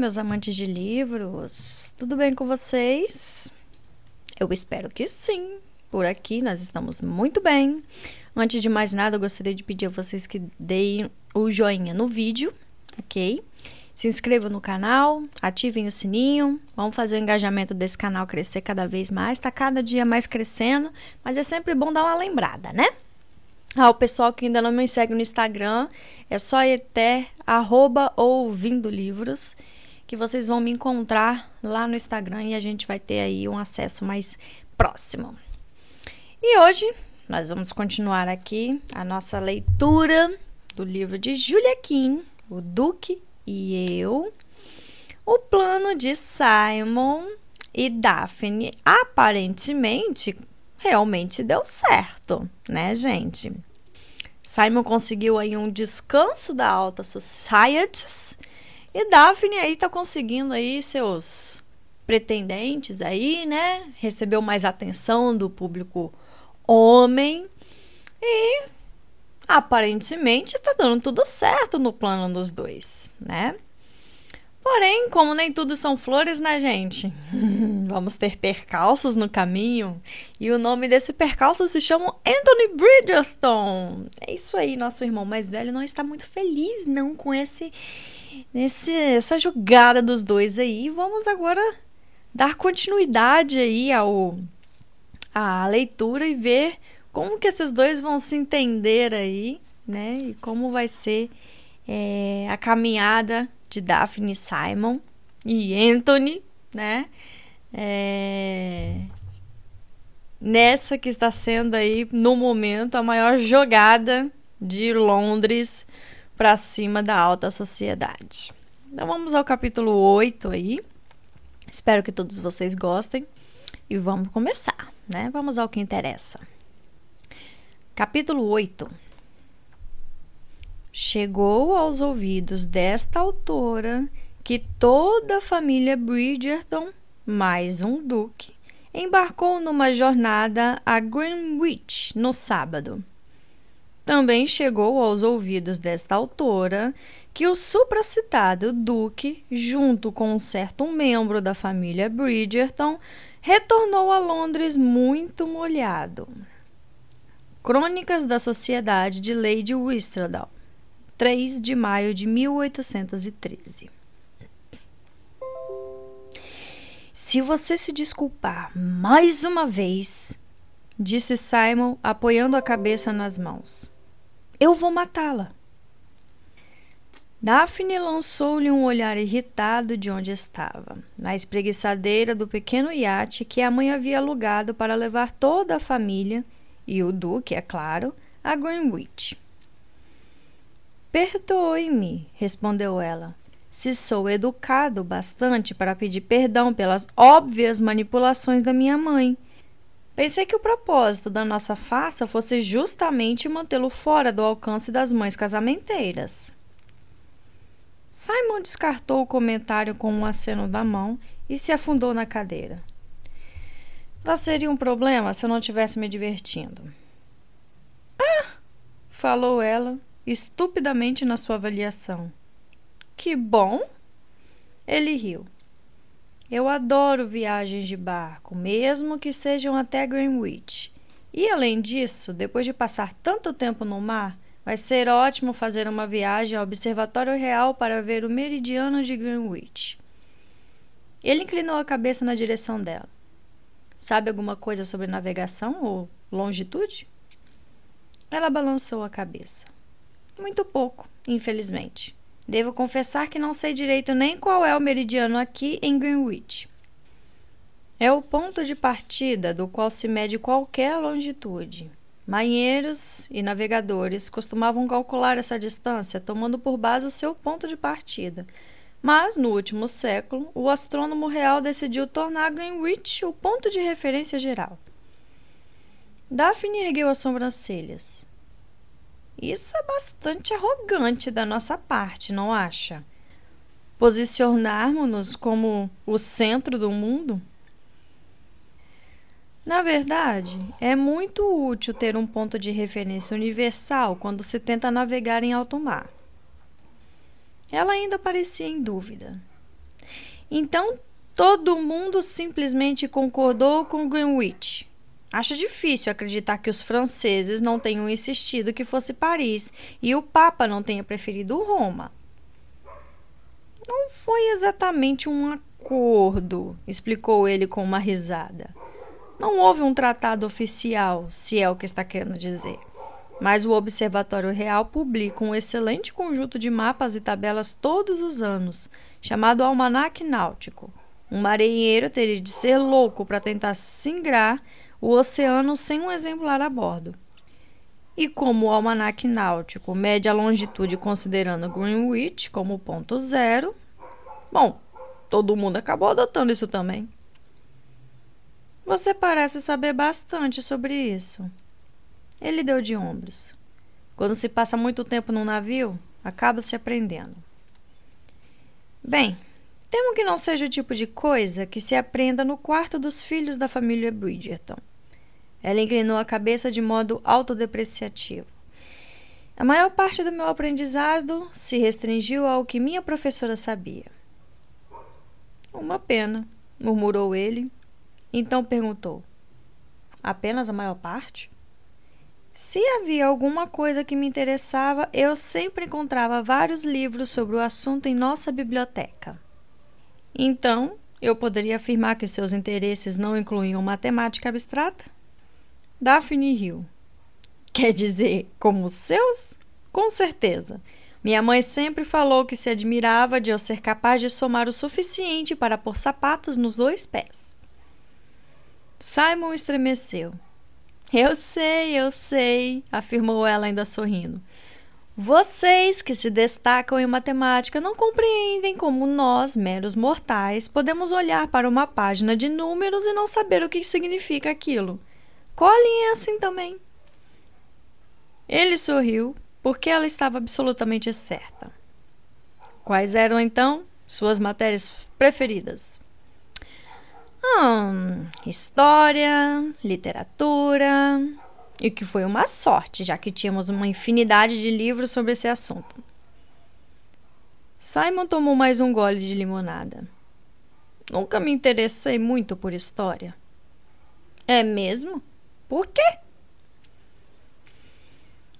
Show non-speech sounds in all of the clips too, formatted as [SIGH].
meus amantes de livros, tudo bem com vocês? Eu espero que sim. Por aqui nós estamos muito bem. Antes de mais nada, eu gostaria de pedir a vocês que deem o joinha no vídeo, ok? Se inscrevam no canal, ativem o sininho, vamos fazer o engajamento desse canal crescer cada vez mais, tá cada dia mais crescendo, mas é sempre bom dar uma lembrada, né? Ah, o pessoal que ainda não me segue no Instagram, é só até arroba ouvindo livros, que vocês vão me encontrar lá no Instagram e a gente vai ter aí um acesso mais próximo. E hoje nós vamos continuar aqui a nossa leitura do livro de Julia Kim, O Duque e Eu. O plano de Simon e Daphne aparentemente realmente deu certo, né, gente? Simon conseguiu aí um descanso da alta society e Daphne aí tá conseguindo aí seus pretendentes aí, né? Recebeu mais atenção do público homem e aparentemente tá dando tudo certo no plano dos dois, né? Porém, como nem tudo são flores, né, gente? [LAUGHS] Vamos ter percalços no caminho. E o nome desse percalço se chama Anthony Bridgestone. É isso aí, nosso irmão mais velho não está muito feliz, não, com esse, esse essa jogada dos dois aí. Vamos agora dar continuidade aí ao à leitura e ver como que esses dois vão se entender aí, né? E como vai ser é, a caminhada de Daphne Simon e Anthony, né? É... Nessa que está sendo aí, no momento, a maior jogada de Londres para cima da alta sociedade. Então vamos ao capítulo 8 aí. Espero que todos vocês gostem e vamos começar, né? Vamos ao que interessa. Capítulo 8 Chegou aos ouvidos desta autora que toda a família Bridgerton, mais um duque, embarcou numa jornada a Greenwich no sábado. Também chegou aos ouvidos desta autora que o supracitado duque, junto com um certo membro da família Bridgerton, retornou a Londres muito molhado. Crônicas da Sociedade de Lady Whistledown 3 de maio de 1813. Se você se desculpar mais uma vez, disse Simon, apoiando a cabeça nas mãos, eu vou matá-la. Daphne lançou-lhe um olhar irritado de onde estava, na espreguiçadeira do pequeno iate que a mãe havia alugado para levar toda a família, e o duque, é claro, a Greenwich. Perdoe-me, respondeu ela, se sou educado bastante para pedir perdão pelas óbvias manipulações da minha mãe. Pensei que o propósito da nossa farsa fosse justamente mantê-lo fora do alcance das mães casamenteiras. Simon descartou o comentário com um aceno da mão e se afundou na cadeira. Só seria um problema se eu não estivesse me divertindo. Ah! falou ela, estupidamente na sua avaliação. Que bom! Ele riu. Eu adoro viagens de barco, mesmo que sejam até Greenwich. E além disso, depois de passar tanto tempo no mar, vai ser ótimo fazer uma viagem ao Observatório Real para ver o meridiano de Greenwich. Ele inclinou a cabeça na direção dela. Sabe alguma coisa sobre navegação ou longitude? Ela balançou a cabeça. Muito pouco, infelizmente. Devo confessar que não sei direito nem qual é o meridiano aqui em Greenwich. É o ponto de partida do qual se mede qualquer longitude. Marinheiros e navegadores costumavam calcular essa distância tomando por base o seu ponto de partida. Mas, no último século, o astrônomo real decidiu tornar Greenwich o ponto de referência geral. Daphne ergueu as sobrancelhas. Isso é bastante arrogante da nossa parte, não acha? Posicionarmos-nos como o centro do mundo? Na verdade, é muito útil ter um ponto de referência universal quando se tenta navegar em alto mar. Ela ainda parecia em dúvida. Então todo mundo simplesmente concordou com Greenwich. Acho difícil acreditar que os franceses não tenham insistido que fosse Paris e o Papa não tenha preferido Roma. Não foi exatamente um acordo, explicou ele com uma risada. Não houve um tratado oficial, se é o que está querendo dizer. Mas o Observatório Real publica um excelente conjunto de mapas e tabelas todos os anos, chamado Almanac Náutico. Um marinheiro teria de ser louco para tentar singrar o oceano sem um exemplar a bordo. E como o almanac náutico mede a longitude considerando Greenwich como ponto zero, bom, todo mundo acabou adotando isso também. Você parece saber bastante sobre isso. Ele deu de ombros. Quando se passa muito tempo num navio, acaba se aprendendo. Bem, temo que não seja o tipo de coisa que se aprenda no quarto dos filhos da família Bridgerton. Ela inclinou a cabeça de modo autodepreciativo. A maior parte do meu aprendizado se restringiu ao que minha professora sabia. Uma pena, murmurou ele, então perguntou: Apenas a maior parte? Se havia alguma coisa que me interessava, eu sempre encontrava vários livros sobre o assunto em nossa biblioteca. Então, eu poderia afirmar que seus interesses não incluíam matemática abstrata? Daphne riu. Quer dizer, como os seus? Com certeza. Minha mãe sempre falou que se admirava de eu ser capaz de somar o suficiente para pôr sapatos nos dois pés. Simon estremeceu. Eu sei, eu sei, afirmou ela ainda sorrindo. Vocês que se destacam em matemática não compreendem como nós, meros mortais, podemos olhar para uma página de números e não saber o que significa aquilo. Colin é assim também. Ele sorriu, porque ela estava absolutamente certa. Quais eram então suas matérias preferidas? Hum, história, literatura. E que foi uma sorte, já que tínhamos uma infinidade de livros sobre esse assunto. Simon tomou mais um gole de limonada. Nunca me interessei muito por história. É mesmo? Por quê?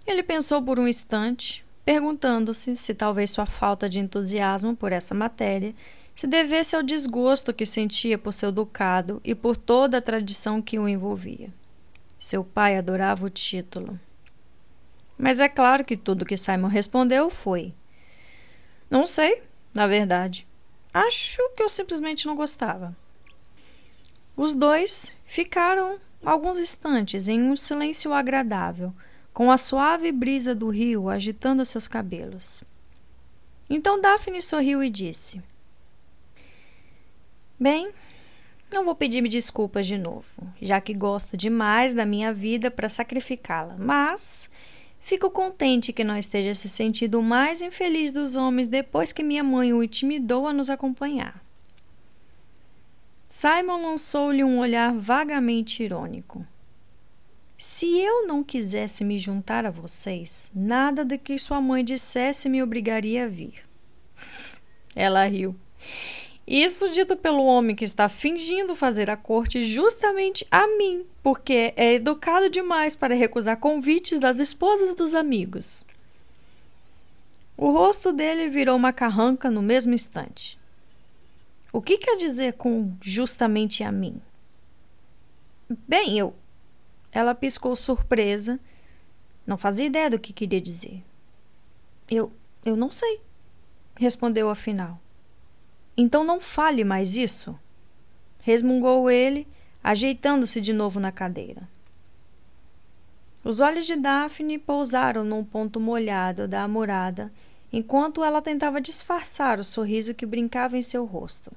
Ele pensou por um instante, perguntando-se se talvez sua falta de entusiasmo por essa matéria se devesse ao desgosto que sentia por seu ducado e por toda a tradição que o envolvia. Seu pai adorava o título. Mas é claro que tudo que Simon respondeu foi: Não sei, na verdade. Acho que eu simplesmente não gostava. Os dois ficaram alguns instantes em um silêncio agradável, com a suave brisa do rio agitando seus cabelos. Então Daphne sorriu e disse: Bem, não vou pedir-me desculpas de novo, já que gosto demais da minha vida para sacrificá-la, mas fico contente que não esteja se sentindo o mais infeliz dos homens depois que minha mãe o intimidou a nos acompanhar. Simon lançou-lhe um olhar vagamente irônico. Se eu não quisesse me juntar a vocês, nada do que sua mãe dissesse me obrigaria a vir. Ela riu. Isso dito pelo homem que está fingindo fazer a corte justamente a mim, porque é educado demais para recusar convites das esposas dos amigos. O rosto dele virou uma carranca no mesmo instante. O que quer dizer com justamente a mim? Bem, eu. Ela piscou surpresa. Não fazia ideia do que queria dizer. Eu. Eu não sei, respondeu afinal. Então não fale mais isso. Resmungou ele, ajeitando-se de novo na cadeira. Os olhos de Daphne pousaram num ponto molhado da amurada, enquanto ela tentava disfarçar o sorriso que brincava em seu rosto.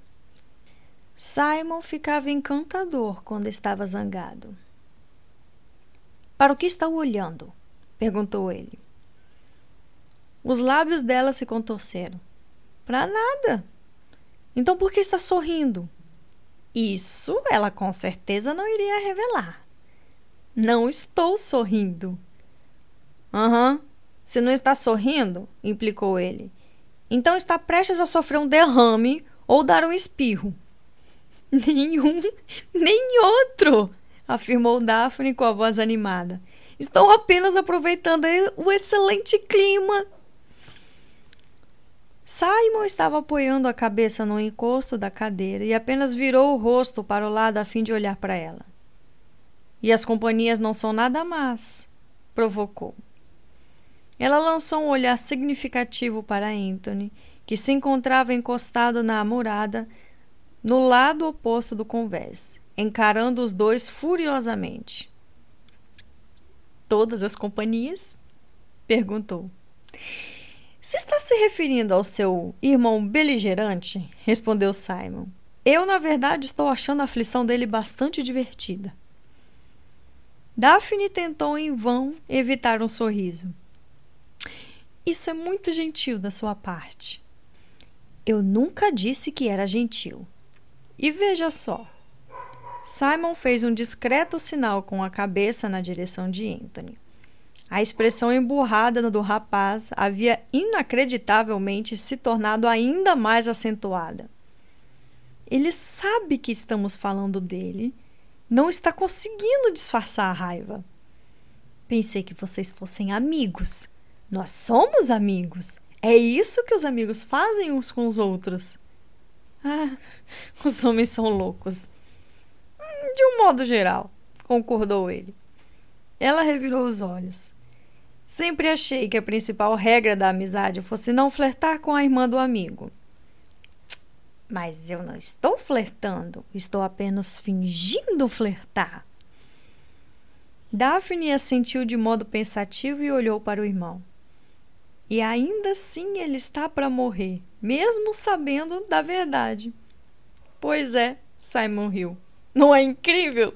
Simon ficava encantador quando estava zangado. Para o que está olhando? perguntou ele. Os lábios dela se contorceram. Para nada, então por que está sorrindo? Isso ela com certeza não iria revelar. Não estou sorrindo. Aham. Uhum. Se não está sorrindo, implicou ele, então está prestes a sofrer um derrame ou dar um espirro. Nenhum, nem outro, afirmou Daphne com a voz animada. Estou apenas aproveitando o excelente clima. Simon estava apoiando a cabeça no encosto da cadeira e apenas virou o rosto para o lado a fim de olhar para ela. E as companhias não são nada más, provocou. Ela lançou um olhar significativo para Anthony, que se encontrava encostado na murada no lado oposto do convés, encarando os dois furiosamente. Todas as companhias? perguntou. Se está se referindo ao seu irmão beligerante, respondeu Simon. Eu, na verdade, estou achando a aflição dele bastante divertida. Daphne tentou em vão evitar um sorriso. Isso é muito gentil da sua parte. Eu nunca disse que era gentil. E veja só. Simon fez um discreto sinal com a cabeça na direção de Anthony. A expressão emburrada do rapaz havia inacreditavelmente se tornado ainda mais acentuada. Ele sabe que estamos falando dele, não está conseguindo disfarçar a raiva. Pensei que vocês fossem amigos. Nós somos amigos. É isso que os amigos fazem uns com os outros. Ah, [LAUGHS] os homens são loucos. Hum, de um modo geral, concordou ele. Ela revirou os olhos. Sempre achei que a principal regra da amizade fosse não flertar com a irmã do amigo. Mas eu não estou flertando, estou apenas fingindo flertar. Daphne assentiu de modo pensativo e olhou para o irmão. E ainda assim ele está para morrer, mesmo sabendo da verdade. Pois é, Simon riu. Não é incrível?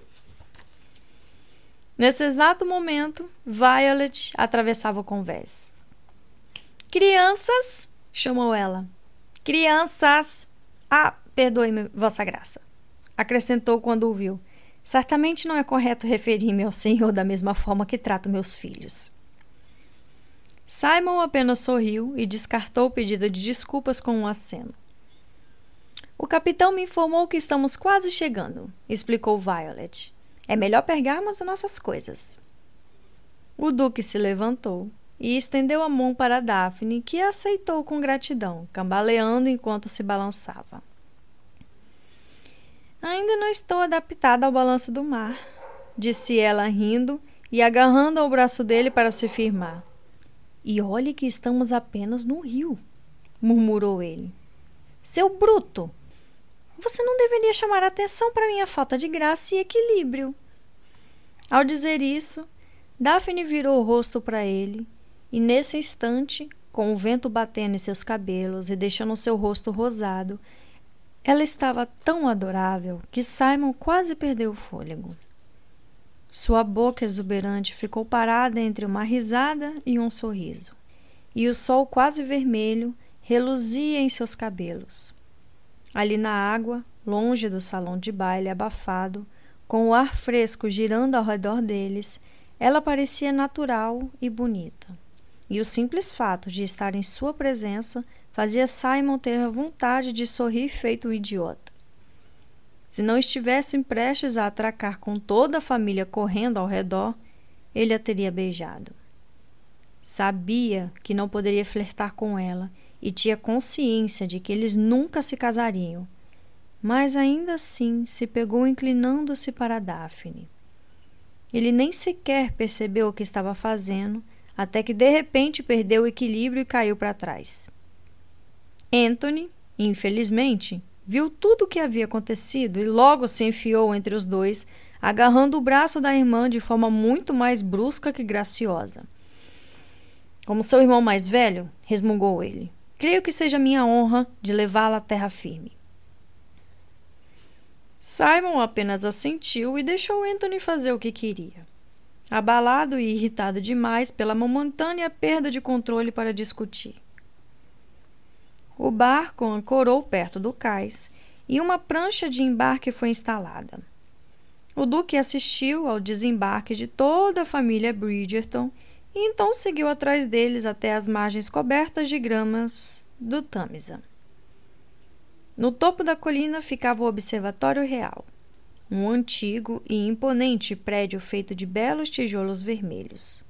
Nesse exato momento, Violet atravessava o convés. Crianças, chamou ela. Crianças! Ah, perdoe-me, Vossa Graça. Acrescentou quando ouviu. Certamente não é correto referir-me ao Senhor da mesma forma que trato meus filhos. Simon apenas sorriu e descartou o pedido de desculpas com um aceno. O capitão me informou que estamos quase chegando, explicou Violet. É melhor pegarmos as nossas coisas. O duque se levantou e estendeu a mão para Daphne, que a aceitou com gratidão, cambaleando enquanto se balançava. Ainda não estou adaptada ao balanço do mar, disse ela rindo e agarrando ao braço dele para se firmar. E olhe que estamos apenas no rio, murmurou ele. Seu bruto! Você não deveria chamar atenção para minha falta de graça e equilíbrio. Ao dizer isso, Daphne virou o rosto para ele, e nesse instante, com o vento batendo em seus cabelos e deixando seu rosto rosado, ela estava tão adorável que Simon quase perdeu o fôlego. Sua boca exuberante ficou parada entre uma risada e um sorriso, e o sol quase vermelho reluzia em seus cabelos. Ali na água, longe do salão de baile abafado, com o ar fresco girando ao redor deles, ela parecia natural e bonita. E o simples fato de estar em sua presença fazia Simon ter a vontade de sorrir feito um idiota. Se não estivessem prestes a atracar com toda a família correndo ao redor, ele a teria beijado. Sabia que não poderia flertar com ela e tinha consciência de que eles nunca se casariam, mas ainda assim se pegou inclinando-se para Daphne. Ele nem sequer percebeu o que estava fazendo, até que de repente perdeu o equilíbrio e caiu para trás. Anthony, infelizmente, viu tudo o que havia acontecido e logo se enfiou entre os dois, agarrando o braço da irmã de forma muito mais brusca que graciosa. Como seu irmão mais velho, resmungou ele, Creio que seja minha honra de levá-la à terra firme. Simon apenas assentiu e deixou Anthony fazer o que queria. Abalado e irritado demais pela momentânea perda de controle para discutir. O barco ancorou perto do cais e uma prancha de embarque foi instalada. O Duque assistiu ao desembarque de toda a família Bridgerton e então seguiu atrás deles até as margens cobertas de gramas do Tamisa. No topo da colina ficava o Observatório Real, um antigo e imponente prédio feito de belos tijolos vermelhos.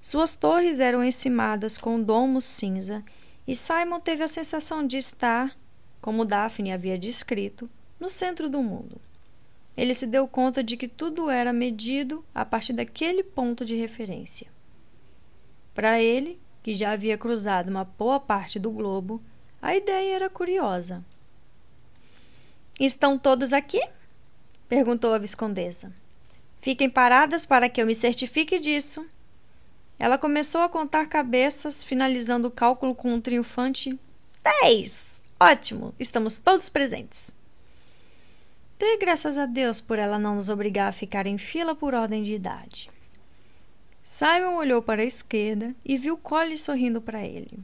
Suas torres eram encimadas com domos cinza e Simon teve a sensação de estar, como Daphne havia descrito, no centro do mundo. Ele se deu conta de que tudo era medido a partir daquele ponto de referência. Para ele, que já havia cruzado uma boa parte do globo, a ideia era curiosa. Estão todos aqui? perguntou a viscondesa. Fiquem paradas para que eu me certifique disso. Ela começou a contar cabeças, finalizando o cálculo com um triunfante dez. Ótimo, estamos todos presentes. Dê graças a Deus por ela não nos obrigar a ficar em fila por ordem de idade. Simon olhou para a esquerda e viu Collie sorrindo para ele.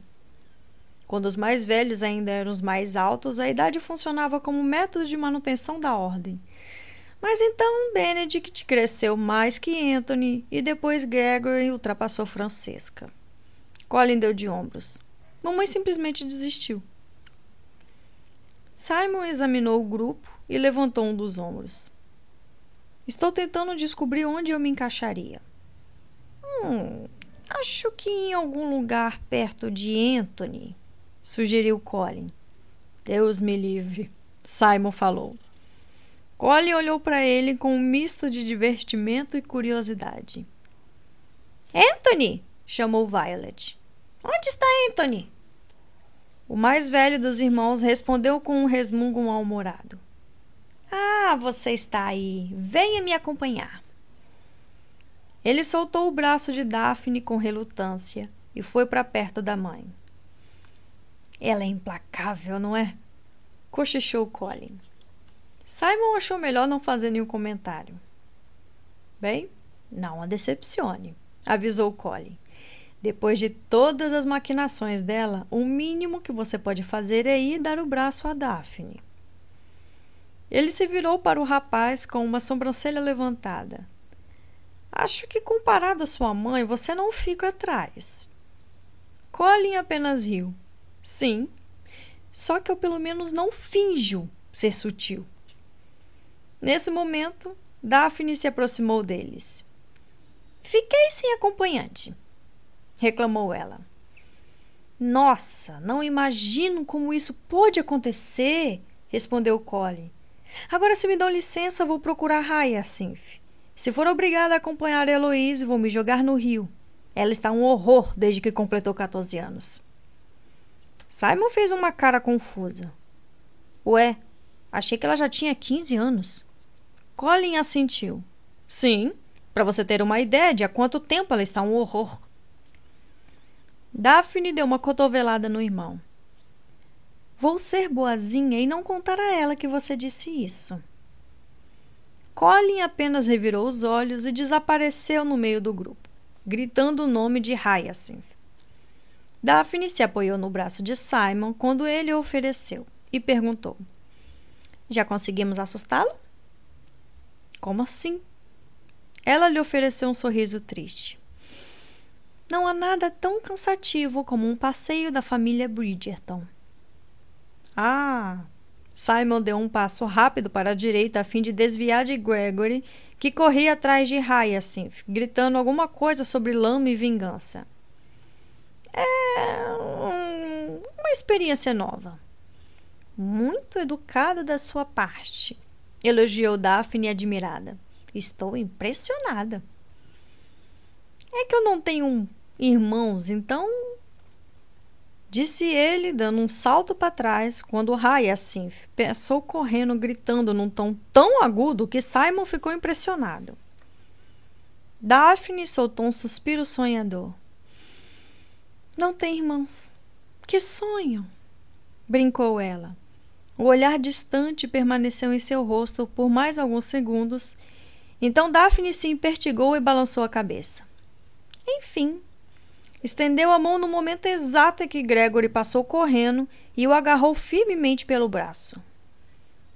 Quando os mais velhos ainda eram os mais altos, a idade funcionava como método de manutenção da ordem. Mas então Benedict cresceu mais que Anthony e depois Gregory ultrapassou Francesca. Colin deu de ombros. Mamãe simplesmente desistiu. Simon examinou o grupo e levantou um dos ombros. Estou tentando descobrir onde eu me encaixaria. Hum, acho que em algum lugar perto de Anthony sugeriu Colin. Deus me livre, Simon falou. Colin olhou para ele com um misto de divertimento e curiosidade. Anthony! chamou Violet. Onde está Anthony? O mais velho dos irmãos respondeu com um resmungo mal-humorado. Ah, você está aí. Venha me acompanhar. Ele soltou o braço de Daphne com relutância e foi para perto da mãe. Ela é implacável, não é? Cochichou Colin. Simon achou melhor não fazer nenhum comentário. Bem, não a decepcione, avisou Colin. Depois de todas as maquinações dela, o mínimo que você pode fazer é ir dar o braço a Daphne. Ele se virou para o rapaz com uma sobrancelha levantada. Acho que comparado à sua mãe, você não fica atrás. Colin apenas riu. Sim, só que eu pelo menos não finjo ser sutil. Nesse momento, Daphne se aproximou deles. Fiquei sem acompanhante, reclamou ela. Nossa, não imagino como isso pode acontecer, respondeu Colin. Agora, se me dão licença, vou procurar Hyacinth. Se for obrigada a acompanhar a Heloise, vou me jogar no rio. Ela está um horror desde que completou 14 anos. Simon fez uma cara confusa. Ué, achei que ela já tinha 15 anos. Colin assentiu. Sim, para você ter uma ideia de há quanto tempo ela está um horror. Daphne deu uma cotovelada no irmão. Vou ser boazinha e não contar a ela que você disse isso. Colin apenas revirou os olhos e desapareceu no meio do grupo, gritando o nome de Hyacinth. Daphne se apoiou no braço de Simon quando ele o ofereceu e perguntou: Já conseguimos assustá-lo? Como assim? Ela lhe ofereceu um sorriso triste. Não há nada tão cansativo como um passeio da família Bridgerton. Ah! Simon deu um passo rápido para a direita a fim de desviar de Gregory, que corria atrás de Hyacinth, gritando alguma coisa sobre lama e vingança. É um, uma experiência nova. Muito educada da sua parte, elogiou Daphne admirada. Estou impressionada. É que eu não tenho irmãos, então. Disse ele, dando um salto para trás, quando Hyacinth passou correndo, gritando num tom tão agudo que Simon ficou impressionado. Daphne soltou um suspiro sonhador. Não tem irmãos. Que sonho! brincou ela. O olhar distante permaneceu em seu rosto por mais alguns segundos. Então Daphne se impertigou e balançou a cabeça. Enfim, estendeu a mão no momento exato em que Gregory passou correndo e o agarrou firmemente pelo braço.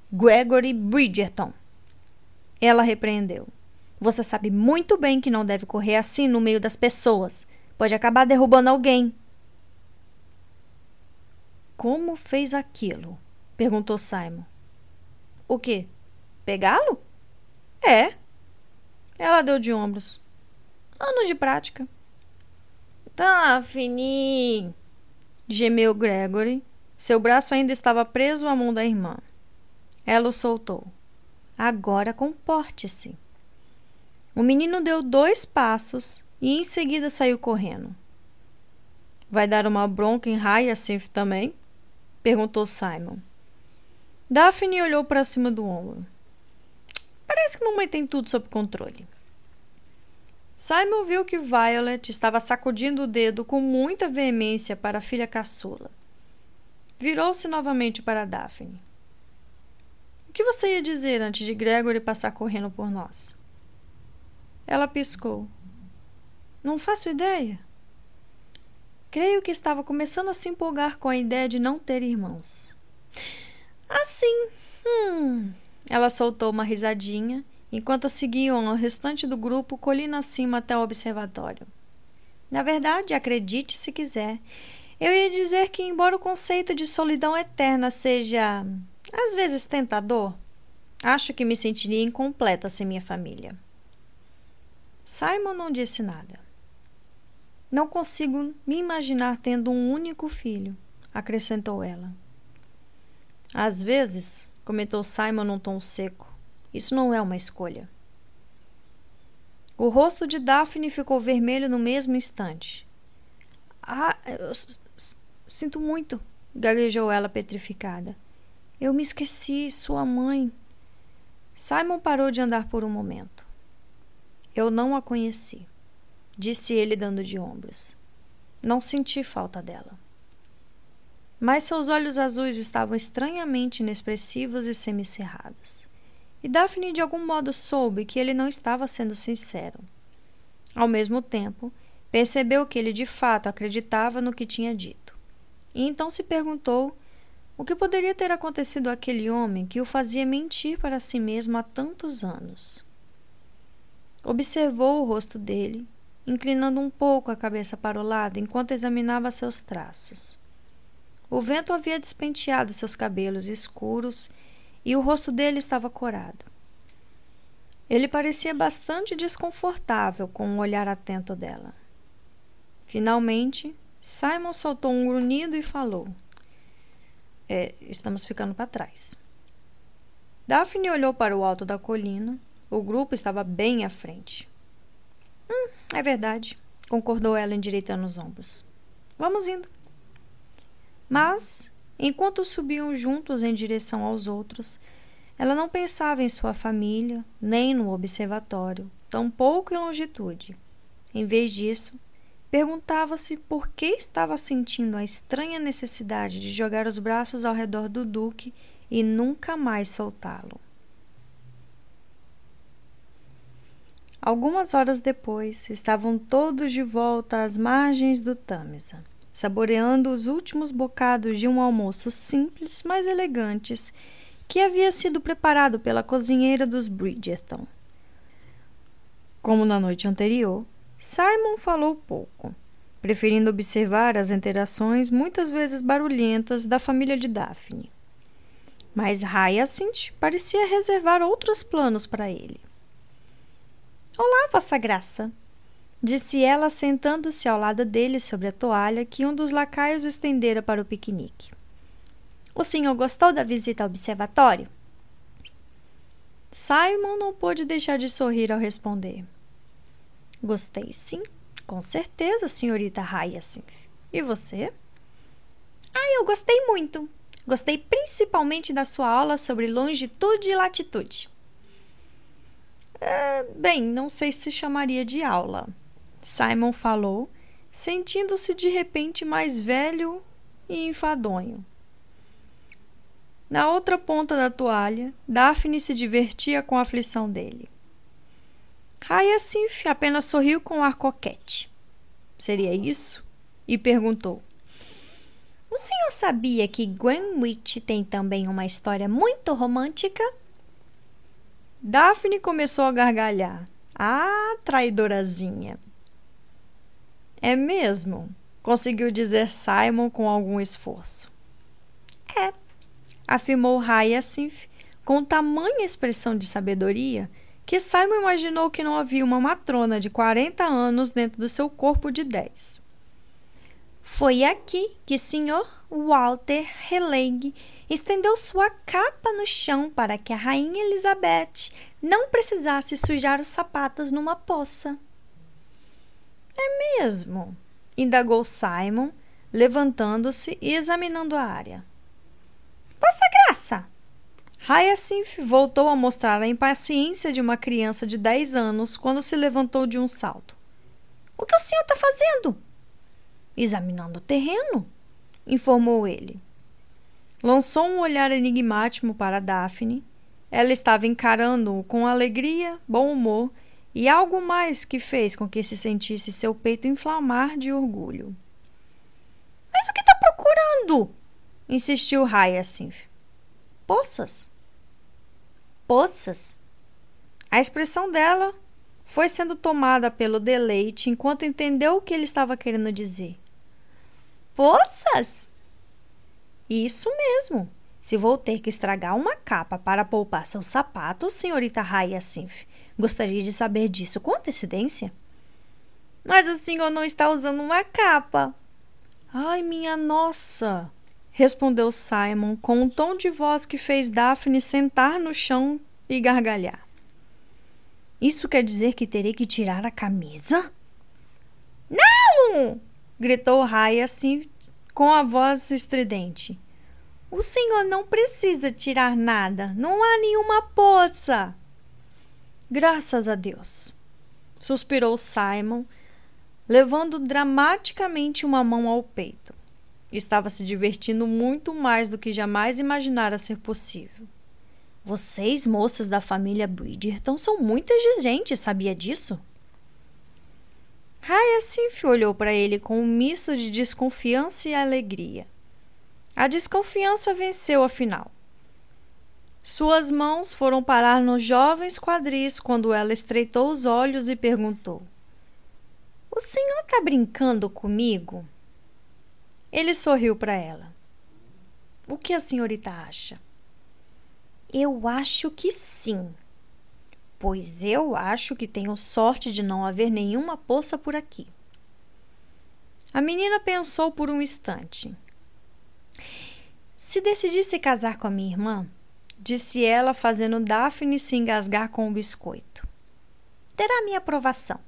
Gregory Bridgerton. Ela repreendeu. Você sabe muito bem que não deve correr assim no meio das pessoas. Pode acabar derrubando alguém. Como fez aquilo? Perguntou Simon. O quê? Pegá-lo? É. Ela deu de ombros. Anos de prática. Tá, fininho, gemeu Gregory. Seu braço ainda estava preso à mão da irmã. Ela o soltou. Agora comporte-se. O menino deu dois passos e em seguida saiu correndo. Vai dar uma bronca em Hyacinth também? perguntou Simon. Daphne olhou para cima do ombro. Parece que mamãe tem tudo sob controle. Simon viu que Violet estava sacudindo o dedo com muita veemência para a filha caçula. Virou-se novamente para Daphne. O que você ia dizer antes de Gregory passar correndo por nós? Ela piscou. Não faço ideia. Creio que estava começando a se empolgar com a ideia de não ter irmãos. Assim, hum. Ela soltou uma risadinha enquanto seguiam o restante do grupo colina acima até o observatório. Na verdade, acredite se quiser, eu ia dizer que, embora o conceito de solidão eterna seja às vezes tentador, acho que me sentiria incompleta sem minha família. Simon não disse nada. Não consigo me imaginar tendo um único filho, acrescentou ela. Às vezes, comentou Simon num tom seco, isso não é uma escolha. O rosto de Daphne ficou vermelho no mesmo instante. Ah, eu sinto muito, gaguejou ela petrificada. Eu me esqueci, sua mãe. Simon parou de andar por um momento. Eu não a conheci, disse ele dando de ombros. Não senti falta dela. Mas seus olhos azuis estavam estranhamente inexpressivos e semicerrados. E Daphne de algum modo soube que ele não estava sendo sincero. Ao mesmo tempo, percebeu que ele de fato acreditava no que tinha dito. E então se perguntou o que poderia ter acontecido àquele homem que o fazia mentir para si mesmo há tantos anos. Observou o rosto dele, inclinando um pouco a cabeça para o lado enquanto examinava seus traços. O vento havia despenteado seus cabelos escuros e o rosto dele estava corado. Ele parecia bastante desconfortável com o olhar atento dela. Finalmente, Simon soltou um grunhido e falou: é, Estamos ficando para trás. Daphne olhou para o alto da colina o grupo estava bem à frente. Hum, é verdade, concordou ela endireitando os ombros. Vamos indo. Mas, enquanto subiam juntos em direção aos outros, ela não pensava em sua família, nem no observatório, tampouco em longitude. Em vez disso, perguntava-se por que estava sentindo a estranha necessidade de jogar os braços ao redor do Duque e nunca mais soltá-lo. Algumas horas depois, estavam todos de volta às margens do Tâmisa, saboreando os últimos bocados de um almoço simples, mas elegantes, que havia sido preparado pela cozinheira dos Bridgerton. Como na noite anterior, Simon falou pouco, preferindo observar as interações muitas vezes barulhentas da família de Daphne. Mas Hyacinth parecia reservar outros planos para ele. Olá, Vossa Graça, disse ela, sentando-se ao lado dele sobre a toalha que um dos lacaios estendera para o piquenique. O senhor gostou da visita ao observatório? Simon não pôde deixar de sorrir ao responder. Gostei, sim, com certeza, senhorita Hyacinth. E você? Ah, eu gostei muito. Gostei principalmente da sua aula sobre longitude e latitude. É, bem, não sei se chamaria de aula. Simon falou, sentindo-se de repente mais velho e enfadonho. Na outra ponta da toalha, Daphne se divertia com a aflição dele. Hyacinth apenas sorriu com um ar coquete. Seria isso? E perguntou: O senhor sabia que Greenwich tem também uma história muito romântica? Daphne começou a gargalhar. Ah, traidorazinha. É mesmo? Conseguiu dizer Simon com algum esforço. É. afirmou Hyacinth com tamanha expressão de sabedoria que Simon imaginou que não havia uma matrona de 40 anos dentro do seu corpo de 10. Foi aqui que Sr. Walter Raleigh estendeu sua capa no chão para que a rainha Elizabeth não precisasse sujar os sapatos numa poça. É mesmo? indagou Simon, levantando-se e examinando a área. Vossa Graça! Hyacinth voltou a mostrar a impaciência de uma criança de 10 anos quando se levantou de um salto. O que o senhor está fazendo? Examinando o terreno, informou ele. Lançou um olhar enigmático para Daphne. Ela estava encarando-o com alegria, bom humor e algo mais que fez com que se sentisse seu peito inflamar de orgulho. Mas o que está procurando? insistiu Hyacinth. Poças. Poças? A expressão dela foi sendo tomada pelo deleite enquanto entendeu o que ele estava querendo dizer. Poças? Isso mesmo. Se vou ter que estragar uma capa para poupar seus sapatos, senhorita Hyacinth, gostaria de saber disso com antecedência? Mas o senhor não está usando uma capa. Ai, minha nossa! respondeu Simon com um tom de voz que fez Daphne sentar no chão e gargalhar. Isso quer dizer que terei que tirar a camisa? Não! gritou Hyacinth com a voz estridente. O senhor não precisa tirar nada. Não há nenhuma poça. Graças a Deus. Suspirou Simon, levando dramaticamente uma mão ao peito. Estava se divertindo muito mais do que jamais imaginara ser possível. Vocês, moças da família Bridgerton, são muito exigentes, sabia disso? Hyacinth olhou para ele com um misto de desconfiança e alegria. A desconfiança venceu afinal. Suas mãos foram parar nos jovens quadris quando ela estreitou os olhos e perguntou: O senhor está brincando comigo? Ele sorriu para ela. O que a senhorita acha? Eu acho que sim, pois eu acho que tenho sorte de não haver nenhuma poça por aqui. A menina pensou por um instante. Se decidisse casar com a minha irmã, disse ela, fazendo Daphne se engasgar com o biscoito, terá minha aprovação.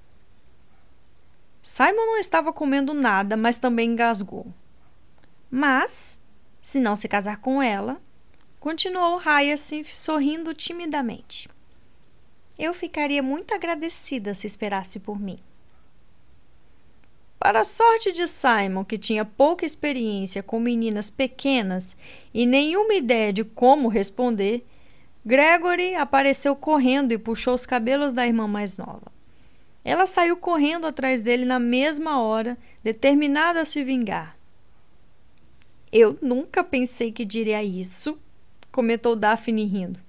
Simon não estava comendo nada, mas também engasgou. Mas, se não se casar com ela, continuou Hyacinth sorrindo timidamente. Eu ficaria muito agradecida se esperasse por mim. Para a sorte de Simon, que tinha pouca experiência com meninas pequenas e nenhuma ideia de como responder, Gregory apareceu correndo e puxou os cabelos da irmã mais nova. Ela saiu correndo atrás dele na mesma hora, determinada a se vingar. Eu nunca pensei que diria isso, comentou Daphne rindo.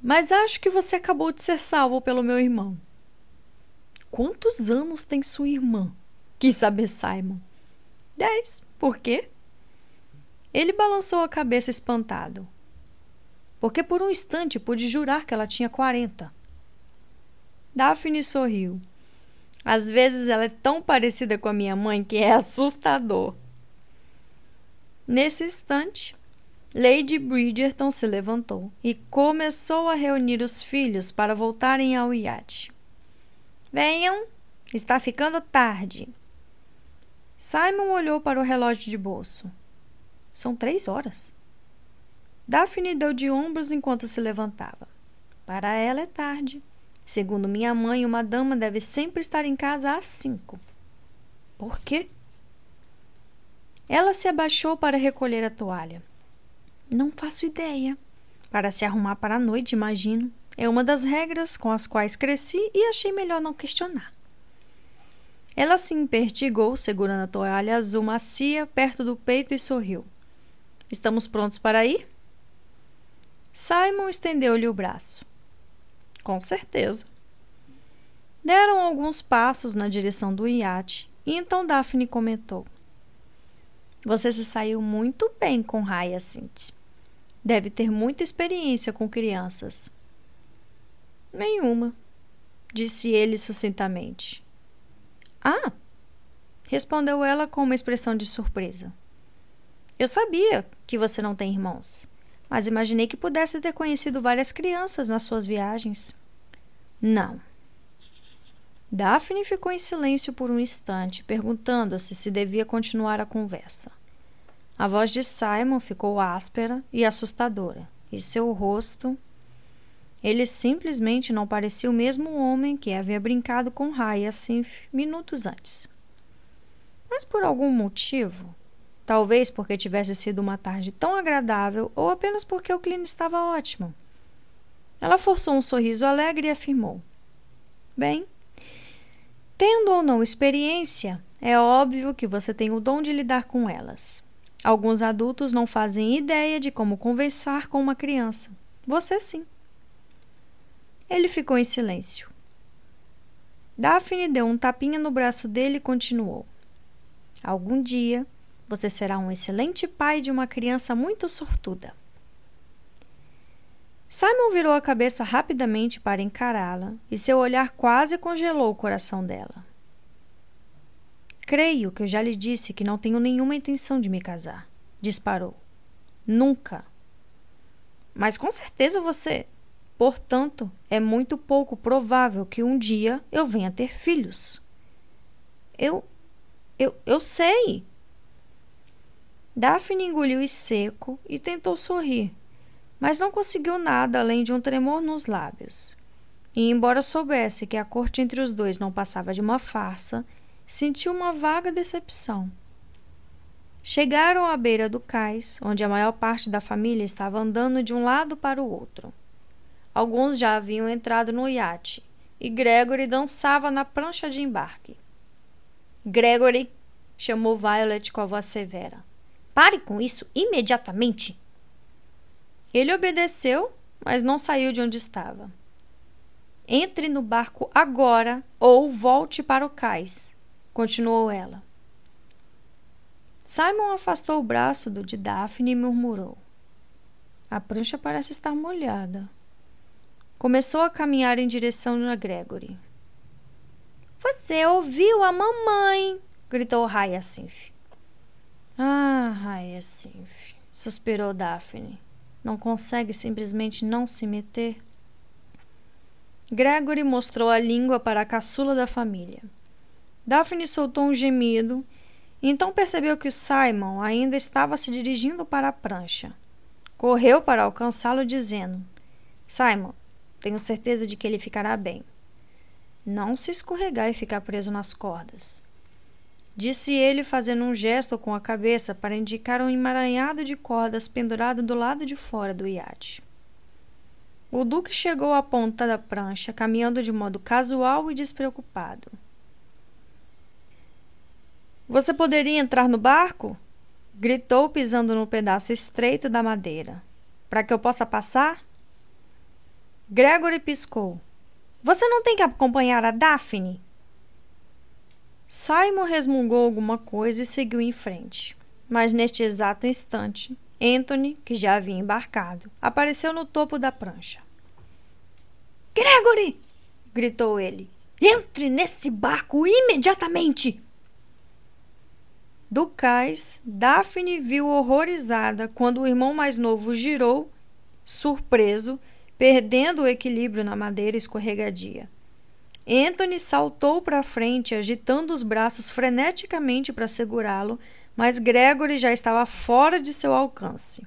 Mas acho que você acabou de ser salvo pelo meu irmão. Quantos anos tem sua irmã? Quis saber Simon. Dez. Por quê? Ele balançou a cabeça espantado. Porque por um instante pude jurar que ela tinha quarenta. Daphne sorriu. Às vezes ela é tão parecida com a minha mãe que é assustador. Nesse instante, Lady Bridgerton se levantou e começou a reunir os filhos para voltarem ao iate. Venham, está ficando tarde. Simon olhou para o relógio de bolso. São três horas. Daphne deu de ombros enquanto se levantava. Para ela é tarde. Segundo minha mãe, uma dama deve sempre estar em casa às cinco. Por quê? Ela se abaixou para recolher a toalha. Não faço ideia. Para se arrumar para a noite, imagino. É uma das regras com as quais cresci e achei melhor não questionar. Ela se impertigou, segurando a toalha azul macia perto do peito e sorriu. Estamos prontos para ir? Simon estendeu-lhe o braço. Com certeza. Deram alguns passos na direção do iate e então Daphne comentou: Você se saiu muito bem com Hyacinth. Deve ter muita experiência com crianças. Nenhuma, disse ele sucintamente. Ah! respondeu ela com uma expressão de surpresa. Eu sabia que você não tem irmãos, mas imaginei que pudesse ter conhecido várias crianças nas suas viagens. Não. Daphne ficou em silêncio por um instante, perguntando-se se devia continuar a conversa. A voz de Simon ficou áspera e assustadora, e seu rosto. Ele simplesmente não parecia o mesmo homem que havia brincado com Hyacinth minutos antes. Mas por algum motivo, talvez porque tivesse sido uma tarde tão agradável ou apenas porque o clima estava ótimo, ela forçou um sorriso alegre e afirmou: Bem, Tendo ou não experiência, é óbvio que você tem o dom de lidar com elas. Alguns adultos não fazem ideia de como conversar com uma criança. Você sim. Ele ficou em silêncio. Daphne deu um tapinha no braço dele e continuou. Algum dia você será um excelente pai de uma criança muito sortuda. Simon virou a cabeça rapidamente para encará-la e seu olhar quase congelou o coração dela. Creio que eu já lhe disse que não tenho nenhuma intenção de me casar, disparou. Nunca. Mas com certeza você. Portanto, é muito pouco provável que um dia eu venha ter filhos. Eu. Eu, eu sei. Daphne engoliu seco e tentou sorrir, mas não conseguiu nada além de um tremor nos lábios. E, embora soubesse que a corte entre os dois não passava de uma farsa, sentiu uma vaga decepção. Chegaram à beira do cais, onde a maior parte da família estava andando de um lado para o outro. Alguns já haviam entrado no iate, e Gregory dançava na prancha de embarque. Gregory, chamou Violet com a voz severa. Pare com isso imediatamente! Ele obedeceu, mas não saiu de onde estava. Entre no barco agora ou volte para o cais, continuou ela. Simon afastou o braço do de Daphne e murmurou: A prancha parece estar molhada. Começou a caminhar em direção a Gregory. Você ouviu a mamãe! gritou Hyacinth. Ah, Hyacinth, suspirou Daphne. Não consegue simplesmente não se meter? Gregory mostrou a língua para a caçula da família. Daphne soltou um gemido e então percebeu que Simon ainda estava se dirigindo para a prancha. Correu para alcançá-lo, dizendo: Simon, tenho certeza de que ele ficará bem. Não se escorregar e ficar preso nas cordas disse ele, fazendo um gesto com a cabeça para indicar um emaranhado de cordas pendurado do lado de fora do iate. O Duque chegou à ponta da prancha, caminhando de modo casual e despreocupado. Você poderia entrar no barco? gritou, pisando no pedaço estreito da madeira. Para que eu possa passar? Gregory piscou. Você não tem que acompanhar a Daphne? Simon resmungou alguma coisa e seguiu em frente. Mas neste exato instante, Anthony, que já havia embarcado, apareceu no topo da prancha. Gregory! gritou ele. Entre nesse barco imediatamente! Do cais, Daphne viu horrorizada quando o irmão mais novo girou, surpreso, perdendo o equilíbrio na madeira escorregadia. Anthony saltou para frente, agitando os braços freneticamente para segurá-lo, mas Gregory já estava fora de seu alcance.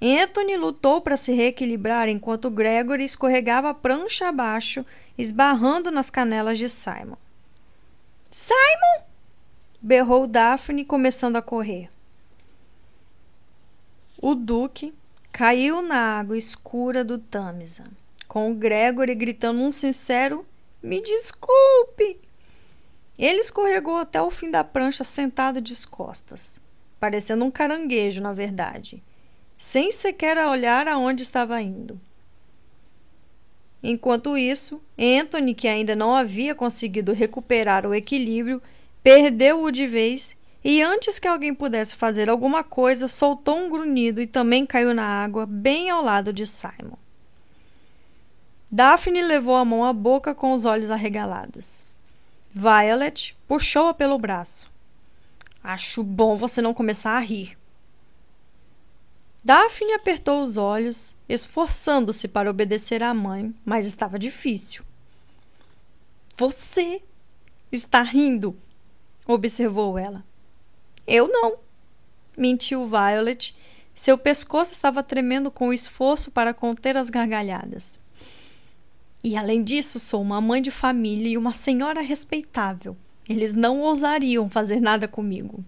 Anthony lutou para se reequilibrar enquanto Gregory escorregava prancha abaixo, esbarrando nas canelas de Simon. Simon! berrou Daphne, começando a correr. O Duque caiu na água escura do Tamisa, com Gregory gritando um sincero me desculpe. Ele escorregou até o fim da prancha sentado de costas, parecendo um caranguejo, na verdade, sem sequer olhar aonde estava indo. Enquanto isso, Anthony, que ainda não havia conseguido recuperar o equilíbrio, perdeu-o de vez e antes que alguém pudesse fazer alguma coisa, soltou um grunhido e também caiu na água, bem ao lado de Simon. Daphne levou a mão à boca com os olhos arregalados. Violet puxou-a pelo braço. Acho bom você não começar a rir. Daphne apertou os olhos, esforçando-se para obedecer à mãe, mas estava difícil. Você está rindo, observou ela. Eu não, mentiu Violet. Seu pescoço estava tremendo com o esforço para conter as gargalhadas. E além disso, sou uma mãe de família e uma senhora respeitável. Eles não ousariam fazer nada comigo.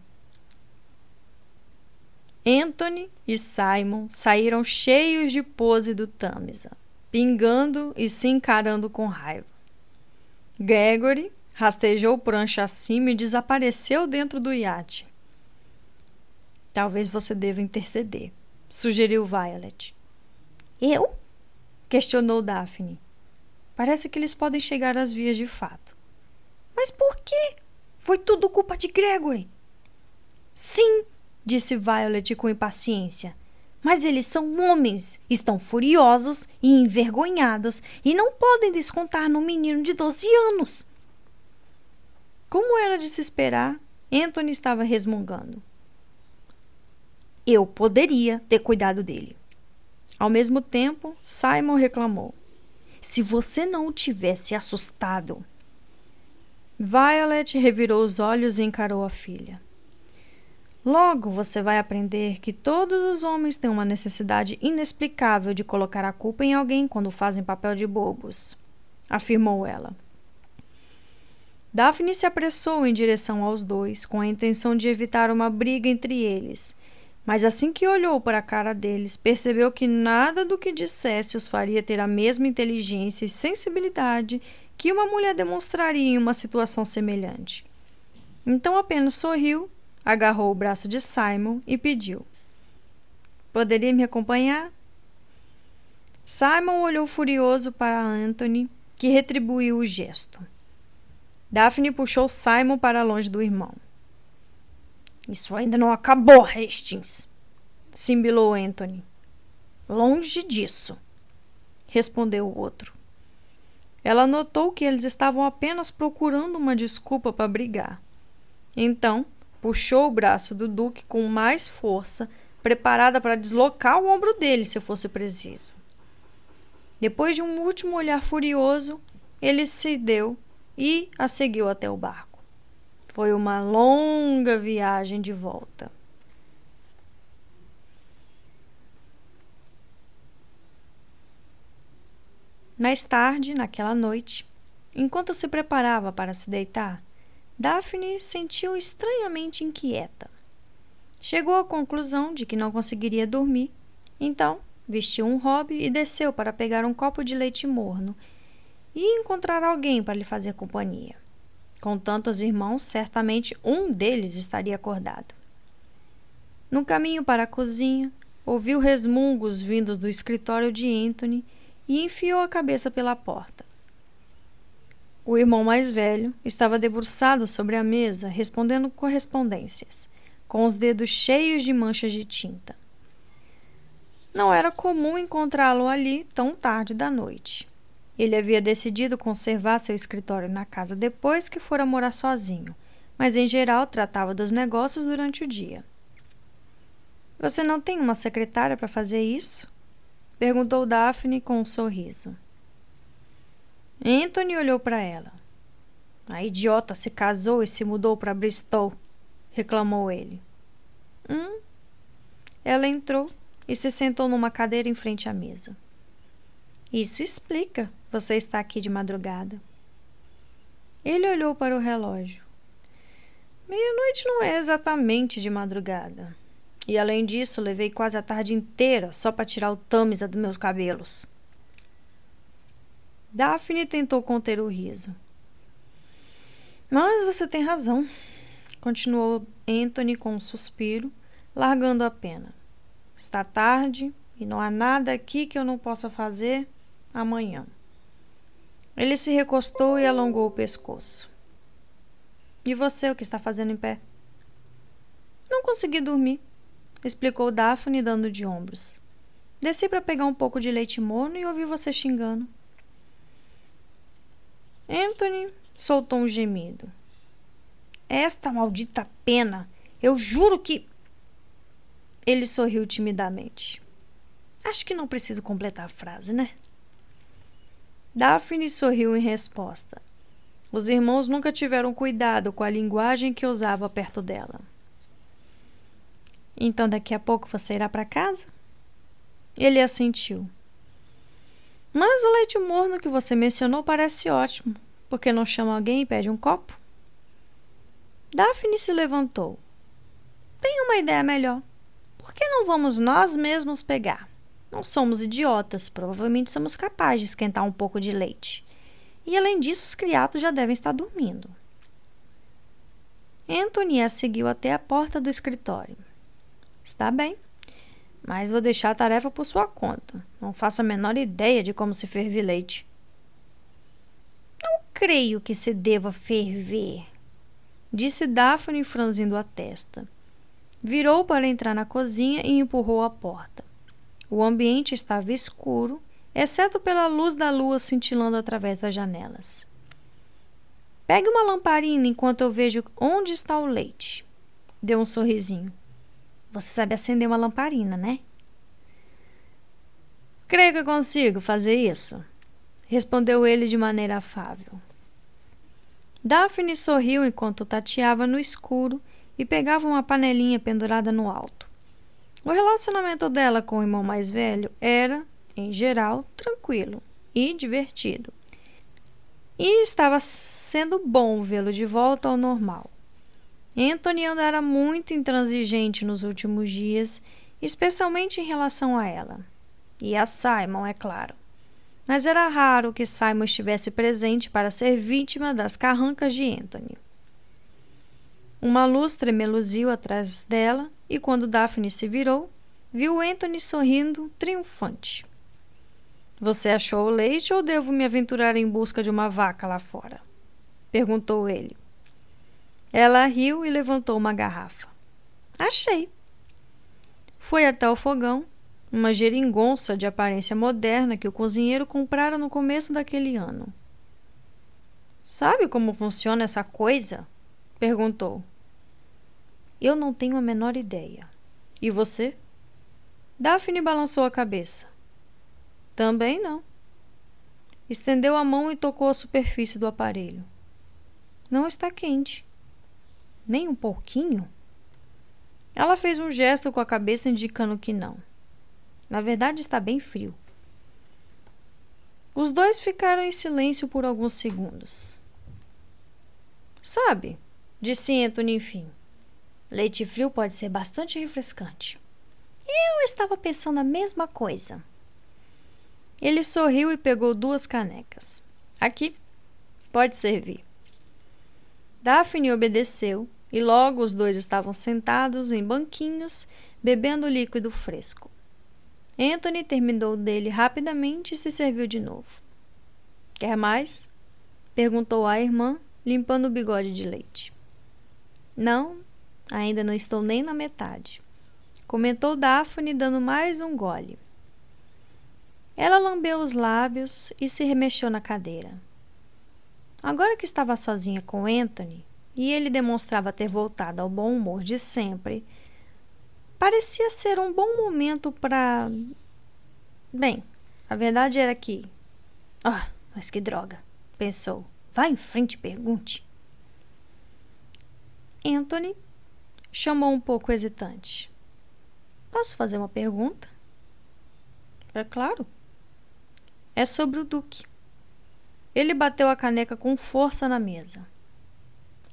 Anthony e Simon saíram cheios de pose do Tamisa, pingando e se encarando com raiva. Gregory rastejou prancha acima e desapareceu dentro do iate. Talvez você deva interceder, sugeriu Violet. Eu? questionou Daphne. Parece que eles podem chegar às vias de fato. Mas por quê? Foi tudo culpa de Gregory. Sim, disse Violet com impaciência. Mas eles são homens, estão furiosos e envergonhados e não podem descontar no menino de 12 anos. Como era de se esperar, Anthony estava resmungando. Eu poderia ter cuidado dele. Ao mesmo tempo, Simon reclamou: Se você não o tivesse assustado. Violet revirou os olhos e encarou a filha. Logo você vai aprender que todos os homens têm uma necessidade inexplicável de colocar a culpa em alguém quando fazem papel de bobos, afirmou ela. Daphne se apressou em direção aos dois, com a intenção de evitar uma briga entre eles, mas assim que olhou para a cara deles, percebeu que nada do que dissesse os faria ter a mesma inteligência e sensibilidade que uma mulher demonstraria em uma situação semelhante. Então apenas sorriu, agarrou o braço de Simon e pediu: Poderia me acompanhar? Simon olhou furioso para Anthony, que retribuiu o gesto. Daphne puxou Simon para longe do irmão. Isso ainda não acabou, Hastings, simbilou Anthony. Longe disso, respondeu o outro. Ela notou que eles estavam apenas procurando uma desculpa para brigar. Então, puxou o braço do Duque com mais força, preparada para deslocar o ombro dele se fosse preciso. Depois de um último olhar furioso, ele se deu e a seguiu até o barco. Foi uma longa viagem de volta. Mais tarde, naquela noite, enquanto se preparava para se deitar, Daphne sentiu estranhamente inquieta. Chegou à conclusão de que não conseguiria dormir, então vestiu um hobby e desceu para pegar um copo de leite morno e encontrar alguém para lhe fazer companhia. Com tantos irmãos, certamente um deles estaria acordado. No caminho para a cozinha, ouviu resmungos vindos do escritório de Anthony e enfiou a cabeça pela porta. O irmão mais velho estava debruçado sobre a mesa, respondendo correspondências, com os dedos cheios de manchas de tinta. Não era comum encontrá-lo ali tão tarde da noite. Ele havia decidido conservar seu escritório na casa depois que fora morar sozinho, mas em geral tratava dos negócios durante o dia. Você não tem uma secretária para fazer isso? perguntou Daphne com um sorriso. Anthony olhou para ela. A idiota se casou e se mudou para Bristol, reclamou ele. Hum? Ela entrou e se sentou numa cadeira em frente à mesa. Isso explica, você está aqui de madrugada. Ele olhou para o relógio. Meia-noite não é exatamente de madrugada. E além disso, levei quase a tarde inteira só para tirar o tâmisa dos meus cabelos. Daphne tentou conter o riso. Mas você tem razão, continuou Anthony com um suspiro, largando a pena. Está tarde e não há nada aqui que eu não possa fazer amanhã. Ele se recostou e alongou o pescoço. E você, o que está fazendo em pé? Não consegui dormir, explicou Daphne, dando de ombros. Desci para pegar um pouco de leite morno e ouvi você xingando. Anthony soltou um gemido. Esta maldita pena! Eu juro que. Ele sorriu timidamente. Acho que não preciso completar a frase, né? Daphne sorriu em resposta. Os irmãos nunca tiveram cuidado com a linguagem que usava perto dela. Então daqui a pouco você irá para casa? Ele assentiu. Mas o leite morno que você mencionou parece ótimo. Por que não chama alguém e pede um copo? Daphne se levantou. Tenho uma ideia melhor. Por que não vamos nós mesmos pegar? Não somos idiotas, provavelmente somos capazes de esquentar um pouco de leite. E além disso, os criados já devem estar dormindo. Anthony a seguiu até a porta do escritório. Está bem, mas vou deixar a tarefa por sua conta. Não faço a menor ideia de como se ferve leite. Não creio que se deva ferver, disse Daphne franzindo a testa. Virou para entrar na cozinha e empurrou a porta. O ambiente estava escuro, exceto pela luz da lua cintilando através das janelas. Pegue uma lamparina enquanto eu vejo onde está o leite. Deu um sorrisinho. Você sabe acender uma lamparina, né? Creio que consigo fazer isso, respondeu ele de maneira afável. Daphne sorriu enquanto tateava no escuro e pegava uma panelinha pendurada no alto. O relacionamento dela com o irmão mais velho era, em geral, tranquilo e divertido. E estava sendo bom vê-lo de volta ao normal. Anthony andara muito intransigente nos últimos dias, especialmente em relação a ela. E a Simon, é claro. Mas era raro que Simon estivesse presente para ser vítima das carrancas de Anthony. Uma luz tremeluziu atrás dela e quando Daphne se virou, viu Anthony sorrindo triunfante. Você achou o leite ou devo me aventurar em busca de uma vaca lá fora? perguntou ele. Ela riu e levantou uma garrafa. Achei. Foi até o fogão, uma geringonça de aparência moderna que o cozinheiro comprara no começo daquele ano. Sabe como funciona essa coisa? perguntou. Eu não tenho a menor ideia. E você? Daphne balançou a cabeça. Também não. Estendeu a mão e tocou a superfície do aparelho. Não está quente. Nem um pouquinho? Ela fez um gesto com a cabeça indicando que não. Na verdade, está bem frio. Os dois ficaram em silêncio por alguns segundos. Sabe, disse Anthony enfim. Leite frio pode ser bastante refrescante. Eu estava pensando a mesma coisa. Ele sorriu e pegou duas canecas. Aqui, pode servir. Daphne obedeceu e logo os dois estavam sentados em banquinhos, bebendo líquido fresco. Anthony terminou dele rapidamente e se serviu de novo. Quer mais? perguntou a irmã, limpando o bigode de leite. Não, Ainda não estou nem na metade. Comentou Daphne, dando mais um gole. Ela lambeu os lábios e se remexeu na cadeira. Agora que estava sozinha com Anthony e ele demonstrava ter voltado ao bom humor de sempre, parecia ser um bom momento para. Bem, a verdade era que. Ah, mas que droga! pensou. Vá em frente e pergunte. Anthony chamou um pouco hesitante. Posso fazer uma pergunta? É claro. É sobre o Duque. Ele bateu a caneca com força na mesa.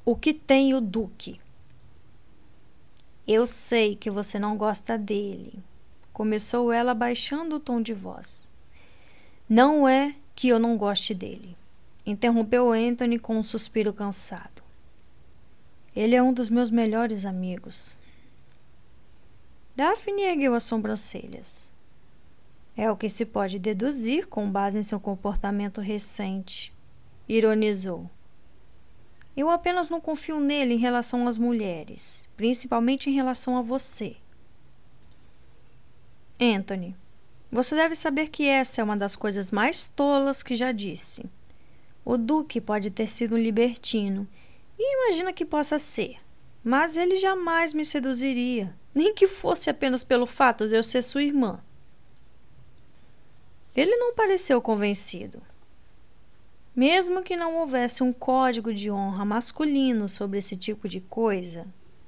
O que tem o Duque? Eu sei que você não gosta dele, começou ela baixando o tom de voz. Não é que eu não goste dele, interrompeu Anthony com um suspiro cansado. Ele é um dos meus melhores amigos. Daphne ergueu as sobrancelhas. É o que se pode deduzir com base em seu comportamento recente. Ironizou. Eu apenas não confio nele em relação às mulheres, principalmente em relação a você. Anthony, você deve saber que essa é uma das coisas mais tolas que já disse. O Duque pode ter sido um libertino, e imagina que possa ser, mas ele jamais me seduziria, nem que fosse apenas pelo fato de eu ser sua irmã. Ele não pareceu convencido. Mesmo que não houvesse um código de honra masculino sobre esse tipo de coisa,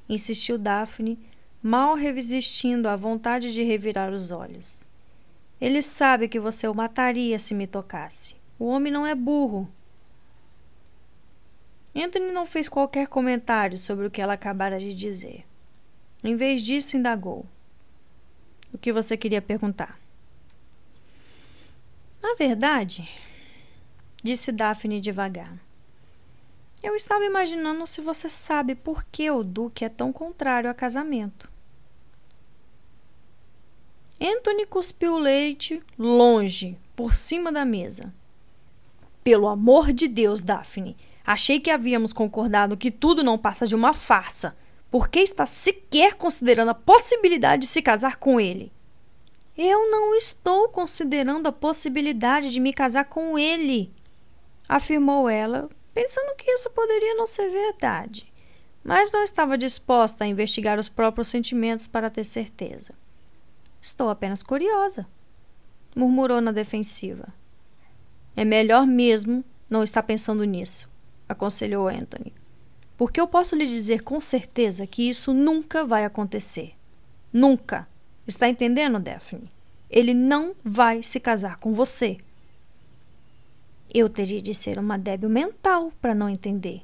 insistiu Daphne, mal resistindo à vontade de revirar os olhos. Ele sabe que você o mataria se me tocasse. O homem não é burro. Anthony não fez qualquer comentário sobre o que ela acabara de dizer. Em vez disso, indagou: O que você queria perguntar? Na verdade, disse Daphne devagar. Eu estava imaginando se você sabe por que o Duque é tão contrário a casamento. Anthony cuspiu o leite longe, por cima da mesa. Pelo amor de Deus, Daphne, achei que havíamos concordado que tudo não passa de uma farsa. Por que está sequer considerando a possibilidade de se casar com ele? Eu não estou considerando a possibilidade de me casar com ele, afirmou ela, pensando que isso poderia não ser verdade, mas não estava disposta a investigar os próprios sentimentos para ter certeza. Estou apenas curiosa, murmurou na defensiva. É melhor mesmo não estar pensando nisso, aconselhou Anthony. Porque eu posso lhe dizer com certeza que isso nunca vai acontecer. Nunca. Está entendendo, Daphne? Ele não vai se casar com você. Eu teria de ser uma débil mental para não entender,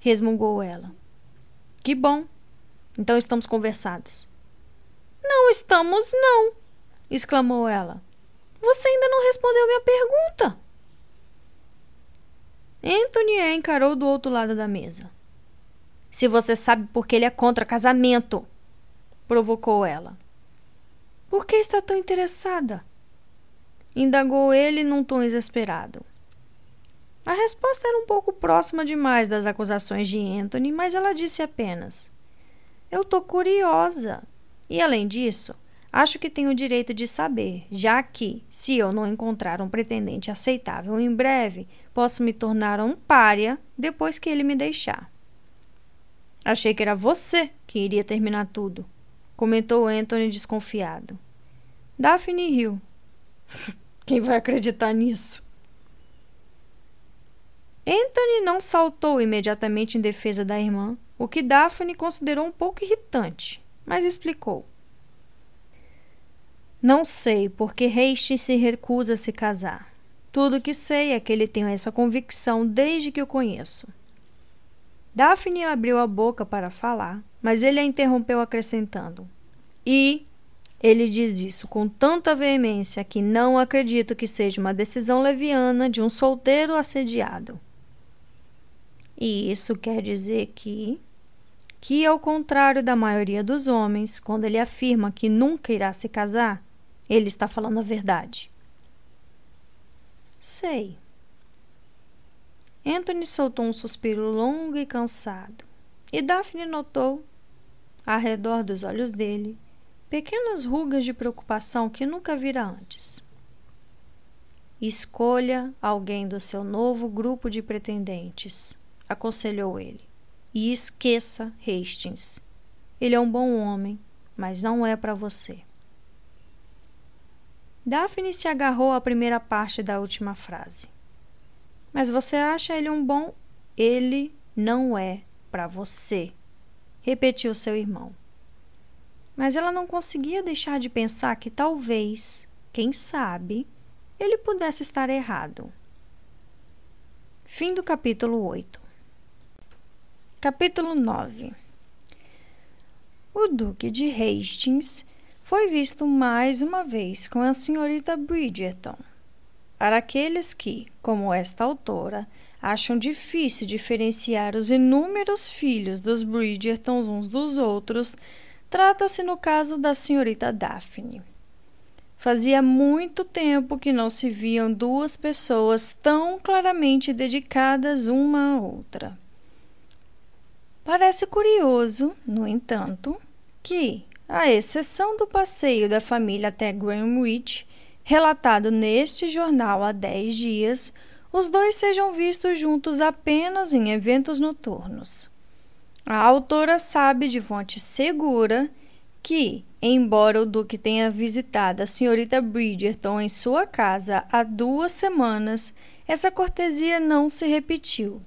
resmungou ela. Que bom. Então estamos conversados. Não estamos, não, exclamou ela. Você ainda não respondeu minha pergunta. Anthony a encarou do outro lado da mesa. Se você sabe por que ele é contra casamento, provocou ela. Por que está tão interessada? Indagou ele num tom exasperado. A resposta era um pouco próxima demais das acusações de Anthony, mas ela disse apenas: Eu tô curiosa. E além disso, acho que tenho o direito de saber, já que, se eu não encontrar um pretendente aceitável em breve, posso me tornar um pária depois que ele me deixar. Achei que era você que iria terminar tudo, comentou Anthony desconfiado. Daphne riu. [LAUGHS] Quem vai acreditar nisso? Anthony não saltou imediatamente em defesa da irmã, o que Daphne considerou um pouco irritante, mas explicou. Não sei porque Hastings se recusa a se casar. Tudo que sei é que ele tem essa convicção desde que o conheço. Daphne abriu a boca para falar, mas ele a interrompeu acrescentando: E ele diz isso com tanta veemência que não acredito que seja uma decisão leviana de um solteiro assediado. E isso quer dizer que que ao contrário da maioria dos homens, quando ele afirma que nunca irá se casar, ele está falando a verdade. Sei. Anthony soltou um suspiro longo e cansado, e Daphne notou, ao redor dos olhos dele, pequenas rugas de preocupação que nunca vira antes. Escolha alguém do seu novo grupo de pretendentes aconselhou ele. E esqueça Hastings. Ele é um bom homem, mas não é para você. Daphne se agarrou à primeira parte da última frase. Mas você acha ele um bom? Ele não é para você, repetiu seu irmão. Mas ela não conseguia deixar de pensar que talvez, quem sabe, ele pudesse estar errado. Fim do capítulo 8. Capítulo 9 O Duque de Hastings foi visto mais uma vez com a senhorita Bridgerton. Para aqueles que, como esta autora, acham difícil diferenciar os inúmeros filhos dos Bridgertons uns dos outros, trata-se no caso da senhorita Daphne. Fazia muito tempo que não se viam duas pessoas tão claramente dedicadas uma à outra. Parece curioso, no entanto, que, à exceção do passeio da família até Greenwich, relatado neste jornal há dez dias, os dois sejam vistos juntos apenas em eventos noturnos. A autora sabe de fonte segura que, embora o Duque tenha visitado a senhorita Bridgerton em sua casa há duas semanas, essa cortesia não se repetiu.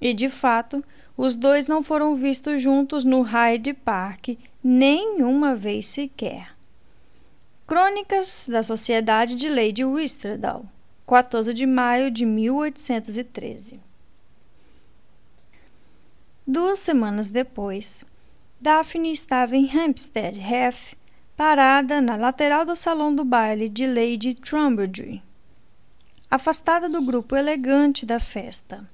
E, de fato, os dois não foram vistos juntos no Hyde Park nenhuma vez sequer. Crônicas da Sociedade de Lady Whistledown, 14 de maio de 1813. Duas semanas depois, Daphne estava em Hampstead Heath, parada na lateral do salão do baile de Lady Trumbledre, afastada do grupo elegante da festa.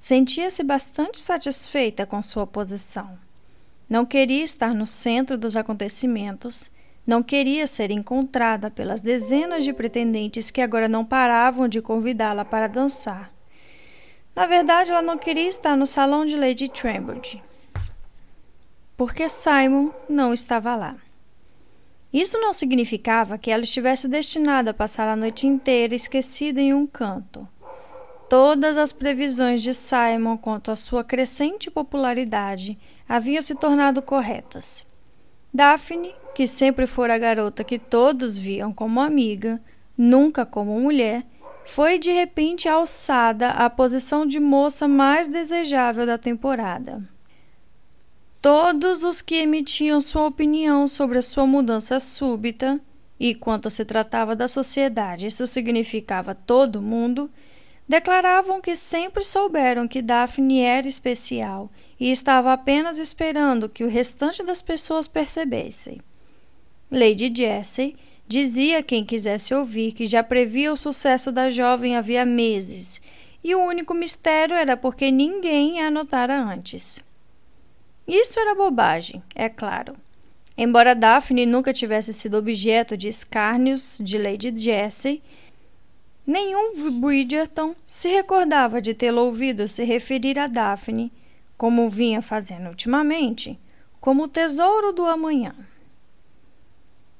Sentia-se bastante satisfeita com sua posição. Não queria estar no centro dos acontecimentos, não queria ser encontrada pelas dezenas de pretendentes que agora não paravam de convidá-la para dançar. Na verdade, ela não queria estar no salão de Lady Trembridge, porque Simon não estava lá. Isso não significava que ela estivesse destinada a passar a noite inteira esquecida em um canto. Todas as previsões de Simon quanto à sua crescente popularidade haviam se tornado corretas. Daphne, que sempre fora a garota que todos viam como amiga, nunca como mulher, foi de repente alçada à posição de moça mais desejável da temporada. Todos os que emitiam sua opinião sobre a sua mudança súbita, e quanto se tratava da sociedade, isso significava todo mundo, declaravam que sempre souberam que Daphne era especial e estava apenas esperando que o restante das pessoas percebessem. Lady Jessie Dizia quem quisesse ouvir que já previa o sucesso da jovem havia meses, e o único mistério era porque ninguém a notara antes. Isso era bobagem, é claro. Embora Daphne nunca tivesse sido objeto de escárnios de Lady Jessie, nenhum Bridgerton se recordava de tê-lo ouvido se referir a Daphne, como vinha fazendo ultimamente, como o tesouro do amanhã.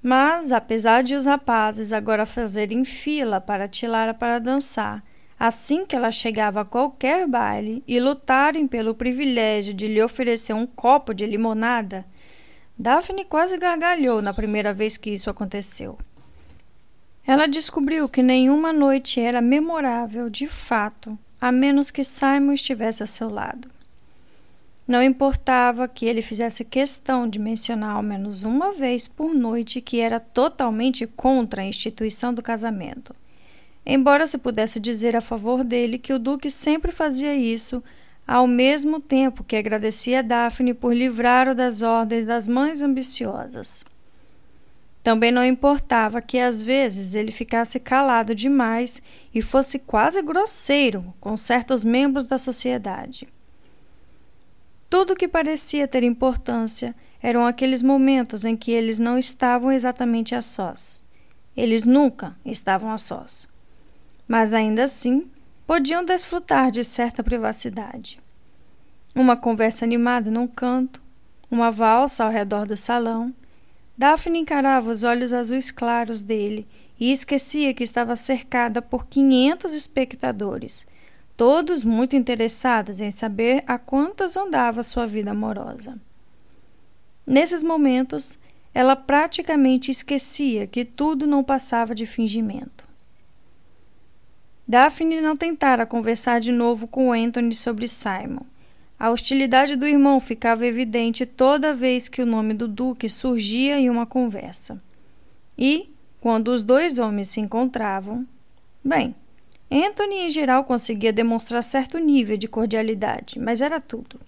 Mas, apesar de os rapazes agora fazerem fila para Tilara para dançar, assim que ela chegava a qualquer baile e lutarem pelo privilégio de lhe oferecer um copo de limonada, Daphne quase gargalhou na primeira vez que isso aconteceu. Ela descobriu que nenhuma noite era memorável de fato, a menos que Simon estivesse a seu lado. Não importava que ele fizesse questão de mencionar ao menos uma vez por noite que era totalmente contra a instituição do casamento. Embora se pudesse dizer a favor dele que o Duque sempre fazia isso, ao mesmo tempo que agradecia a Daphne por livrar-o das ordens das mães ambiciosas. Também não importava que às vezes ele ficasse calado demais e fosse quase grosseiro com certos membros da sociedade. Tudo que parecia ter importância eram aqueles momentos em que eles não estavam exatamente a sós. Eles nunca estavam a sós. Mas ainda assim, podiam desfrutar de certa privacidade. Uma conversa animada num canto, uma valsa ao redor do salão. Daphne encarava os olhos azuis claros dele e esquecia que estava cercada por quinhentos espectadores todos muito interessados em saber a quantas andava sua vida amorosa. Nesses momentos, ela praticamente esquecia que tudo não passava de fingimento. Daphne não tentara conversar de novo com Anthony sobre Simon. A hostilidade do irmão ficava evidente toda vez que o nome do Duque surgia em uma conversa. E, quando os dois homens se encontravam, bem, Anthony, em geral, conseguia demonstrar certo nível de cordialidade, mas era tudo.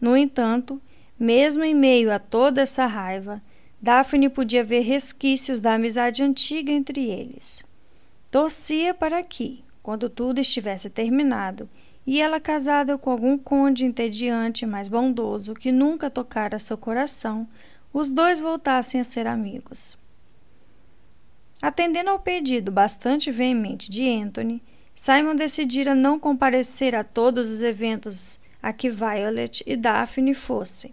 No entanto, mesmo em meio a toda essa raiva, Daphne podia ver resquícios da amizade antiga entre eles. Torcia para que, quando tudo estivesse terminado, e ela casada com algum conde entediante mais bondoso que nunca tocara seu coração, os dois voltassem a ser amigos. Atendendo ao pedido bastante veemente de Anthony, Simon decidira não comparecer a todos os eventos a que Violet e Daphne fossem.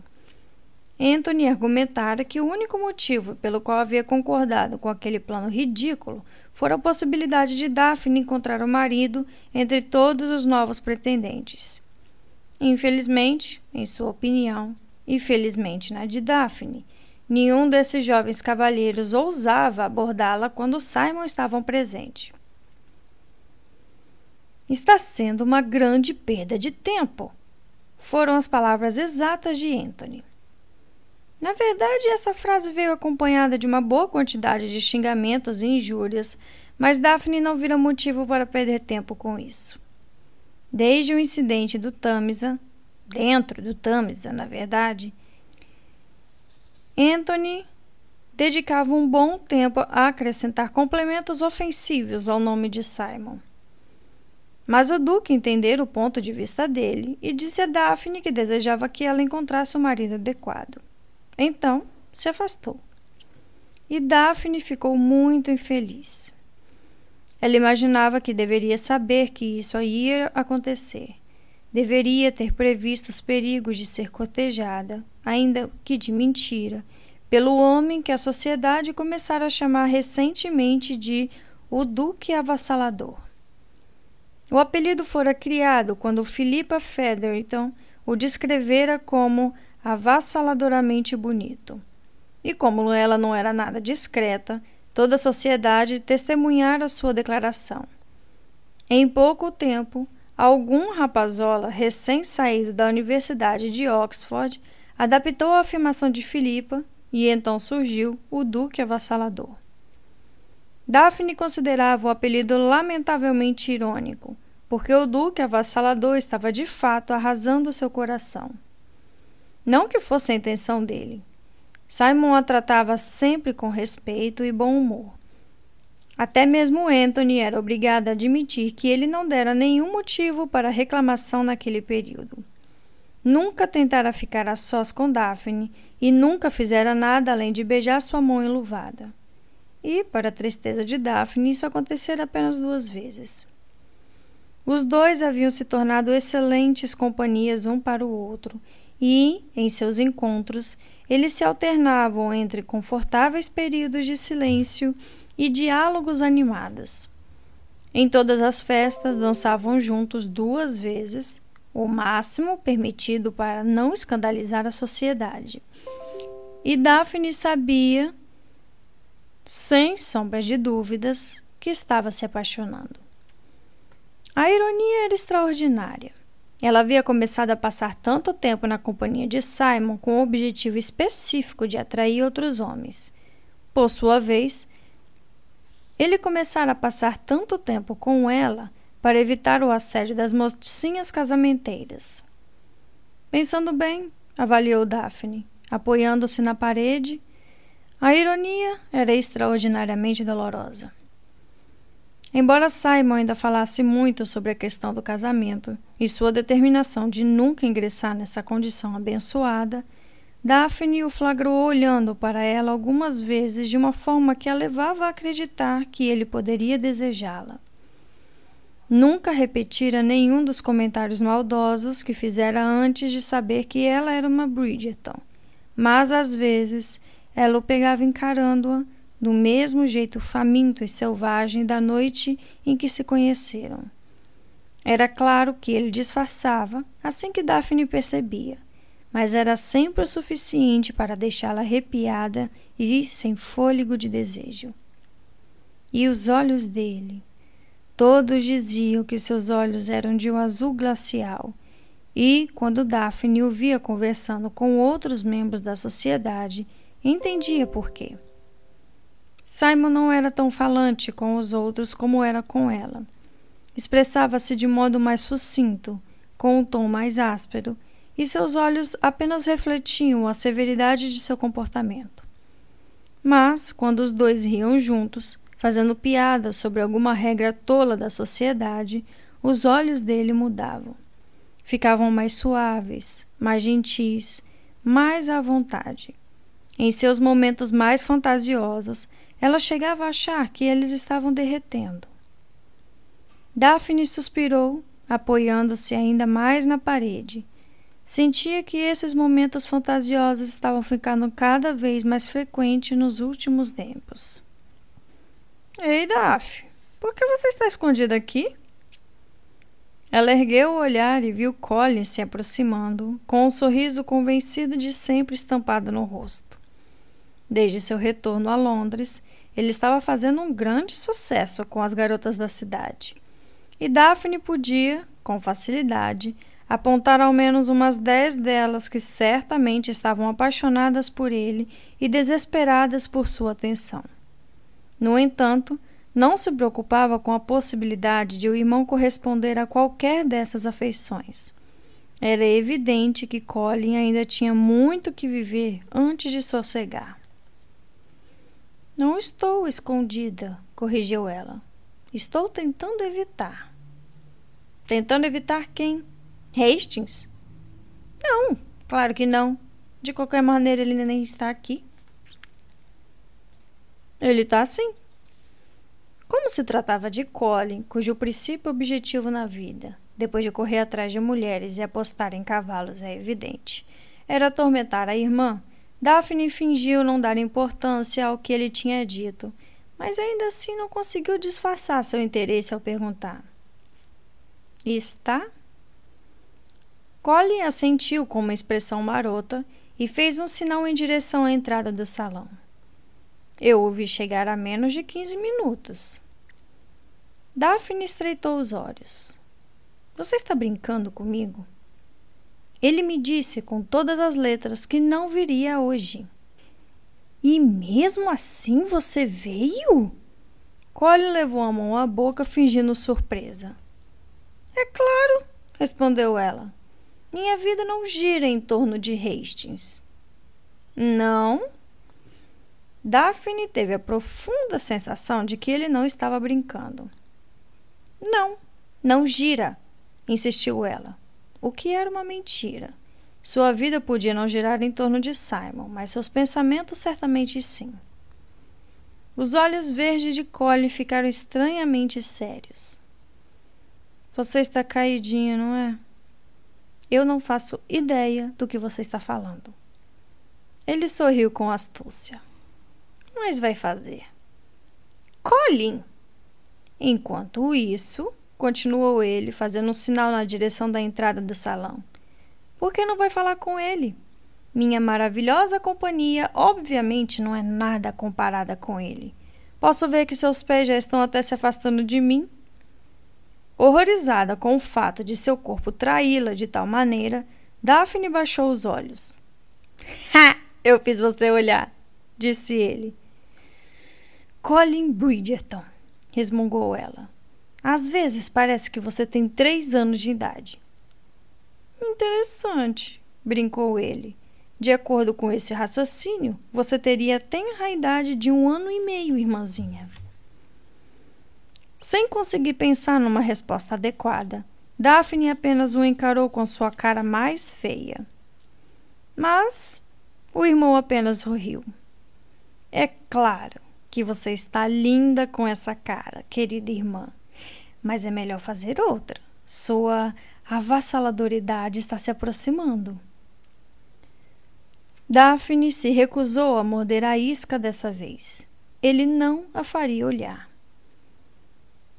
Anthony argumentara que o único motivo pelo qual havia concordado com aquele plano ridículo fora a possibilidade de Daphne encontrar o marido entre todos os novos pretendentes. Infelizmente, em sua opinião, e felizmente na de Daphne, nenhum desses jovens cavalheiros ousava abordá-la quando Simon estava presente. Está sendo uma grande perda de tempo, foram as palavras exatas de Anthony. Na verdade, essa frase veio acompanhada de uma boa quantidade de xingamentos e injúrias, mas Daphne não vira motivo para perder tempo com isso. Desde o incidente do Tamisa, dentro do Tamisa, na verdade, Anthony dedicava um bom tempo a acrescentar complementos ofensivos ao nome de Simon. Mas o Duque entendera o ponto de vista dele e disse a Daphne que desejava que ela encontrasse um marido adequado. Então, se afastou. E Daphne ficou muito infeliz. Ela imaginava que deveria saber que isso ia acontecer. Deveria ter previsto os perigos de ser cortejada, ainda que de mentira, pelo homem que a sociedade começara a chamar recentemente de o Duque Avassalador. O apelido fora criado quando Philippa Featherton o descrevera como avassaladoramente bonito. E como ela não era nada discreta, toda a sociedade testemunhara sua declaração. Em pouco tempo, algum rapazola recém-saído da Universidade de Oxford adaptou a afirmação de Filipa e então surgiu o Duque Avassalador. Daphne considerava o apelido lamentavelmente irônico, porque o Duque Avassalador estava de fato arrasando seu coração. Não que fosse a intenção dele. Simon a tratava sempre com respeito e bom humor. Até mesmo Anthony era obrigado a admitir que ele não dera nenhum motivo para reclamação naquele período. Nunca tentara ficar a sós com Daphne e nunca fizera nada além de beijar sua mão enluvada. E, para a tristeza de Daphne, isso acontecera apenas duas vezes. Os dois haviam se tornado excelentes companhias um para o outro e, em seus encontros, eles se alternavam entre confortáveis períodos de silêncio e diálogos animados. Em todas as festas, dançavam juntos duas vezes, o máximo permitido para não escandalizar a sociedade. E Daphne sabia, sem sombra de dúvidas, que estava se apaixonando. A ironia era extraordinária. Ela havia começado a passar tanto tempo na companhia de Simon com o objetivo específico de atrair outros homens. Por sua vez, ele começara a passar tanto tempo com ela para evitar o assédio das mocinhas casamenteiras. Pensando bem, avaliou Daphne, apoiando-se na parede, a ironia era extraordinariamente dolorosa. Embora Simon ainda falasse muito sobre a questão do casamento e sua determinação de nunca ingressar nessa condição abençoada, Daphne o flagrou olhando para ela algumas vezes de uma forma que a levava a acreditar que ele poderia desejá-la. Nunca repetira nenhum dos comentários maldosos que fizera antes de saber que ela era uma Bridgerton, mas às vezes ela o pegava encarando-a do mesmo jeito faminto e selvagem da noite em que se conheceram. Era claro que ele disfarçava assim que Daphne percebia, mas era sempre o suficiente para deixá-la arrepiada e sem fôlego de desejo. E os olhos dele. Todos diziam que seus olhos eram de um azul glacial, e, quando Daphne o via conversando com outros membros da sociedade, entendia por quê. Simon não era tão falante com os outros como era com ela. Expressava-se de modo mais sucinto, com um tom mais áspero, e seus olhos apenas refletiam a severidade de seu comportamento. Mas, quando os dois riam juntos, fazendo piadas sobre alguma regra tola da sociedade, os olhos dele mudavam. Ficavam mais suaves, mais gentis, mais à vontade. Em seus momentos mais fantasiosos, ela chegava a achar que eles estavam derretendo. Daphne suspirou, apoiando-se ainda mais na parede, Sentia que esses momentos fantasiosos estavam ficando cada vez mais frequentes nos últimos tempos. Ei, Daf, por que você está escondida aqui? Ela ergueu o olhar e viu Colin se aproximando, com um sorriso convencido de sempre estampado no rosto. Desde seu retorno a Londres, ele estava fazendo um grande sucesso com as garotas da cidade. E Daphne podia, com facilidade, apontar ao menos umas dez delas que certamente estavam apaixonadas por ele e desesperadas por sua atenção. No entanto, não se preocupava com a possibilidade de o irmão corresponder a qualquer dessas afeições. Era evidente que Colin ainda tinha muito que viver antes de sossegar. Não estou escondida, corrigiu ela. Estou tentando evitar. Tentando evitar quem? Hastings? Não, claro que não. De qualquer maneira, ele nem está aqui. Ele está sim. Como se tratava de Colin, cujo princípio objetivo na vida, depois de correr atrás de mulheres e apostar em cavalos, é evidente, era atormentar a irmã, Daphne fingiu não dar importância ao que ele tinha dito, mas ainda assim não conseguiu disfarçar seu interesse ao perguntar: Está? Colin assentiu com uma expressão marota e fez um sinal em direção à entrada do salão. Eu o vi chegar a menos de 15 minutos. Daphne estreitou os olhos. Você está brincando comigo? Ele me disse com todas as letras que não viria hoje. E mesmo assim você veio? Colin levou a mão à boca, fingindo surpresa. É claro, respondeu ela. Minha vida não gira em torno de Hastings. Não? Daphne teve a profunda sensação de que ele não estava brincando. Não, não gira, insistiu ela, o que era uma mentira. Sua vida podia não girar em torno de Simon, mas seus pensamentos certamente sim. Os olhos verdes de Colin ficaram estranhamente sérios. Você está caidinha, não é? Eu não faço ideia do que você está falando. Ele sorriu com astúcia mas vai fazer? Colin! Enquanto isso, continuou ele, fazendo um sinal na direção da entrada do salão. Por que não vai falar com ele? Minha maravilhosa companhia, obviamente, não é nada comparada com ele. Posso ver que seus pés já estão até se afastando de mim. Horrorizada com o fato de seu corpo traí-la de tal maneira, Daphne baixou os olhos. [LAUGHS] Ha! Eu fiz você olhar, disse ele. Colin Bridgerton, resmungou ela. Às vezes parece que você tem três anos de idade. Interessante, brincou ele. De acordo com esse raciocínio, você teria a tenra idade de um ano e meio, irmãzinha. Sem conseguir pensar numa resposta adequada, Daphne apenas o encarou com sua cara mais feia. Mas o irmão apenas sorriu. É claro, que você está linda com essa cara, querida irmã. Mas é melhor fazer outra. Sua avassaladoridade está se aproximando. Daphne se recusou a morder a isca dessa vez. Ele não a faria olhar.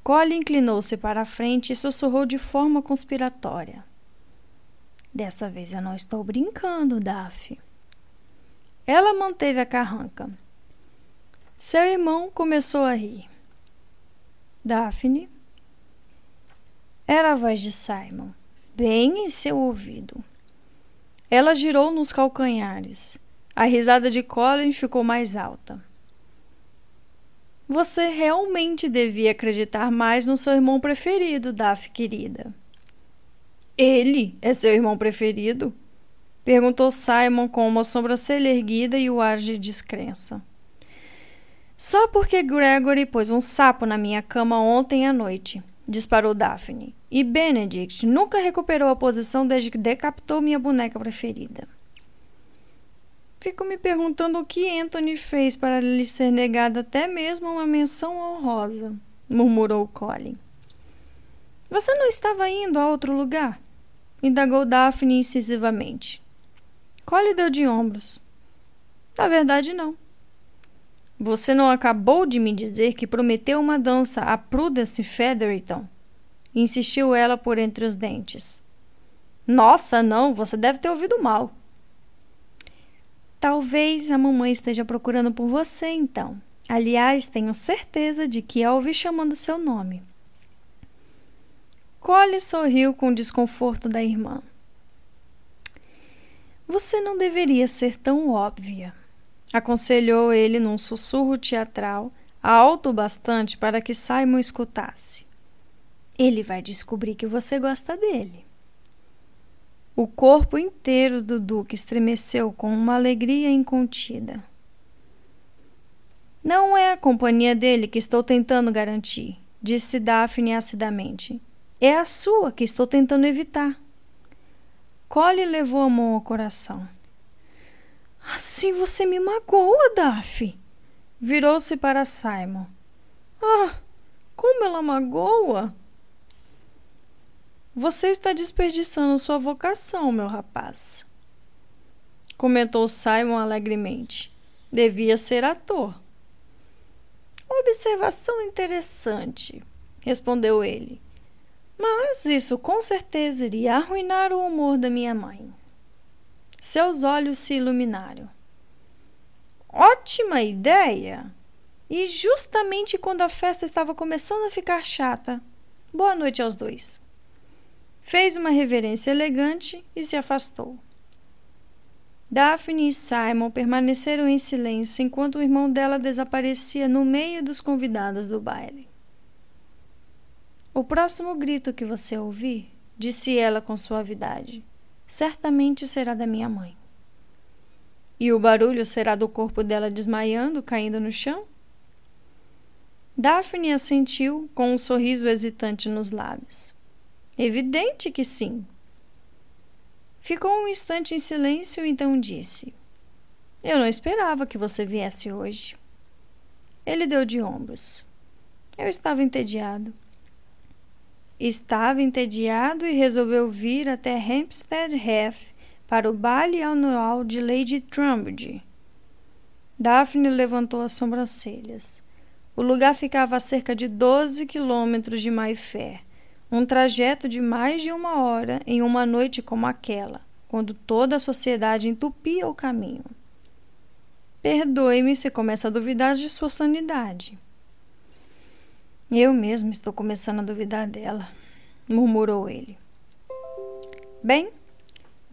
Colin inclinou-se para a frente e sussurrou de forma conspiratória. Dessa vez eu não estou brincando, Daphne. Ela manteve a carranca. Seu irmão começou a rir. Daphne? Era a voz de Simon, bem em seu ouvido. Ela girou nos calcanhares. A risada de Colin ficou mais alta. Você realmente devia acreditar mais no seu irmão preferido, Daphne querida. Ele é seu irmão preferido? Perguntou Simon com uma sobrancelha erguida e o ar de descrença. Só porque Gregory pôs um sapo na minha cama ontem à noite, disparou Daphne. E Benedict nunca recuperou a posição desde que decapitou minha boneca preferida. Fico me perguntando o que Anthony fez para lhe ser negada até mesmo uma menção honrosa, murmurou Colin. Você não estava indo a outro lugar? indagou Daphne incisivamente. Collie deu de ombros. Na verdade, não. Você não acabou de me dizer que prometeu uma dança a Prudence Featherton? Insistiu ela por entre os dentes. Nossa, não, você deve ter ouvido mal. Talvez a mamãe esteja procurando por você, então. Aliás, tenho certeza de que a ouvi chamando seu nome. Cole sorriu com o desconforto da irmã. Você não deveria ser tão óbvia, aconselhou ele num sussurro teatral, alto o bastante para que Simon escutasse. Ele vai descobrir que você gosta dele. O corpo inteiro do Duque estremeceu com uma alegria incontida. Não é a companhia dele que estou tentando garantir, disse Daphne acidamente. É a sua que estou tentando evitar. Collie levou a mão ao coração. Assim você me magoa, Daphne. Virou-se para Simon. Ah, como ela magoa! Você está desperdiçando sua vocação, meu rapaz. Comentou Simon alegremente. Devia ser ator. Observação interessante, respondeu ele. Mas isso com certeza iria arruinar o humor da minha mãe. Seus olhos se iluminaram. Ótima ideia! E justamente quando a festa estava começando a ficar chata. Boa noite aos dois fez uma reverência elegante e se afastou. Daphne e Simon permaneceram em silêncio enquanto o irmão dela desaparecia no meio dos convidados do baile. O próximo grito que você ouvir, disse ela com suavidade, certamente será da minha mãe. E o barulho será do corpo dela desmaiando, caindo no chão? Daphne assentiu com um sorriso hesitante nos lábios. Evidente que sim. Ficou um instante em silêncio então disse: Eu não esperava que você viesse hoje. Ele deu de ombros. Eu estava entediado. Estava entediado e resolveu vir até Hampstead Heath para o baile anual de Lady Trumbridge. Daphne levantou as sobrancelhas. O lugar ficava a cerca de 12 quilômetros de Mayfair um trajeto de mais de uma hora em uma noite como aquela, quando toda a sociedade entupia o caminho. Perdoe-me se começa a duvidar de sua sanidade. Eu mesmo estou começando a duvidar dela, murmurou ele. Bem,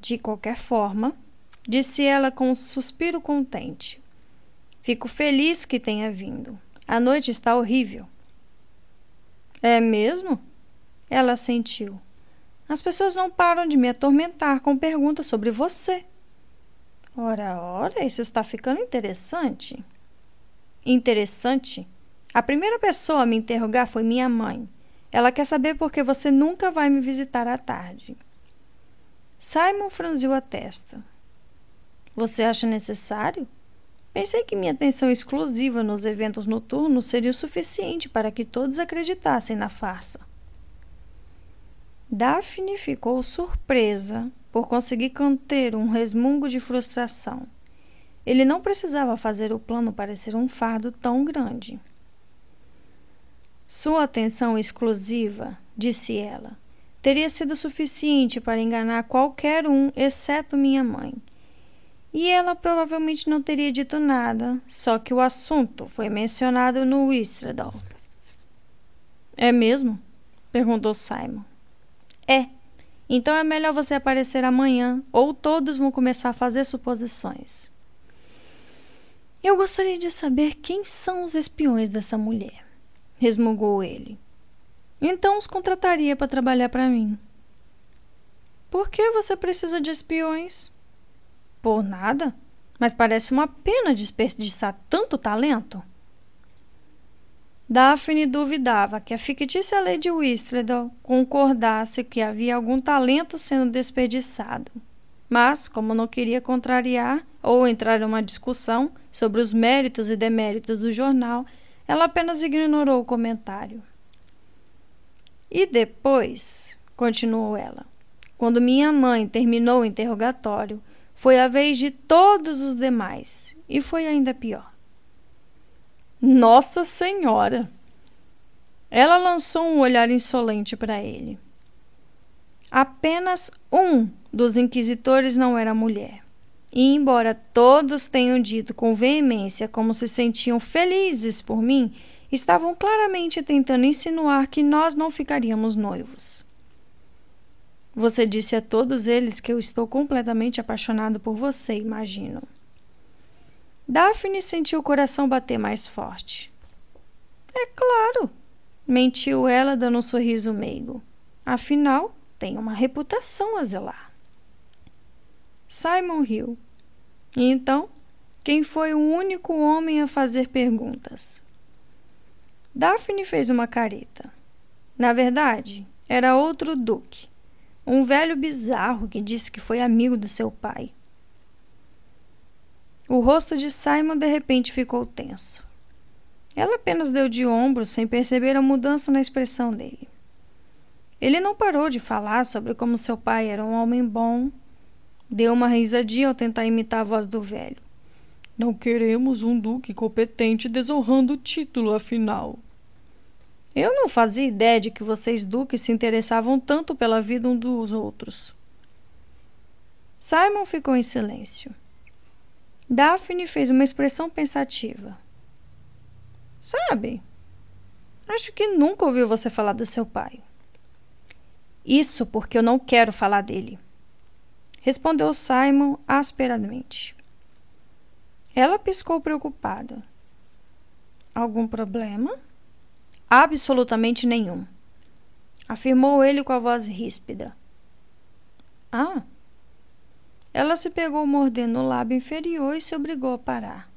de qualquer forma, disse ela com um suspiro contente. Fico feliz que tenha vindo. A noite está horrível. É mesmo? Ela sentiu. As pessoas não param de me atormentar com perguntas sobre você. Ora, ora, isso está ficando interessante. Interessante? A primeira pessoa a me interrogar foi minha mãe. Ela quer saber por que você nunca vai me visitar à tarde. Simon franziu a testa. Você acha necessário? Pensei que minha atenção exclusiva nos eventos noturnos seria o suficiente para que todos acreditassem na farsa. Daphne ficou surpresa por conseguir conter um resmungo de frustração. Ele não precisava fazer o plano parecer um fardo tão grande. Sua atenção exclusiva, disse ela, teria sido suficiente para enganar qualquer um, exceto minha mãe. E ela provavelmente não teria dito nada, só que o assunto foi mencionado no Wistradol. É mesmo? perguntou Simon. É. Então é melhor você aparecer amanhã, ou todos vão começar a fazer suposições. Eu gostaria de saber quem são os espiões dessa mulher, resmungou ele. Então os contrataria para trabalhar para mim. Por que você precisa de espiões? Por nada, mas parece uma pena desperdiçar tanto talento. Daphne duvidava que a fictícia Lady Whistledown concordasse que havia algum talento sendo desperdiçado. Mas, como não queria contrariar ou entrar em uma discussão sobre os méritos e deméritos do jornal, ela apenas ignorou o comentário. E depois, continuou ela, quando minha mãe terminou o interrogatório, foi a vez de todos os demais e foi ainda pior. Nossa Senhora! Ela lançou um olhar insolente para ele. Apenas um dos inquisitores não era mulher. E, embora todos tenham dito com veemência como se sentiam felizes por mim, estavam claramente tentando insinuar que nós não ficaríamos noivos. Você disse a todos eles que eu estou completamente apaixonado por você, imagino. Daphne sentiu o coração bater mais forte. É claro, mentiu ela, dando um sorriso meigo. Afinal, tem uma reputação a zelar. Simon riu. E então, quem foi o único homem a fazer perguntas? Daphne fez uma careta. Na verdade, era outro duque, um velho bizarro que disse que foi amigo do seu pai. O rosto de Simon de repente ficou tenso. Ela apenas deu de ombros sem perceber a mudança na expressão dele. Ele não parou de falar sobre como seu pai era um homem bom, Deu uma risadinha ao tentar imitar a voz do velho. Não queremos um duque competente desonrando o título, afinal. Eu não fazia ideia de que vocês duques se interessavam tanto pela vida um dos outros. Simon ficou em silêncio. Daphne fez uma expressão pensativa. Sabe, acho que nunca ouviu você falar do seu pai. Isso porque eu não quero falar dele respondeu Simon asperamente. Ela piscou preocupada. Algum problema? Absolutamente nenhum, afirmou ele com a voz ríspida. Ah! Ela se pegou mordendo o lábio inferior e se obrigou a parar.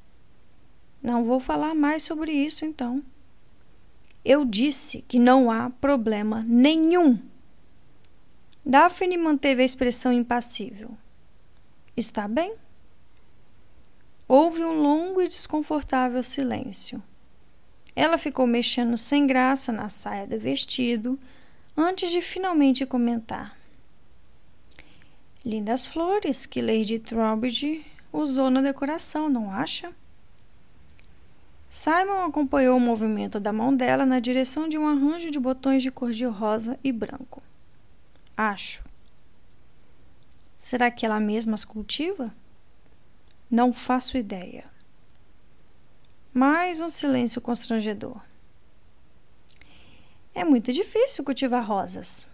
Não vou falar mais sobre isso então. Eu disse que não há problema nenhum. Daphne manteve a expressão impassível. Está bem? Houve um longo e desconfortável silêncio. Ela ficou mexendo sem graça na saia do vestido antes de finalmente comentar. Lindas flores que Lady Trowbridge usou na decoração, não acha? Simon acompanhou o movimento da mão dela na direção de um arranjo de botões de cor de rosa e branco. Acho. Será que ela mesma as cultiva? Não faço ideia. Mais um silêncio constrangedor. É muito difícil cultivar rosas.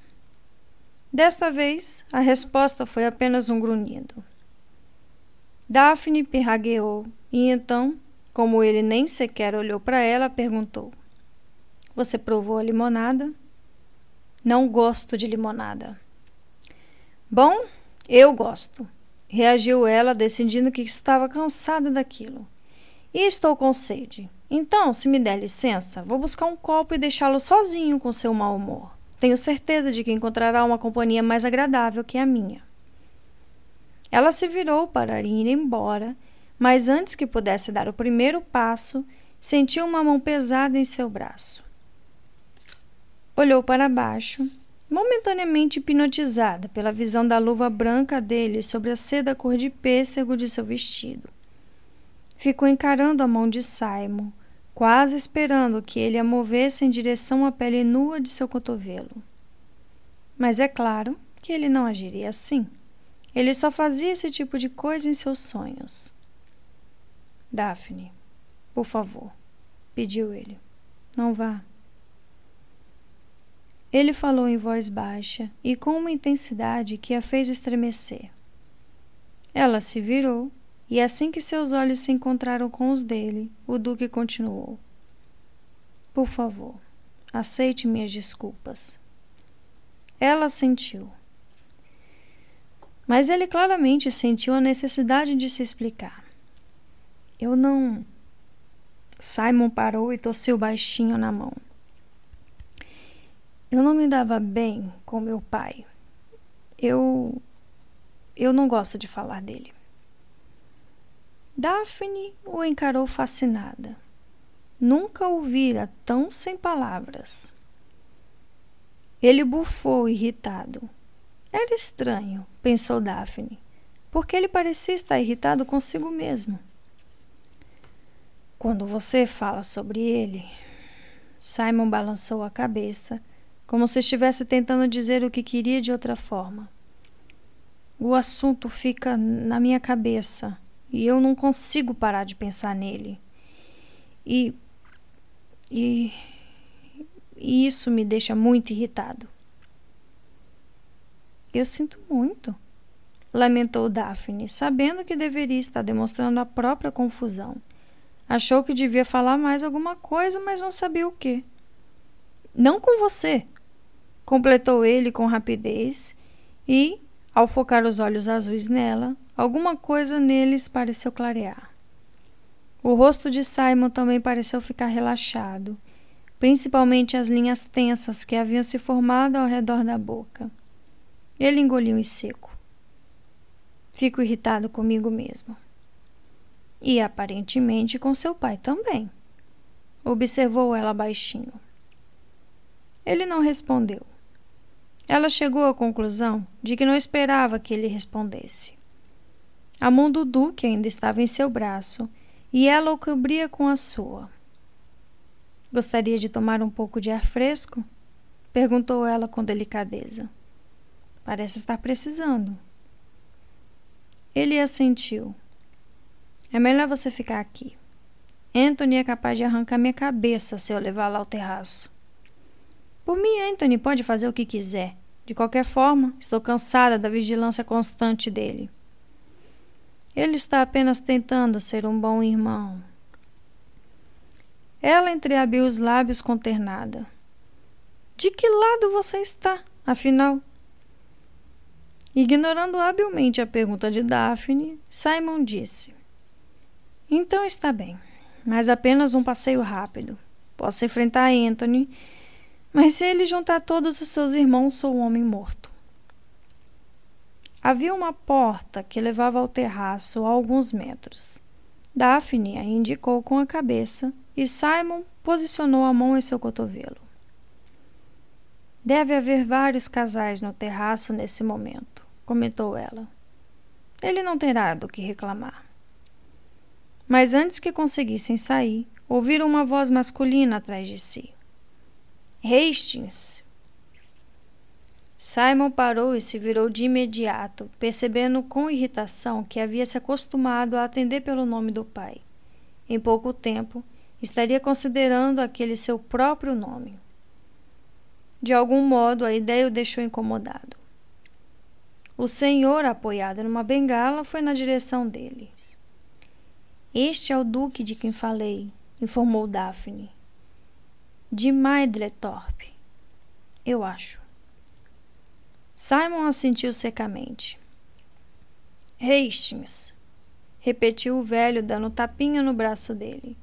Desta vez, a resposta foi apenas um grunhido. Daphne pirragueou e então, como ele nem sequer olhou para ela, perguntou: Você provou a limonada? Não gosto de limonada. Bom, eu gosto, reagiu ela, decidindo que estava cansada daquilo. E estou com sede. Então, se me der licença, vou buscar um copo e deixá-lo sozinho com seu mau humor. Tenho certeza de que encontrará uma companhia mais agradável que a minha. Ela se virou para ir embora, mas antes que pudesse dar o primeiro passo, sentiu uma mão pesada em seu braço. Olhou para baixo, momentaneamente hipnotizada pela visão da luva branca dele sobre a seda cor de pêssego de seu vestido. Ficou encarando a mão de Simon, quase esperando que ele a movesse em direção à pele nua de seu cotovelo. Mas é claro que ele não agiria assim. Ele só fazia esse tipo de coisa em seus sonhos. Daphne, por favor, pediu ele. Não vá. Ele falou em voz baixa e com uma intensidade que a fez estremecer. Ela se virou e, assim que seus olhos se encontraram com os dele, o Duque continuou: Por favor, aceite minhas desculpas. Ela sentiu. Mas ele claramente sentiu a necessidade de se explicar. Eu não. Simon parou e tossiu baixinho na mão. Eu não me dava bem com meu pai. Eu. Eu não gosto de falar dele. Daphne o encarou fascinada. Nunca o vira tão sem palavras. Ele bufou irritado. Era estranho, pensou Daphne, porque ele parecia estar irritado consigo mesmo. Quando você fala sobre ele. Simon balançou a cabeça, como se estivesse tentando dizer o que queria de outra forma. O assunto fica na minha cabeça e eu não consigo parar de pensar nele. E. E. E isso me deixa muito irritado. Eu sinto muito, lamentou Daphne, sabendo que deveria estar demonstrando a própria confusão. Achou que devia falar mais alguma coisa, mas não sabia o que. Não com você, completou ele com rapidez e, ao focar os olhos azuis nela, alguma coisa neles pareceu clarear. O rosto de Simon também pareceu ficar relaxado, principalmente as linhas tensas que haviam se formado ao redor da boca. Ele engoliu em seco. Fico irritado comigo mesmo. E aparentemente com seu pai também. Observou ela baixinho. Ele não respondeu. Ela chegou à conclusão de que não esperava que ele respondesse. A mão do Duque ainda estava em seu braço e ela o cobria com a sua. Gostaria de tomar um pouco de ar fresco? perguntou ela com delicadeza. Parece estar precisando. Ele assentiu. É melhor você ficar aqui. Anthony é capaz de arrancar minha cabeça se eu levá-la ao terraço. Por mim, Anthony pode fazer o que quiser. De qualquer forma, estou cansada da vigilância constante dele. Ele está apenas tentando ser um bom irmão. Ela entreabriu os lábios consternada. De que lado você está, afinal? Ignorando habilmente a pergunta de Daphne, Simon disse: Então está bem, mas apenas um passeio rápido. Posso enfrentar Anthony, mas se ele juntar todos os seus irmãos, sou um homem morto. Havia uma porta que levava ao terraço a alguns metros. Daphne a indicou com a cabeça e Simon posicionou a mão em seu cotovelo. Deve haver vários casais no terraço nesse momento comentou ela. Ele não terá do que reclamar. Mas antes que conseguissem sair, ouviram uma voz masculina atrás de si. Hastings! Simon parou e se virou de imediato, percebendo com irritação que havia se acostumado a atender pelo nome do pai. Em pouco tempo, estaria considerando aquele seu próprio nome. De algum modo, a ideia o deixou incomodado. O senhor, apoiado numa bengala, foi na direção deles. Este é o duque de quem falei, informou Daphne. De Maedletorp, eu acho. Simon assentiu secamente. Hastings, repetiu o velho, dando tapinha no braço dele.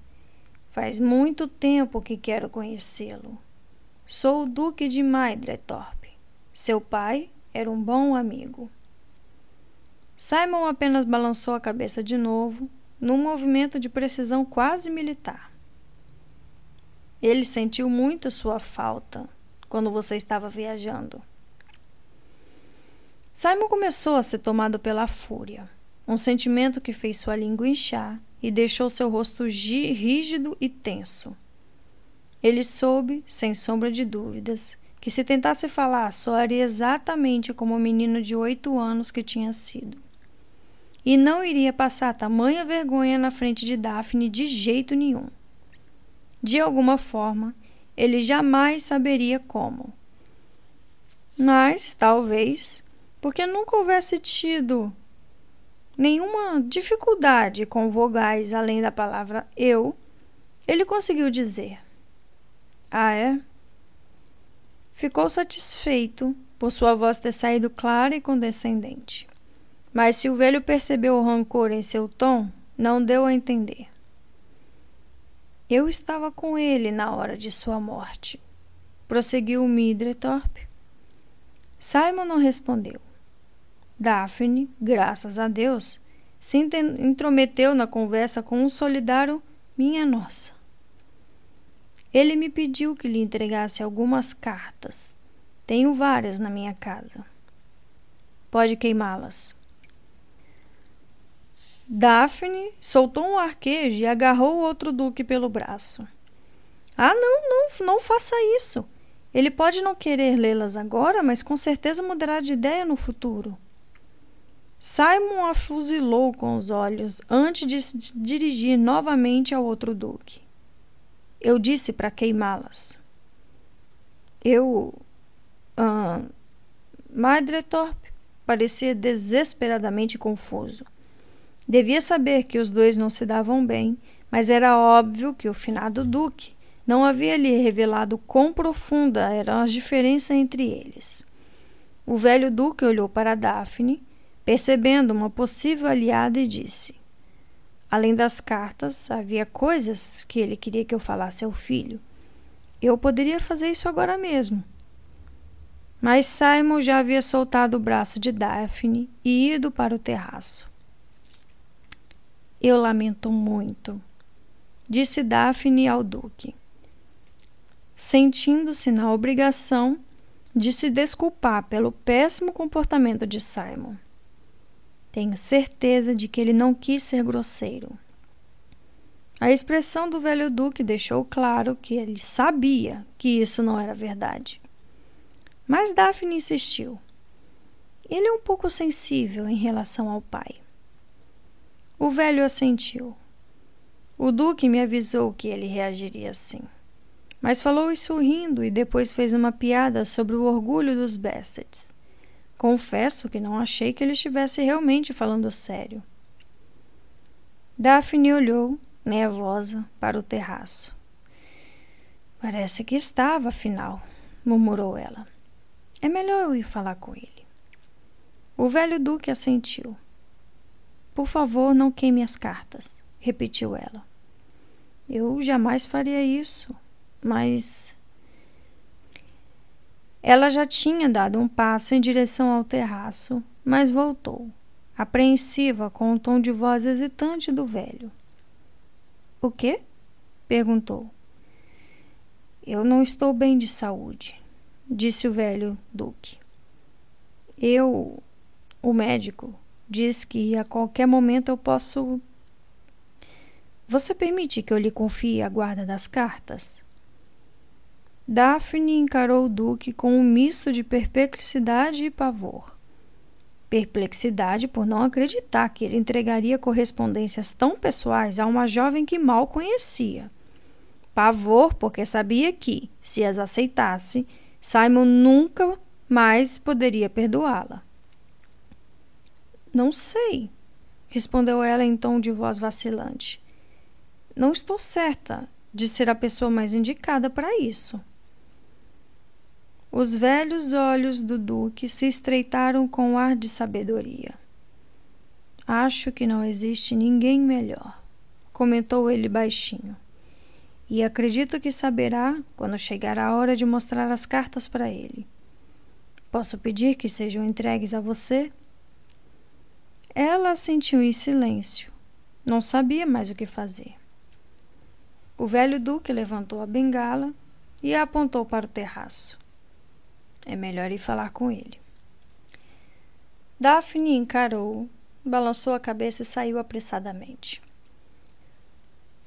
Faz muito tempo que quero conhecê-lo. Sou o Duque de Maedletorp. Seu pai era um bom amigo. Simon apenas balançou a cabeça de novo, num movimento de precisão quase militar. Ele sentiu muito sua falta quando você estava viajando. Simon começou a ser tomado pela fúria, um sentimento que fez sua língua inchar e deixou seu rosto rígido e tenso. Ele soube, sem sombra de dúvidas, que se tentasse falar soaria exatamente como o menino de oito anos que tinha sido. E não iria passar tamanha vergonha na frente de Daphne de jeito nenhum. De alguma forma, ele jamais saberia como. Mas, talvez, porque nunca houvesse tido nenhuma dificuldade com vogais além da palavra eu, ele conseguiu dizer: Ah, é? Ficou satisfeito por sua voz ter saído clara e condescendente. Mas se o velho percebeu o rancor em seu tom, não deu a entender. Eu estava com ele na hora de sua morte, prosseguiu Midretorp. Simon não respondeu. Daphne, graças a Deus, se intrometeu na conversa com um solidário minha nossa. Ele me pediu que lhe entregasse algumas cartas. Tenho várias na minha casa. pode queimá-las. Daphne soltou um arquejo e agarrou o outro duque pelo braço. Ah, não, não, não faça isso. Ele pode não querer lê-las agora, mas com certeza mudará de ideia no futuro. Simon a fuzilou com os olhos antes de se dirigir novamente ao outro duque. Eu disse para queimá-las. Eu. Uh, Madretorp parecia desesperadamente confuso. Devia saber que os dois não se davam bem, mas era óbvio que o finado duque não havia lhe revelado quão profunda eram as diferenças entre eles. O velho duque olhou para Daphne, percebendo uma possível aliada, e disse: Além das cartas, havia coisas que ele queria que eu falasse ao filho. Eu poderia fazer isso agora mesmo. Mas Simon já havia soltado o braço de Daphne e ido para o terraço. Eu lamento muito, disse Daphne ao Duque, sentindo-se na obrigação de se desculpar pelo péssimo comportamento de Simon. Tenho certeza de que ele não quis ser grosseiro. A expressão do velho Duque deixou claro que ele sabia que isso não era verdade. Mas Daphne insistiu. Ele é um pouco sensível em relação ao pai. O velho assentiu. O duque me avisou que ele reagiria assim. Mas falou isso rindo e depois fez uma piada sobre o orgulho dos Bassets. Confesso que não achei que ele estivesse realmente falando sério. Daphne olhou, nervosa, para o terraço. Parece que estava, afinal, murmurou ela. É melhor eu ir falar com ele. O velho duque assentiu. Por favor, não queime as cartas, repetiu ela. Eu jamais faria isso, mas. Ela já tinha dado um passo em direção ao terraço, mas voltou, apreensiva com o tom de voz hesitante do velho. O quê? perguntou. Eu não estou bem de saúde, disse o velho Duque. Eu, o médico, diz que a qualquer momento eu posso. Você permite que eu lhe confie a guarda das cartas? Daphne encarou o Duque com um misto de perplexidade e pavor. Perplexidade por não acreditar que ele entregaria correspondências tão pessoais a uma jovem que mal conhecia. Pavor porque sabia que, se as aceitasse, Simon nunca mais poderia perdoá-la. Não sei, respondeu ela em tom de voz vacilante. Não estou certa de ser a pessoa mais indicada para isso. Os velhos olhos do Duque se estreitaram com ar de sabedoria. Acho que não existe ninguém melhor, comentou ele baixinho. E acredito que saberá quando chegar a hora de mostrar as cartas para ele. Posso pedir que sejam entregues a você? Ela assentiu em silêncio. Não sabia mais o que fazer. O velho duque levantou a bengala e a apontou para o terraço. É melhor ir falar com ele. Daphne encarou, balançou a cabeça e saiu apressadamente.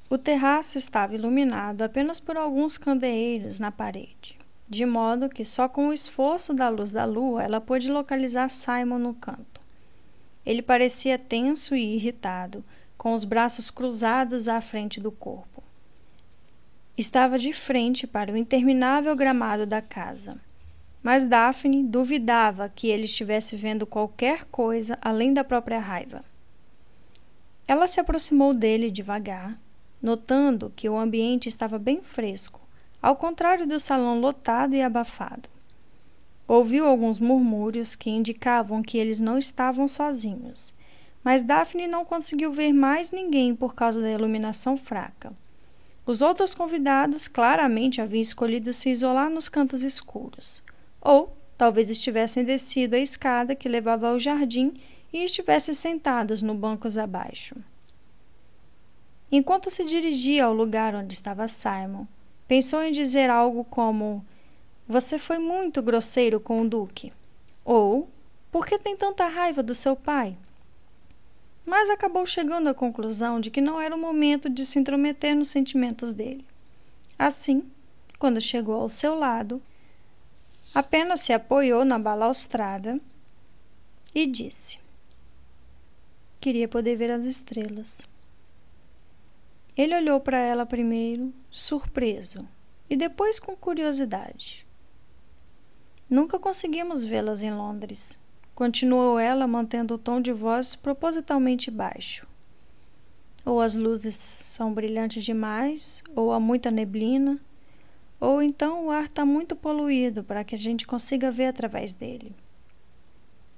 O terraço estava iluminado apenas por alguns candeeiros na parede, de modo que só com o esforço da luz da lua ela pôde localizar Simon no canto. Ele parecia tenso e irritado, com os braços cruzados à frente do corpo. Estava de frente para o interminável gramado da casa. Mas Daphne duvidava que ele estivesse vendo qualquer coisa além da própria raiva. Ela se aproximou dele devagar, notando que o ambiente estava bem fresco, ao contrário do salão lotado e abafado. Ouviu alguns murmúrios que indicavam que eles não estavam sozinhos, mas Daphne não conseguiu ver mais ninguém por causa da iluminação fraca. Os outros convidados claramente haviam escolhido se isolar nos cantos escuros, ou talvez estivessem descido a escada que levava ao jardim e estivessem sentados no bancos abaixo. Enquanto se dirigia ao lugar onde estava Simon, pensou em dizer algo como você foi muito grosseiro com o Duque. Ou, Por que tem tanta raiva do seu pai? Mas acabou chegando à conclusão de que não era o momento de se intrometer nos sentimentos dele. Assim, quando chegou ao seu lado, apenas se apoiou na balaustrada e disse: Queria poder ver as estrelas. Ele olhou para ela primeiro, surpreso, e depois com curiosidade. Nunca conseguimos vê-las em Londres, continuou ela, mantendo o tom de voz propositalmente baixo. Ou as luzes são brilhantes demais, ou há muita neblina, ou então o ar está muito poluído para que a gente consiga ver através dele.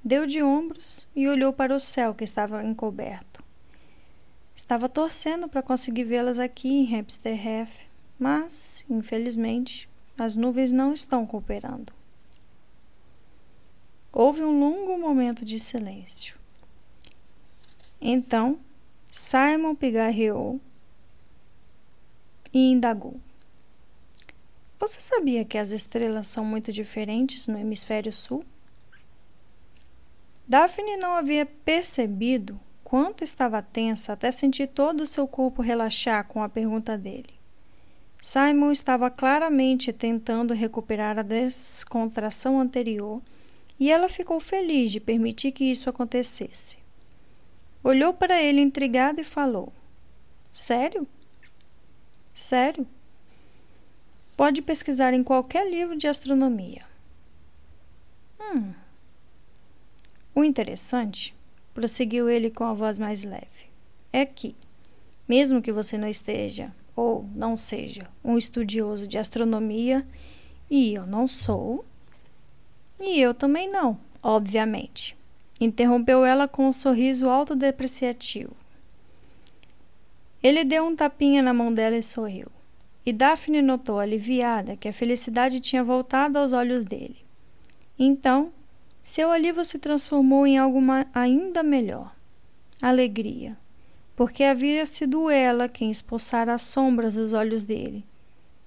Deu de ombros e olhou para o céu que estava encoberto. Estava torcendo para conseguir vê-las aqui em Hampstead Heath, mas, infelizmente, as nuvens não estão cooperando. Houve um longo momento de silêncio. Então, Simon pigarreou e indagou. Você sabia que as estrelas são muito diferentes no hemisfério sul? Daphne não havia percebido quanto estava tensa até sentir todo o seu corpo relaxar com a pergunta dele. Simon estava claramente tentando recuperar a descontração anterior e ela ficou feliz de permitir que isso acontecesse. Olhou para ele intrigada e falou: Sério? Sério? Pode pesquisar em qualquer livro de astronomia. Hum. O interessante, prosseguiu ele com a voz mais leve, é que, mesmo que você não esteja ou não seja um estudioso de astronomia, e eu não sou, e eu também não, obviamente, interrompeu ela com um sorriso autodepreciativo. Ele deu um tapinha na mão dela e sorriu. E Daphne notou aliviada que a felicidade tinha voltado aos olhos dele. Então, seu alívio se transformou em algo ainda melhor alegria, porque havia sido ela quem expulsara as sombras dos olhos dele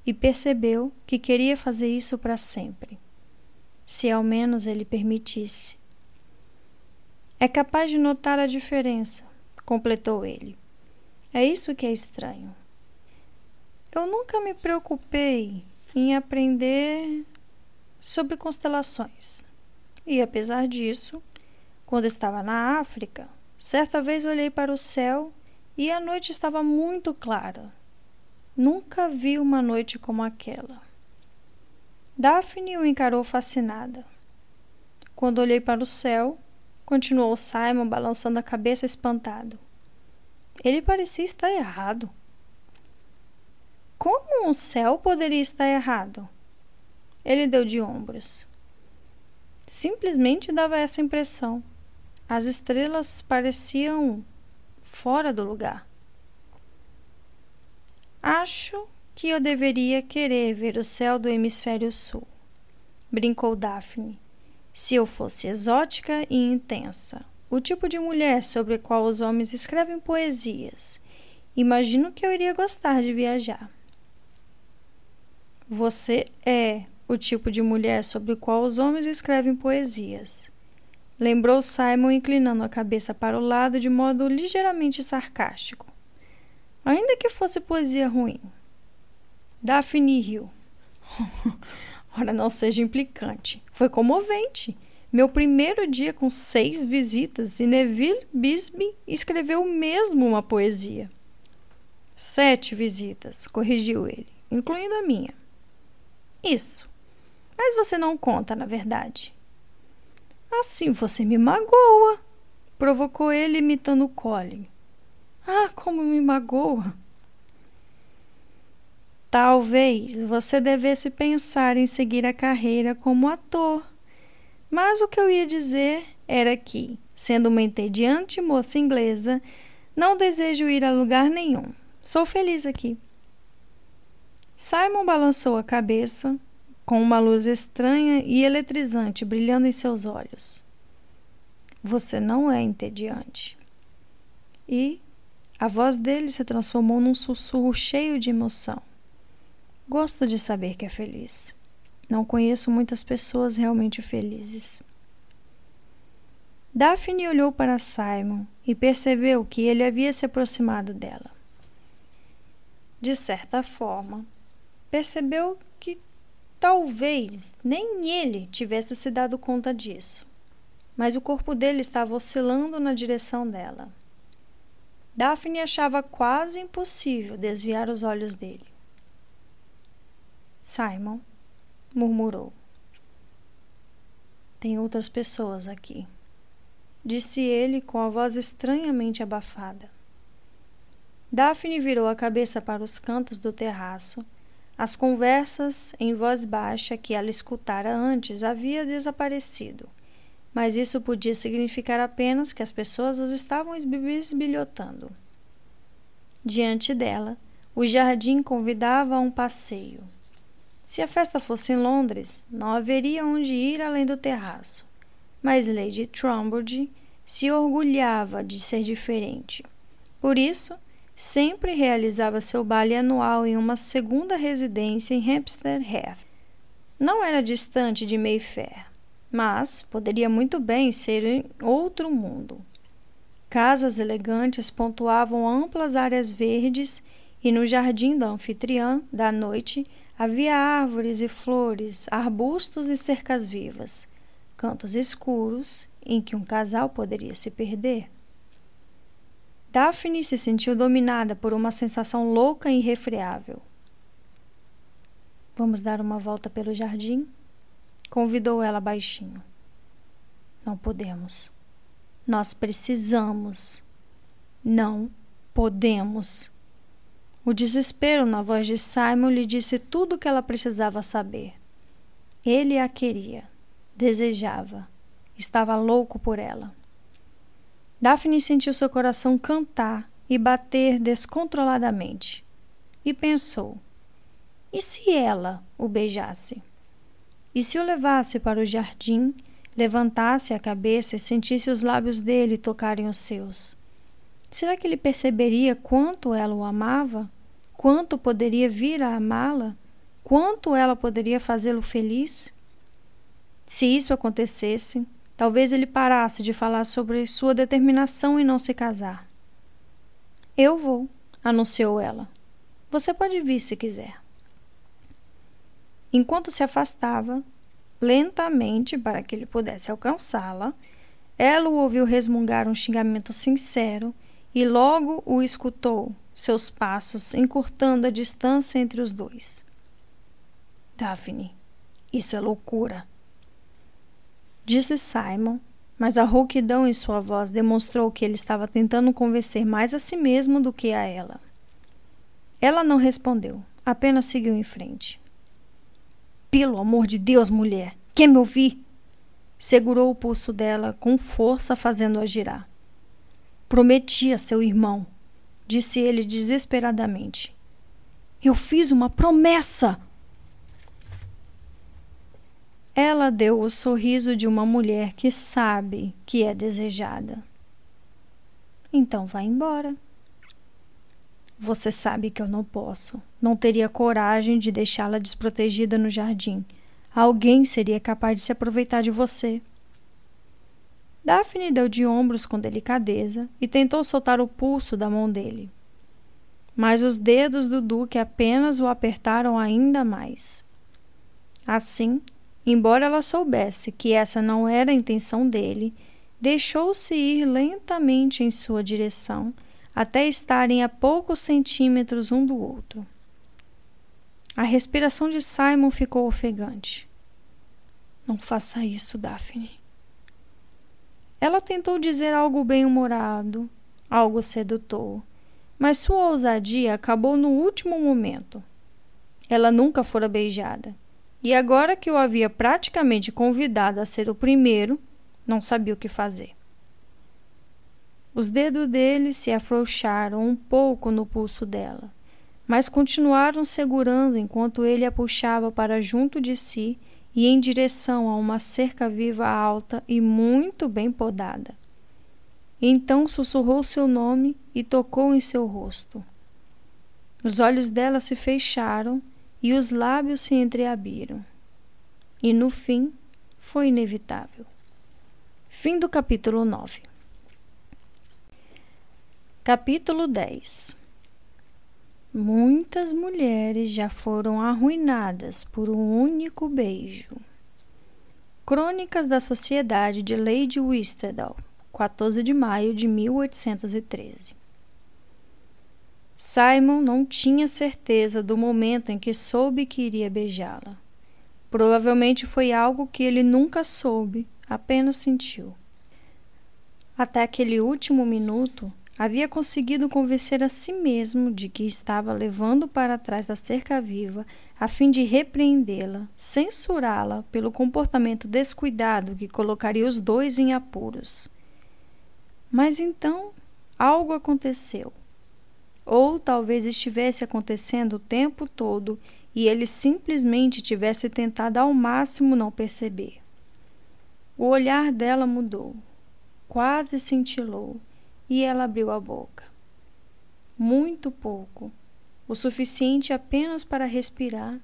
e percebeu que queria fazer isso para sempre, se ao menos ele permitisse. É capaz de notar a diferença, completou ele. É isso que é estranho. Eu nunca me preocupei em aprender sobre constelações. E apesar disso, quando estava na África, certa vez olhei para o céu e a noite estava muito clara. Nunca vi uma noite como aquela. Daphne o encarou fascinada. Quando olhei para o céu, continuou Simon balançando a cabeça espantado. Ele parecia estar errado. Como um céu poderia estar errado? Ele deu de ombros. Simplesmente dava essa impressão. As estrelas pareciam fora do lugar. Acho que eu deveria querer ver o céu do hemisfério sul, brincou Daphne. Se eu fosse exótica e intensa, o tipo de mulher sobre a qual os homens escrevem poesias, imagino que eu iria gostar de viajar. Você é o tipo de mulher sobre o qual os homens escrevem poesias. Lembrou Simon inclinando a cabeça para o lado de modo ligeiramente sarcástico. Ainda que fosse poesia ruim. Daphne riu. [LAUGHS] Ora, não seja implicante. Foi comovente. Meu primeiro dia com seis visitas e Neville Bisbee escreveu mesmo uma poesia. Sete visitas, corrigiu ele, incluindo a minha. Isso. Mas você não conta, na verdade. Assim você me magoa, provocou ele imitando Colin. Ah, como me magoa! Talvez você devesse pensar em seguir a carreira como ator. Mas o que eu ia dizer era que, sendo uma entediante moça inglesa, não desejo ir a lugar nenhum. Sou feliz aqui. Simon balançou a cabeça, com uma luz estranha e eletrizante brilhando em seus olhos. Você não é entediante. E a voz dele se transformou num sussurro cheio de emoção. Gosto de saber que é feliz. Não conheço muitas pessoas realmente felizes. Daphne olhou para Simon e percebeu que ele havia se aproximado dela. De certa forma, percebeu que talvez nem ele tivesse se dado conta disso, mas o corpo dele estava oscilando na direção dela. Daphne achava quase impossível desviar os olhos dele. Simon murmurou. Tem outras pessoas aqui, disse ele com a voz estranhamente abafada. Daphne virou a cabeça para os cantos do terraço. As conversas em voz baixa que ela escutara antes havia desaparecido, mas isso podia significar apenas que as pessoas os estavam esbilhotando. Diante dela, o jardim convidava a um passeio. Se a festa fosse em Londres, não haveria onde ir além do terraço. Mas Lady Trumbridge se orgulhava de ser diferente. Por isso, sempre realizava seu baile anual em uma segunda residência em Hampstead Heath. Não era distante de Mayfair, mas poderia muito bem ser em outro mundo. Casas elegantes pontuavam amplas áreas verdes e no jardim da anfitriã da noite Havia árvores e flores, arbustos e cercas vivas, cantos escuros em que um casal poderia se perder. Daphne se sentiu dominada por uma sensação louca e irrefreável. Vamos dar uma volta pelo jardim? Convidou ela baixinho. Não podemos. Nós precisamos. Não podemos. O desespero na voz de Simon lhe disse tudo o que ela precisava saber. Ele a queria, desejava, estava louco por ela. Daphne sentiu seu coração cantar e bater descontroladamente. E pensou: e se ela o beijasse? E se o levasse para o jardim, levantasse a cabeça e sentisse os lábios dele tocarem os seus? Será que ele perceberia quanto ela o amava? Quanto poderia vir a amá-la? Quanto ela poderia fazê-lo feliz? Se isso acontecesse, talvez ele parasse de falar sobre sua determinação em não se casar. Eu vou, anunciou ela. Você pode vir se quiser. Enquanto se afastava, lentamente para que ele pudesse alcançá-la, ela o ouviu resmungar um xingamento sincero e logo o escutou, seus passos encurtando a distância entre os dois. Daphne, isso é loucura. Disse Simon, mas a rouquidão em sua voz demonstrou que ele estava tentando convencer mais a si mesmo do que a ela. Ela não respondeu, apenas seguiu em frente. Pelo amor de Deus, mulher, quer me ouvir? Segurou o pulso dela com força, fazendo-a girar. Prometi a seu irmão, disse ele desesperadamente. Eu fiz uma promessa! Ela deu o sorriso de uma mulher que sabe que é desejada. Então vá embora. Você sabe que eu não posso. Não teria coragem de deixá-la desprotegida no jardim. Alguém seria capaz de se aproveitar de você. Daphne deu de ombros com delicadeza e tentou soltar o pulso da mão dele. Mas os dedos do Duque apenas o apertaram ainda mais. Assim, embora ela soubesse que essa não era a intenção dele, deixou-se ir lentamente em sua direção até estarem a poucos centímetros um do outro. A respiração de Simon ficou ofegante. Não faça isso, Daphne. Ela tentou dizer algo bem-humorado, algo sedutor, mas sua ousadia acabou no último momento. Ela nunca fora beijada, e agora que o havia praticamente convidado a ser o primeiro, não sabia o que fazer. Os dedos dele se afrouxaram um pouco no pulso dela, mas continuaram segurando enquanto ele a puxava para junto de si e em direção a uma cerca viva alta e muito bem podada. Então sussurrou seu nome e tocou em seu rosto. Os olhos dela se fecharam e os lábios se entreabriram. E no fim foi inevitável. Fim do capítulo 9. Capítulo 10 Muitas mulheres já foram arruinadas por um único beijo. Crônicas da Sociedade de Lady Whistledown, 14 de maio de 1813. Simon não tinha certeza do momento em que soube que iria beijá-la. Provavelmente foi algo que ele nunca soube, apenas sentiu. Até aquele último minuto, havia conseguido convencer a si mesmo de que estava levando para trás da cerca viva a fim de repreendê-la, censurá-la pelo comportamento descuidado que colocaria os dois em apuros. Mas então algo aconteceu. Ou talvez estivesse acontecendo o tempo todo e ele simplesmente tivesse tentado ao máximo não perceber. O olhar dela mudou, quase cintilou e ela abriu a boca. Muito pouco, o suficiente apenas para respirar,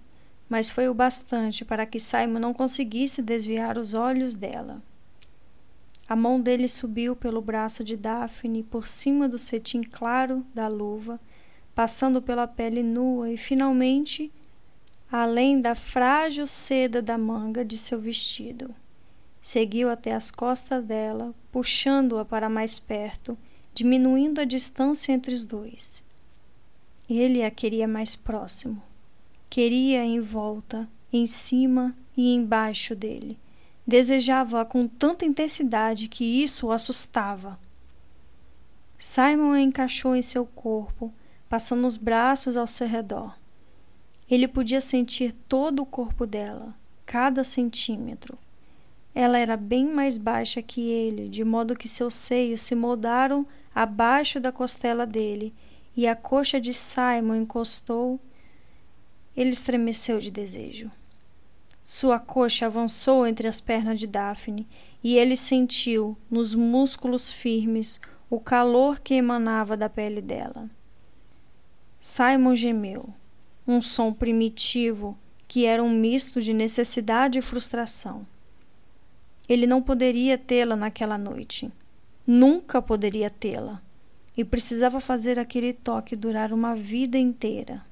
mas foi o bastante para que Simon não conseguisse desviar os olhos dela. A mão dele subiu pelo braço de Daphne por cima do cetim claro da luva, passando pela pele nua e finalmente além da frágil seda da manga de seu vestido. Seguiu até as costas dela, puxando-a para mais perto diminuindo a distância entre os dois. Ele a queria mais próximo. Queria em volta, em cima e embaixo dele. Desejava-a com tanta intensidade que isso o assustava. Simon a encaixou em seu corpo, passando os braços ao seu redor. Ele podia sentir todo o corpo dela, cada centímetro. Ela era bem mais baixa que ele, de modo que seus seios se moldaram abaixo da costela dele, e a coxa de Simon encostou. Ele estremeceu de desejo. Sua coxa avançou entre as pernas de Daphne e ele sentiu, nos músculos firmes, o calor que emanava da pele dela. Simon gemeu, um som primitivo que era um misto de necessidade e frustração. Ele não poderia tê-la naquela noite nunca poderia tê-la e precisava fazer aquele toque durar uma vida inteira.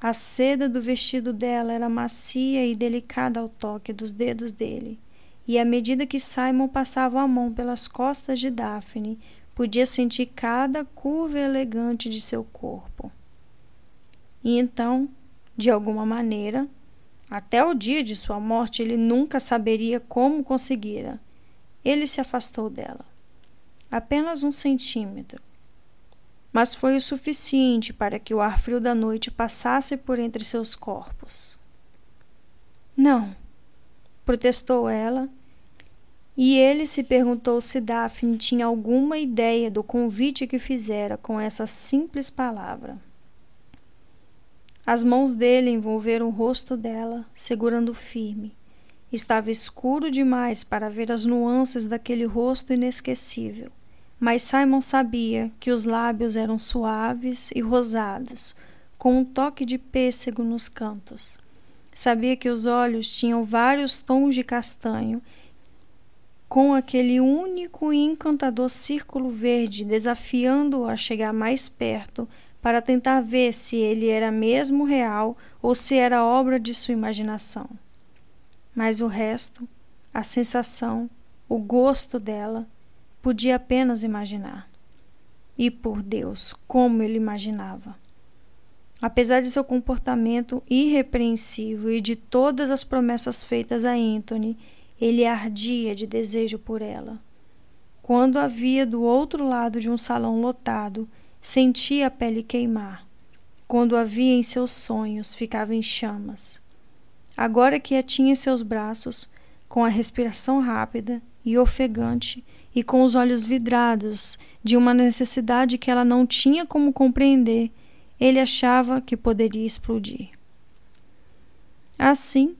A seda do vestido dela era macia e delicada ao toque dos dedos dele, e à medida que Simon passava a mão pelas costas de Daphne, podia sentir cada curva elegante de seu corpo. E então, de alguma maneira, até o dia de sua morte, ele nunca saberia como conseguira ele se afastou dela. Apenas um centímetro. Mas foi o suficiente para que o ar frio da noite passasse por entre seus corpos. Não, protestou ela, e ele se perguntou se Daphne tinha alguma ideia do convite que fizera com essa simples palavra. As mãos dele envolveram o rosto dela, segurando firme Estava escuro demais para ver as nuances daquele rosto inesquecível, mas Simon sabia que os lábios eram suaves e rosados, com um toque de pêssego nos cantos. Sabia que os olhos tinham vários tons de castanho, com aquele único e encantador círculo verde desafiando-o a chegar mais perto para tentar ver se ele era mesmo real ou se era obra de sua imaginação mas o resto, a sensação, o gosto dela, podia apenas imaginar. E por Deus, como ele imaginava! Apesar de seu comportamento irrepreensível e de todas as promessas feitas a Anthony, ele ardia de desejo por ela. Quando a via do outro lado de um salão lotado, sentia a pele queimar. Quando a via em seus sonhos, ficava em chamas. Agora que a tinha em seus braços, com a respiração rápida e ofegante e com os olhos vidrados de uma necessidade que ela não tinha como compreender, ele achava que poderia explodir. Assim,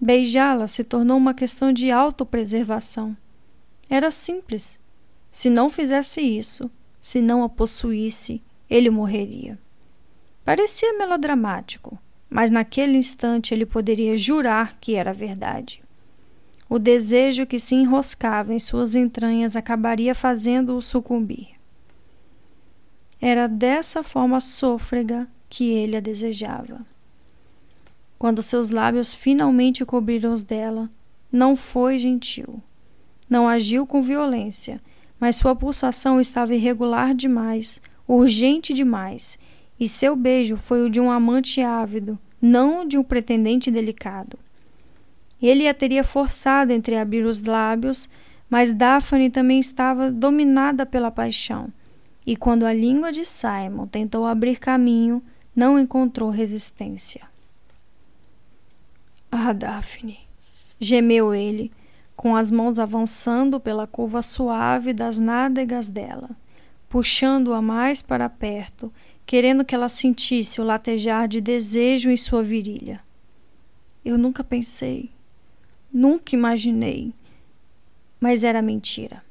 beijá-la se tornou uma questão de autopreservação. Era simples. Se não fizesse isso, se não a possuísse, ele morreria. Parecia melodramático, mas naquele instante ele poderia jurar que era verdade. O desejo que se enroscava em suas entranhas acabaria fazendo-o sucumbir. Era dessa forma sôfrega que ele a desejava. Quando seus lábios finalmente cobriram os dela, não foi gentil. Não agiu com violência, mas sua pulsação estava irregular demais, urgente demais, e seu beijo foi o de um amante ávido, não o de um pretendente delicado. Ele a teria forçado entre abrir os lábios, mas Daphne também estava dominada pela paixão, e quando a língua de Simon tentou abrir caminho, não encontrou resistência. Ah, Daphne! gemeu ele, com as mãos avançando pela curva suave das nádegas dela, puxando-a mais para perto, querendo que ela sentisse o latejar de desejo em sua virilha. Eu nunca pensei, nunca imaginei. Mas era mentira.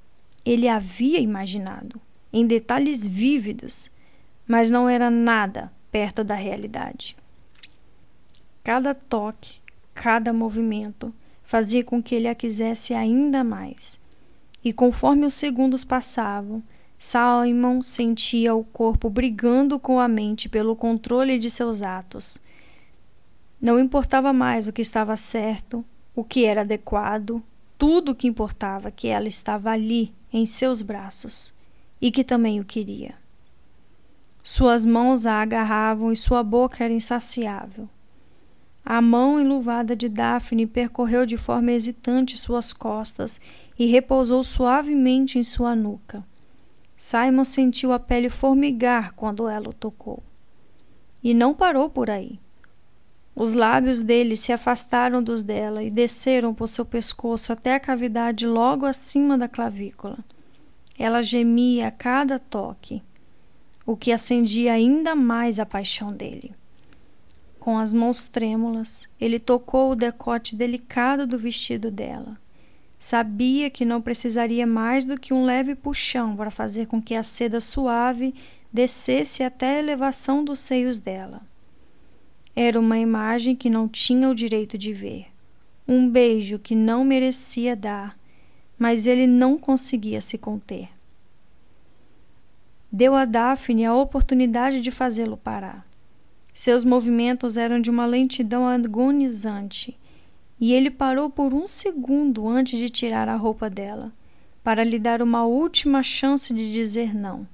Ele havia imaginado, em detalhes vívidos, mas não era nada perto da realidade. Cada toque, cada movimento fazia com que ele a quisesse ainda mais. E conforme os segundos passavam, Simon sentia o corpo brigando com a mente pelo controle de seus atos. Não importava mais o que estava certo, o que era adequado, tudo o que importava que ela estava ali, em seus braços, e que também o queria. Suas mãos a agarravam e sua boca era insaciável. A mão enluvada de Daphne percorreu de forma hesitante suas costas e repousou suavemente em sua nuca. Simon sentiu a pele formigar quando ela o tocou. E não parou por aí. Os lábios dele se afastaram dos dela e desceram por seu pescoço até a cavidade logo acima da clavícula. Ela gemia a cada toque, o que acendia ainda mais a paixão dele. Com as mãos trêmulas, ele tocou o decote delicado do vestido dela. Sabia que não precisaria mais do que um leve puxão para fazer com que a seda suave descesse até a elevação dos seios dela. Era uma imagem que não tinha o direito de ver, um beijo que não merecia dar, mas ele não conseguia se conter. Deu a Daphne a oportunidade de fazê-lo parar. Seus movimentos eram de uma lentidão agonizante, e ele parou por um segundo antes de tirar a roupa dela, para lhe dar uma última chance de dizer não.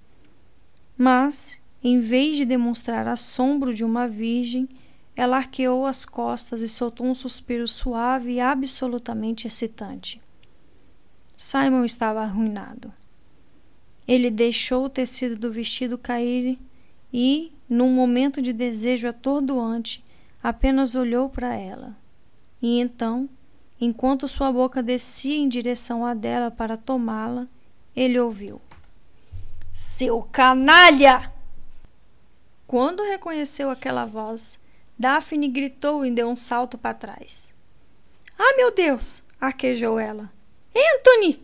Mas, em vez de demonstrar assombro de uma virgem, ela arqueou as costas e soltou um suspiro suave e absolutamente excitante. Simon estava arruinado. Ele deixou o tecido do vestido cair e, num momento de desejo atordoante, apenas olhou para ela. E então, enquanto sua boca descia em direção à dela para tomá-la, ele ouviu: Seu canalha! Quando reconheceu aquela voz, Daphne gritou e deu um salto para trás. Ah, meu Deus! arquejou ela. Anthony!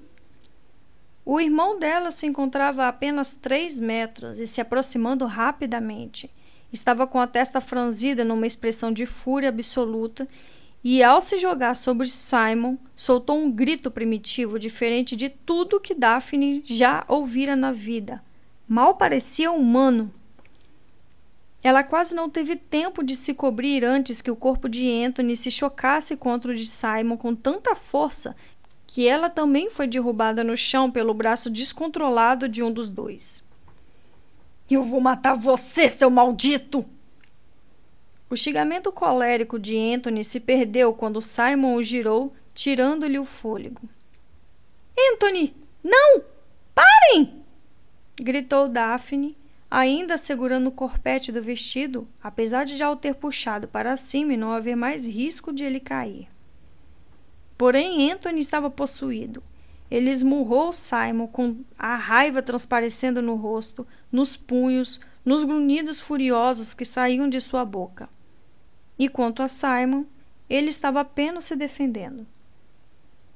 O irmão dela se encontrava a apenas três metros e se aproximando rapidamente. Estava com a testa franzida numa expressão de fúria absoluta e, ao se jogar sobre Simon, soltou um grito primitivo diferente de tudo que Daphne já ouvira na vida. Mal parecia humano. Ela quase não teve tempo de se cobrir antes que o corpo de Anthony se chocasse contra o de Simon com tanta força que ela também foi derrubada no chão pelo braço descontrolado de um dos dois. Eu vou matar você, seu maldito! O xingamento colérico de Anthony se perdeu quando Simon o girou, tirando-lhe o fôlego. Anthony, não! Parem! gritou Daphne, ainda segurando o corpete do vestido, apesar de já o ter puxado para cima e não haver mais risco de ele cair. Porém, Anthony estava possuído. Ele esmurrou Simon com a raiva transparecendo no rosto, nos punhos, nos grunhidos furiosos que saíam de sua boca. E quanto a Simon, ele estava apenas se defendendo.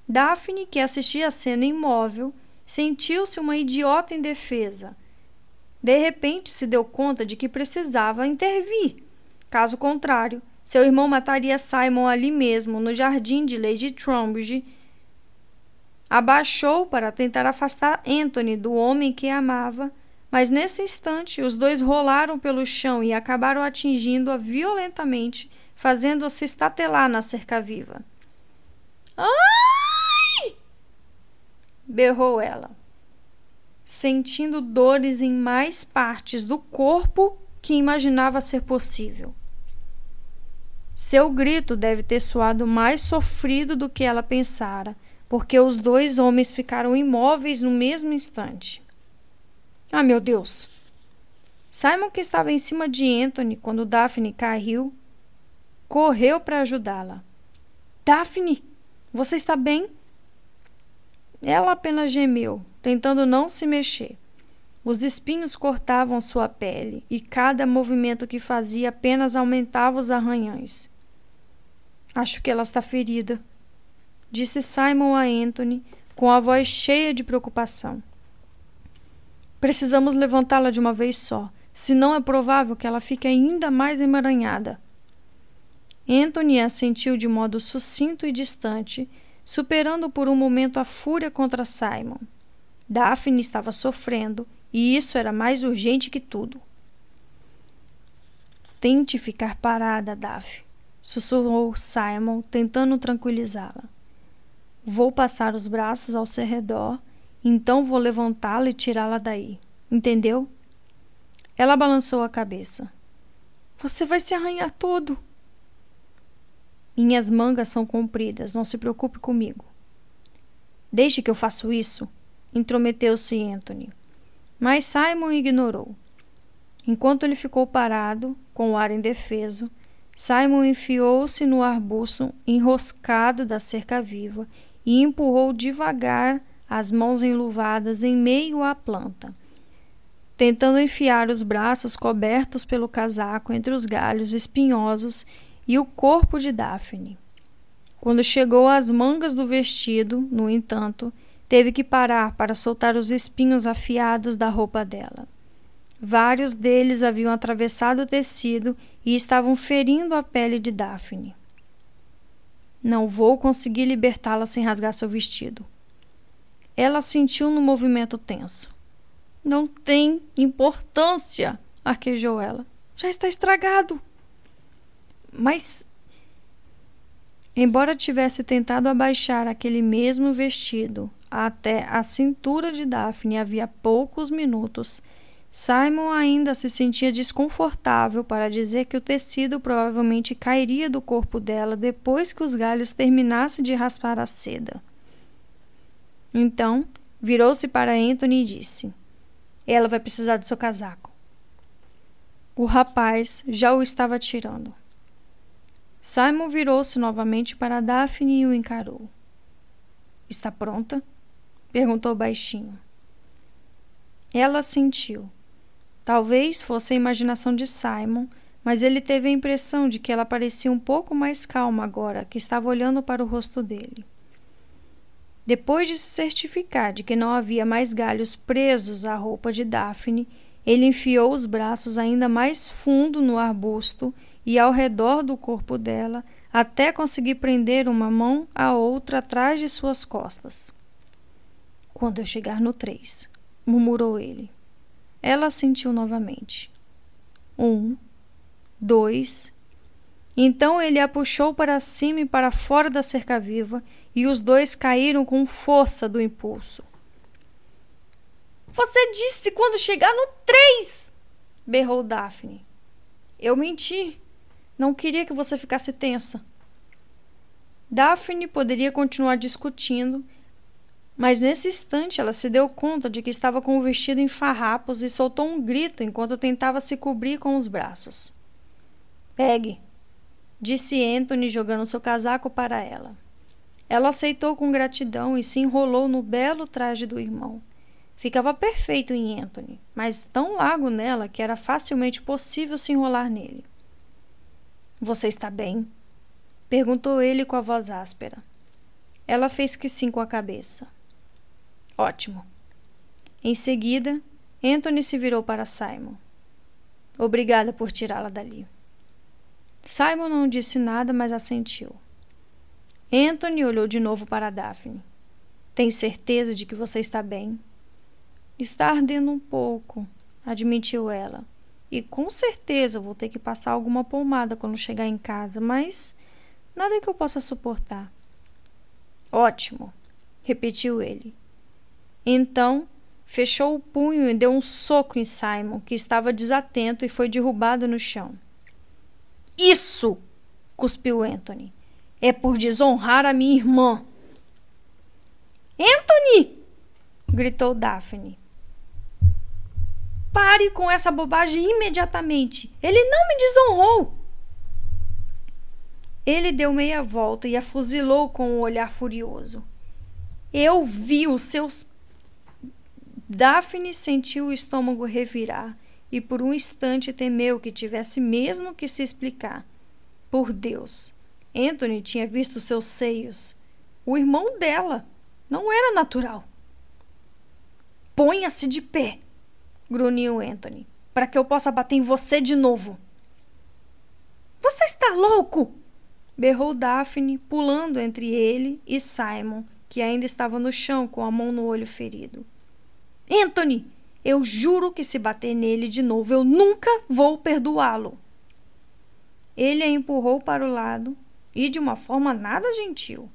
Daphne, que assistia a cena imóvel, sentiu-se uma idiota indefesa de repente se deu conta de que precisava intervir. Caso contrário, seu irmão mataria Simon ali mesmo, no jardim de Lady Trombridge, abaixou para tentar afastar Anthony do homem que amava, mas nesse instante os dois rolaram pelo chão e acabaram atingindo-a violentamente, fazendo-a se estatelar na cerca viva. Ai! berrou ela, sentindo dores em mais partes do corpo que imaginava ser possível. Seu grito deve ter soado mais sofrido do que ela pensara, porque os dois homens ficaram imóveis no mesmo instante. Ah, meu Deus! Simon, que estava em cima de Anthony quando Daphne caiu, correu para ajudá-la. Daphne, você está bem? Ela apenas gemeu, tentando não se mexer. Os espinhos cortavam sua pele e cada movimento que fazia apenas aumentava os arranhões. Acho que ela está ferida, disse Simon a Anthony com a voz cheia de preocupação. Precisamos levantá-la de uma vez só, senão é provável que ela fique ainda mais emaranhada. Anthony assentiu de modo sucinto e distante, superando por um momento a fúria contra Simon. Daphne estava sofrendo e isso era mais urgente que tudo. Tente ficar parada, Daphne, sussurrou Simon, tentando tranquilizá-la. Vou passar os braços ao seu redor, então vou levantá-la e tirá-la daí. Entendeu? Ela balançou a cabeça. Você vai se arranhar todo. Minhas mangas são compridas, não se preocupe comigo. Deixe que eu faça isso, intrometeu-se Anthony. Mas Simon ignorou. Enquanto ele ficou parado, com o ar indefeso, Simon enfiou-se no arbusto enroscado da cerca viva e empurrou devagar as mãos enluvadas em meio à planta, tentando enfiar os braços cobertos pelo casaco entre os galhos espinhosos e o corpo de Daphne. Quando chegou às mangas do vestido, no entanto, Teve que parar para soltar os espinhos afiados da roupa dela. Vários deles haviam atravessado o tecido e estavam ferindo a pele de Daphne. Não vou conseguir libertá-la sem rasgar seu vestido. Ela sentiu no movimento tenso. Não tem importância, arquejou ela. Já está estragado. Mas. Embora tivesse tentado abaixar aquele mesmo vestido até a cintura de Daphne havia poucos minutos. Simon ainda se sentia desconfortável para dizer que o tecido provavelmente cairia do corpo dela depois que os galhos terminassem de raspar a seda. Então, virou-se para Anthony e disse: Ela vai precisar do seu casaco. O rapaz já o estava tirando. Simon virou-se novamente para Daphne e o encarou. Está pronta? Perguntou baixinho. Ela sentiu. Talvez fosse a imaginação de Simon, mas ele teve a impressão de que ela parecia um pouco mais calma agora que estava olhando para o rosto dele. Depois de se certificar de que não havia mais galhos presos à roupa de Daphne, ele enfiou os braços ainda mais fundo no arbusto e ao redor do corpo dela, até conseguir prender uma mão à outra atrás de suas costas. Quando eu chegar no três, murmurou ele. Ela sentiu novamente. Um, dois. Então ele a puxou para cima e para fora da cerca viva, e os dois caíram com força do impulso. Você disse quando chegar no três! berrou Daphne. Eu menti. Não queria que você ficasse tensa. Daphne poderia continuar discutindo, mas nesse instante ela se deu conta de que estava com o vestido em farrapos e soltou um grito enquanto tentava se cobrir com os braços. Pegue, disse Anthony jogando seu casaco para ela. Ela aceitou com gratidão e se enrolou no belo traje do irmão. Ficava perfeito em Anthony, mas tão largo nela que era facilmente possível se enrolar nele. Você está bem? perguntou ele com a voz áspera. Ela fez que sim com a cabeça. Ótimo. Em seguida, Anthony se virou para Simon. Obrigada por tirá-la dali. Simon não disse nada, mas assentiu. Anthony olhou de novo para Daphne. Tem certeza de que você está bem? Está ardendo um pouco, admitiu ela. E com certeza vou ter que passar alguma pomada quando chegar em casa, mas nada que eu possa suportar. Ótimo, repetiu ele. Então fechou o punho e deu um soco em Simon, que estava desatento e foi derrubado no chão. Isso! cuspiu Anthony. É por desonrar a minha irmã. Anthony! gritou Daphne. Pare com essa bobagem imediatamente. Ele não me desonrou. Ele deu meia volta e a fuzilou com um olhar furioso. Eu vi os seus. Daphne sentiu o estômago revirar e por um instante temeu que tivesse mesmo que se explicar. Por Deus, Anthony tinha visto seus seios. O irmão dela. Não era natural. Ponha-se de pé, grunhiu Anthony, para que eu possa bater em você de novo. Você está louco? berrou Daphne, pulando entre ele e Simon, que ainda estava no chão com a mão no olho ferido. Anthony, eu juro que se bater nele de novo, eu nunca vou perdoá-lo. Ele a empurrou para o lado e de uma forma nada gentil.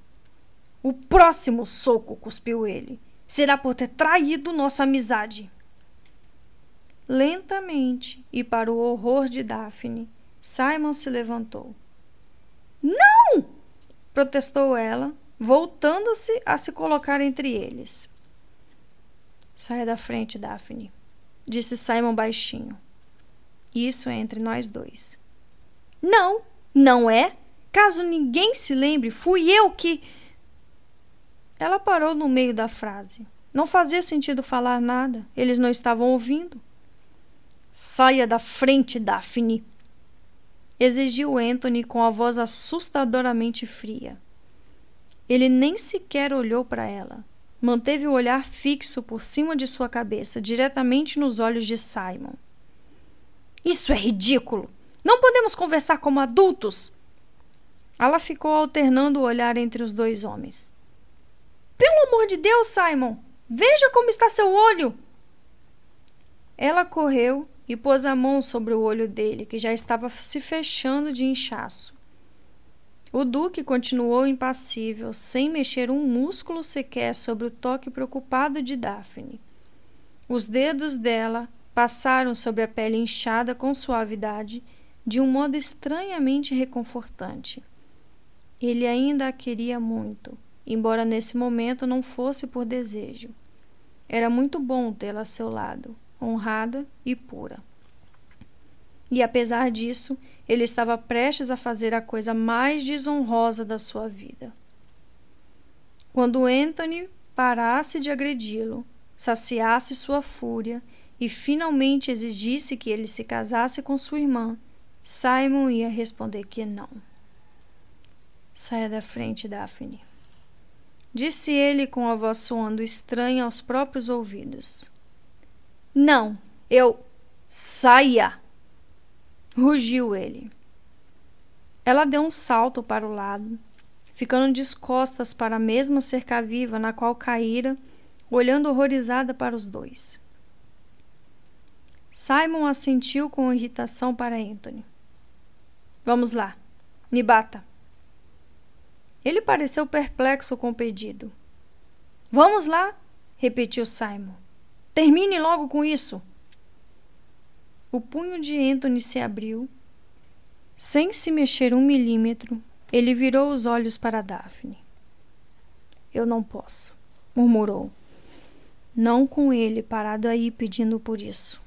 O próximo soco, cuspiu ele, será por ter traído nossa amizade. Lentamente, e para o horror de Daphne, Simon se levantou. Não! protestou ela, voltando-se a se colocar entre eles. Saia da frente, Daphne, disse Simon baixinho. Isso é entre nós dois. Não, não é. Caso ninguém se lembre, fui eu que. Ela parou no meio da frase. Não fazia sentido falar nada. Eles não estavam ouvindo. Saia da frente, Daphne! Exigiu Anthony com a voz assustadoramente fria. Ele nem sequer olhou para ela. Manteve o olhar fixo por cima de sua cabeça, diretamente nos olhos de Simon. Isso é ridículo! Não podemos conversar como adultos! Ela ficou alternando o olhar entre os dois homens. Pelo amor de Deus, Simon! Veja como está seu olho! Ela correu e pôs a mão sobre o olho dele, que já estava se fechando de inchaço. O Duque continuou impassível, sem mexer um músculo sequer sobre o toque preocupado de Daphne. Os dedos dela passaram sobre a pele inchada com suavidade, de um modo estranhamente reconfortante. Ele ainda a queria muito, embora nesse momento não fosse por desejo. Era muito bom tê-la a seu lado, honrada e pura. E apesar disso, ele estava prestes a fazer a coisa mais desonrosa da sua vida. Quando Anthony parasse de agredi-lo, saciasse sua fúria e finalmente exigisse que ele se casasse com sua irmã, Simon ia responder que não. Saia da frente, Daphne. Disse ele com a voz soando estranha aos próprios ouvidos. Não, eu. Saia! Rugiu ele. Ela deu um salto para o lado, ficando descostas para a mesma cerca viva na qual caíra, olhando horrorizada para os dois. Simon assentiu com irritação para Anthony. Vamos lá, me bata. Ele pareceu perplexo com o pedido. Vamos lá, repetiu Simon. Termine logo com isso. O punho de Anthony se abriu. Sem se mexer um milímetro, ele virou os olhos para Daphne. Eu não posso, murmurou. Não com ele parado aí pedindo por isso.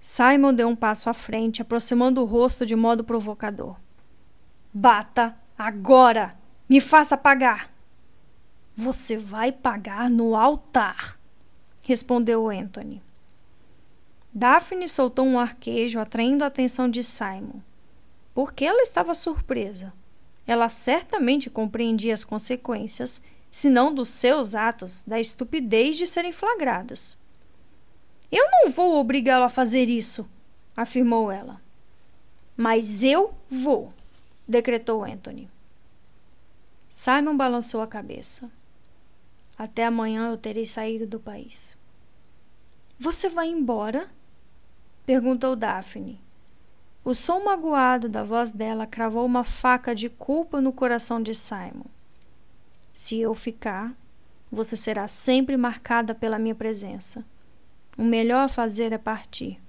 Simon deu um passo à frente, aproximando o rosto de modo provocador. Bata agora! Me faça pagar! Você vai pagar no altar, respondeu Anthony. Daphne soltou um arquejo, atraindo a atenção de Simon. Porque ela estava surpresa. Ela certamente compreendia as consequências, se não dos seus atos, da estupidez de serem flagrados. Eu não vou obrigá-lo a fazer isso, afirmou ela. Mas eu vou, decretou Anthony. Simon balançou a cabeça. Até amanhã eu terei saído do país. Você vai embora? perguntou Daphne. O som magoado da voz dela cravou uma faca de culpa no coração de Simon. Se eu ficar, você será sempre marcada pela minha presença. O melhor a fazer é partir.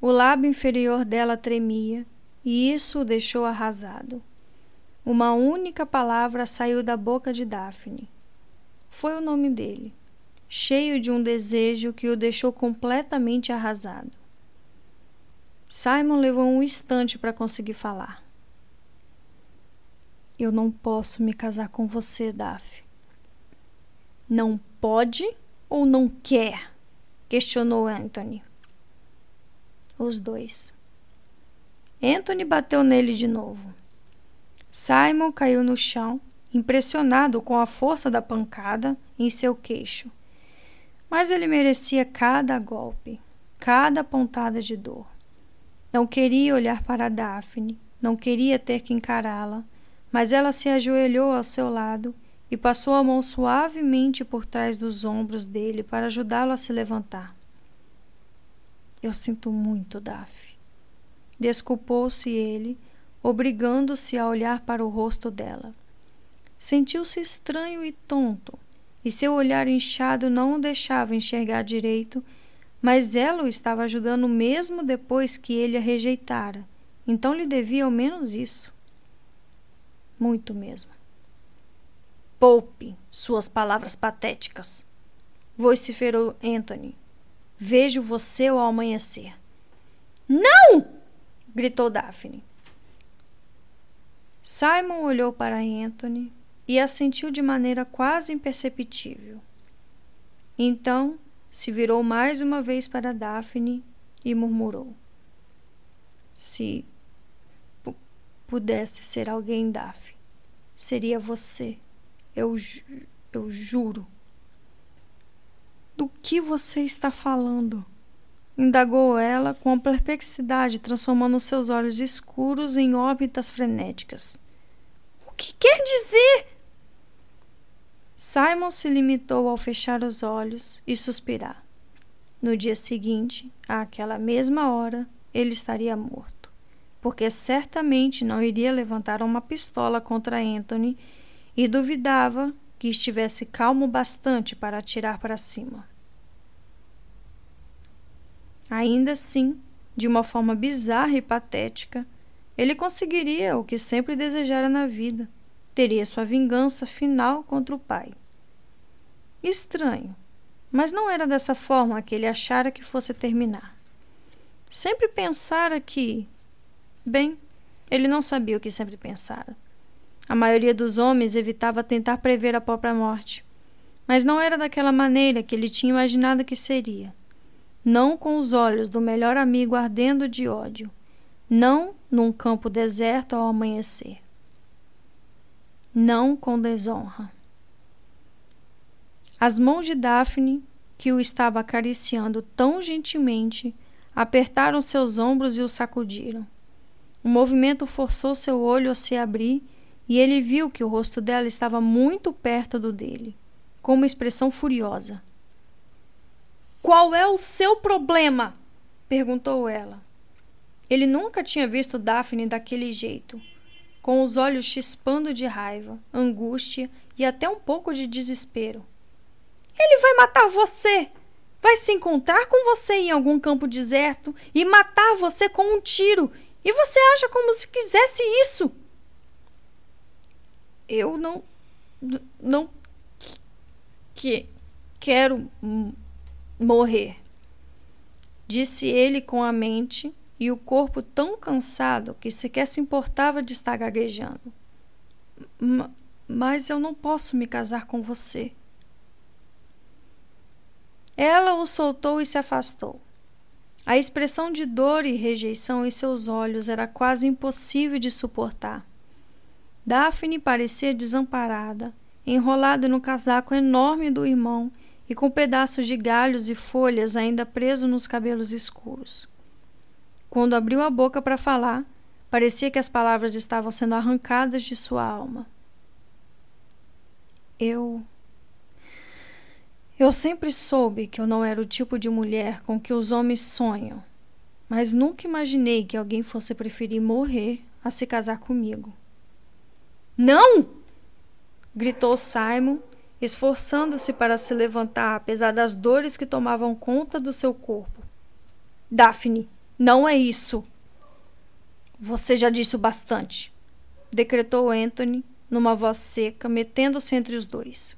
O lábio inferior dela tremia e isso o deixou arrasado. Uma única palavra saiu da boca de Daphne. Foi o nome dele, cheio de um desejo que o deixou completamente arrasado. Simon levou um instante para conseguir falar. Eu não posso me casar com você, Daphne. Não pode ou não quer? questionou Anthony. Os dois. Anthony bateu nele de novo. Simon caiu no chão, impressionado com a força da pancada em seu queixo. Mas ele merecia cada golpe, cada pontada de dor. Não queria olhar para Daphne, não queria ter que encará-la, mas ela se ajoelhou ao seu lado e passou a mão suavemente por trás dos ombros dele para ajudá-lo a se levantar. Eu sinto muito, Daf. Desculpou-se ele, obrigando-se a olhar para o rosto dela. Sentiu-se estranho e tonto, e seu olhar inchado não o deixava enxergar direito, mas ela o estava ajudando mesmo depois que ele a rejeitara, então lhe devia ao menos isso. Muito mesmo. Poupe suas palavras patéticas. Vociferou Anthony. Vejo você ao amanhecer. Não! Gritou Daphne. Simon olhou para Anthony e assentiu de maneira quase imperceptível. Então se virou mais uma vez para Daphne e murmurou: Se pudesse ser alguém, Daphne, seria você. Eu, eu juro. Do que você está falando? Indagou ela com perplexidade, transformando seus olhos escuros em órbitas frenéticas. O que quer dizer? Simon se limitou ao fechar os olhos e suspirar. No dia seguinte, àquela mesma hora, ele estaria morto, porque certamente não iria levantar uma pistola contra Anthony e duvidava que estivesse calmo bastante para atirar para cima. Ainda assim, de uma forma bizarra e patética, ele conseguiria o que sempre desejara na vida: teria sua vingança final contra o pai. Estranho, mas não era dessa forma que ele achara que fosse terminar. Sempre pensara que. Bem, ele não sabia o que sempre pensara. A maioria dos homens evitava tentar prever a própria morte, mas não era daquela maneira que ele tinha imaginado que seria. Não com os olhos do melhor amigo ardendo de ódio, não num campo deserto ao amanhecer. Não com desonra. As mãos de Daphne, que o estava acariciando tão gentilmente, apertaram seus ombros e o sacudiram. O movimento forçou seu olho a se abrir e ele viu que o rosto dela estava muito perto do dele, com uma expressão furiosa. Qual é o seu problema? perguntou ela. Ele nunca tinha visto Daphne daquele jeito, com os olhos chispando de raiva, angústia e até um pouco de desespero. Ele vai matar você! Vai se encontrar com você em algum campo deserto e matar você com um tiro. E você acha como se quisesse isso? eu não não que quero morrer. Disse ele com a mente e o corpo tão cansado que sequer se importava de estar gaguejando. Mas eu não posso me casar com você. Ela o soltou e se afastou. A expressão de dor e rejeição em seus olhos era quase impossível de suportar. Daphne parecia desamparada, enrolada no casaco enorme do irmão e com pedaços de galhos e folhas ainda presos nos cabelos escuros. Quando abriu a boca para falar, Parecia que as palavras estavam sendo arrancadas de sua alma. Eu. Eu sempre soube que eu não era o tipo de mulher com que os homens sonham, mas nunca imaginei que alguém fosse preferir morrer a se casar comigo. Não! gritou Simon, esforçando-se para se levantar, apesar das dores que tomavam conta do seu corpo. Daphne, não é isso. Você já disse o bastante, decretou Anthony numa voz seca, metendo-se entre os dois.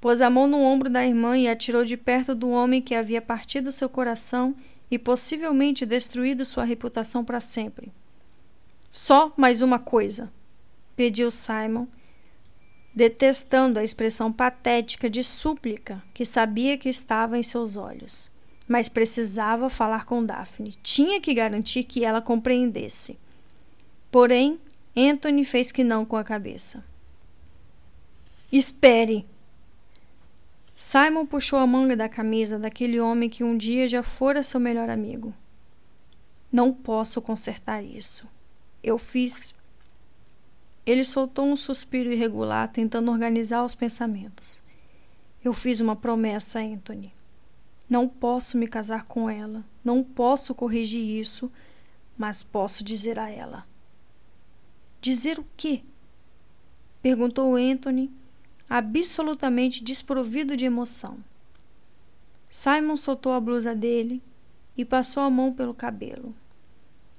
Pôs a mão no ombro da irmã e atirou de perto do homem que havia partido seu coração e possivelmente destruído sua reputação para sempre. Só mais uma coisa, pediu Simon, detestando a expressão patética de súplica que sabia que estava em seus olhos. Mas precisava falar com Daphne. Tinha que garantir que ela compreendesse. Porém, Anthony fez que não com a cabeça. Espere! Simon puxou a manga da camisa daquele homem que um dia já fora seu melhor amigo. Não posso consertar isso. Eu fiz ele soltou um suspiro irregular, tentando organizar os pensamentos. Eu fiz uma promessa Anthony. Não posso me casar com ela, não posso corrigir isso, mas posso dizer a ela. Dizer o quê? perguntou Anthony, absolutamente desprovido de emoção. Simon soltou a blusa dele e passou a mão pelo cabelo.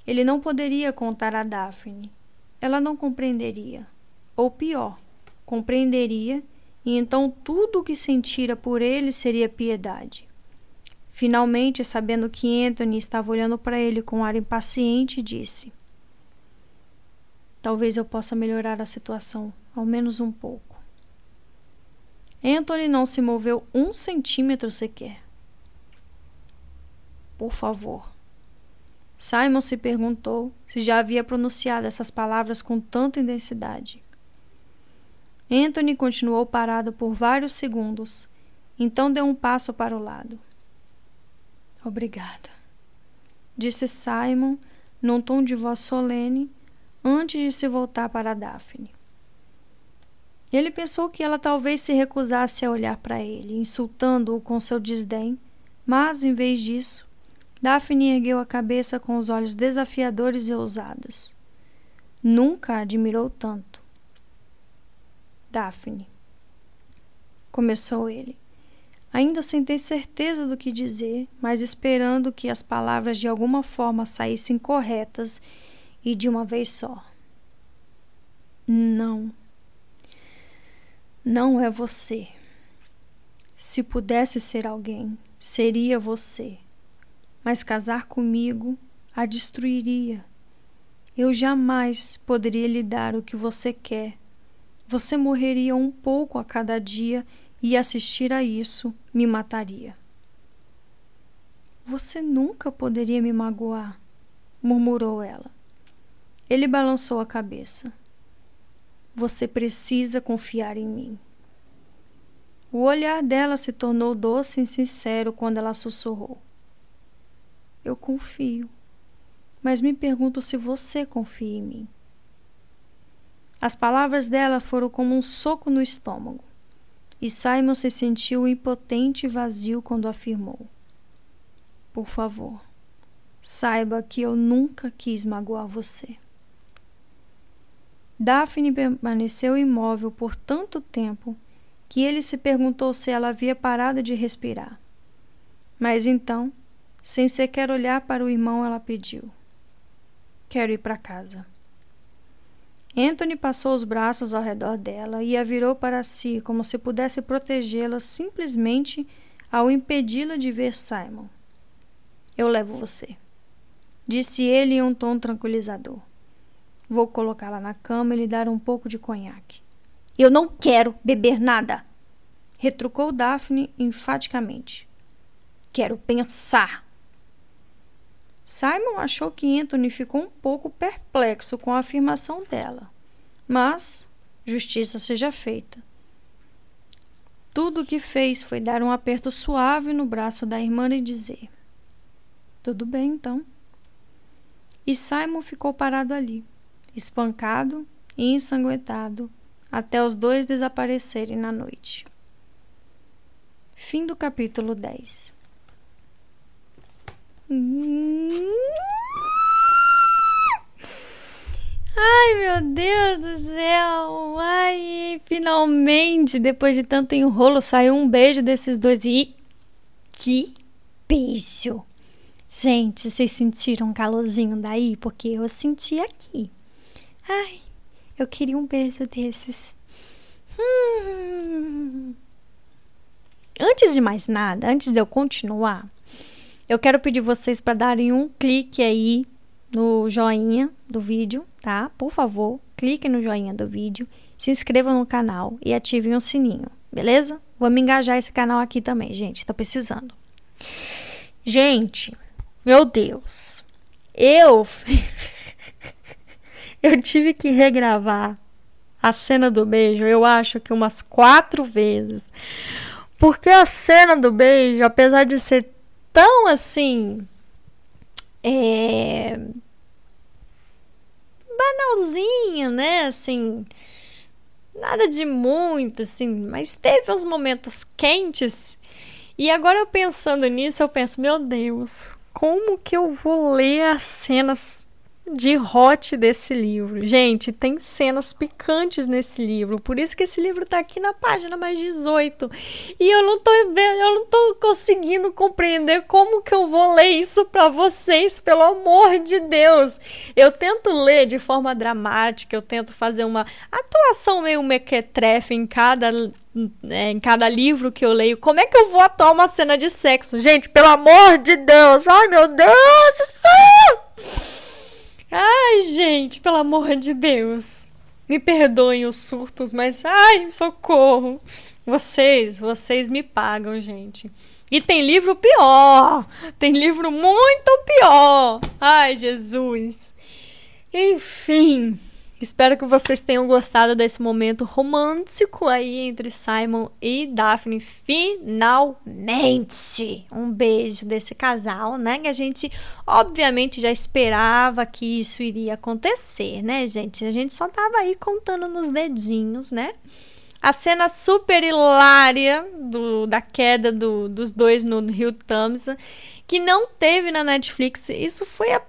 Ele não poderia contar a Daphne ela não compreenderia. Ou pior, compreenderia e então tudo o que sentira por ele seria piedade. Finalmente, sabendo que Anthony estava olhando para ele com um ar impaciente, disse: Talvez eu possa melhorar a situação, ao menos um pouco. Anthony não se moveu um centímetro sequer. Por favor, Simon se perguntou se já havia pronunciado essas palavras com tanta intensidade. Anthony continuou parado por vários segundos, então deu um passo para o lado. Obrigada, disse Simon num tom de voz solene antes de se voltar para Daphne. Ele pensou que ela talvez se recusasse a olhar para ele, insultando-o com seu desdém, mas, em vez disso, Daphne ergueu a cabeça com os olhos desafiadores e ousados. Nunca admirou tanto. Daphne. Começou ele, ainda sem ter certeza do que dizer, mas esperando que as palavras de alguma forma saíssem corretas e de uma vez só. Não. Não é você. Se pudesse ser alguém, seria você mas casar comigo a destruiria. Eu jamais poderia lhe dar o que você quer. Você morreria um pouco a cada dia e assistir a isso me mataria. Você nunca poderia me magoar, murmurou ela. Ele balançou a cabeça. Você precisa confiar em mim. O olhar dela se tornou doce e sincero quando ela sussurrou. Eu confio, mas me pergunto se você confia em mim. As palavras dela foram como um soco no estômago, e Simon se sentiu impotente e vazio quando afirmou: Por favor, saiba que eu nunca quis magoar você. Daphne permaneceu imóvel por tanto tempo que ele se perguntou se ela havia parado de respirar. Mas então sem sequer olhar para o irmão, ela pediu: Quero ir para casa. Anthony passou os braços ao redor dela e a virou para si como se pudesse protegê-la simplesmente ao impedi-la de ver Simon. Eu levo você, disse ele em um tom tranquilizador. Vou colocá-la na cama e lhe dar um pouco de conhaque. Eu não quero beber nada, retrucou Daphne enfaticamente. Quero pensar. Simon achou que Anthony ficou um pouco perplexo com a afirmação dela. Mas, justiça seja feita. Tudo o que fez foi dar um aperto suave no braço da irmã e dizer: Tudo bem, então. E Simon ficou parado ali, espancado e ensanguentado, até os dois desaparecerem na noite. Fim do capítulo 10. Ai, meu Deus do céu! Ai, finalmente, depois de tanto enrolo, saiu um beijo desses dois. E que beijo! Gente, vocês sentiram um calorzinho daí? Porque eu senti aqui. Ai, eu queria um beijo desses. Hum. Antes de mais nada, antes de eu continuar, eu quero pedir vocês para darem um clique aí no joinha do vídeo, tá? Por favor, clique no joinha do vídeo, se inscrevam no canal e ativem o sininho, beleza? Vamos engajar esse canal aqui também, gente, tô precisando. Gente, meu Deus, eu [LAUGHS] eu tive que regravar a cena do beijo, eu acho que umas quatro vezes. Porque a cena do beijo, apesar de ser tão assim é, banalzinha, né? Assim, nada de muito, assim, mas teve uns momentos quentes. E agora eu pensando nisso, eu penso, meu Deus, como que eu vou ler as cenas de hot desse livro. Gente, tem cenas picantes nesse livro, por isso que esse livro tá aqui na página mais 18. E eu não tô vendo, eu não tô conseguindo compreender como que eu vou ler isso para vocês, pelo amor de Deus. Eu tento ler de forma dramática, eu tento fazer uma atuação meio mequetrefe em cada né, em cada livro que eu leio, como é que eu vou atuar uma cena de sexo? Gente, pelo amor de Deus! Ai, meu Deus! Ai, gente, pelo amor de Deus. Me perdoem os surtos, mas ai, socorro. Vocês, vocês me pagam, gente. E tem livro pior. Tem livro muito pior. Ai, Jesus. Enfim. Espero que vocês tenham gostado desse momento romântico aí entre Simon e Daphne. Finalmente! Um beijo desse casal, né? Que a gente, obviamente, já esperava que isso iria acontecer, né, gente? A gente só tava aí contando nos dedinhos, né? A cena super hilária do, da queda do, dos dois no Rio Thames, que não teve na Netflix. Isso foi a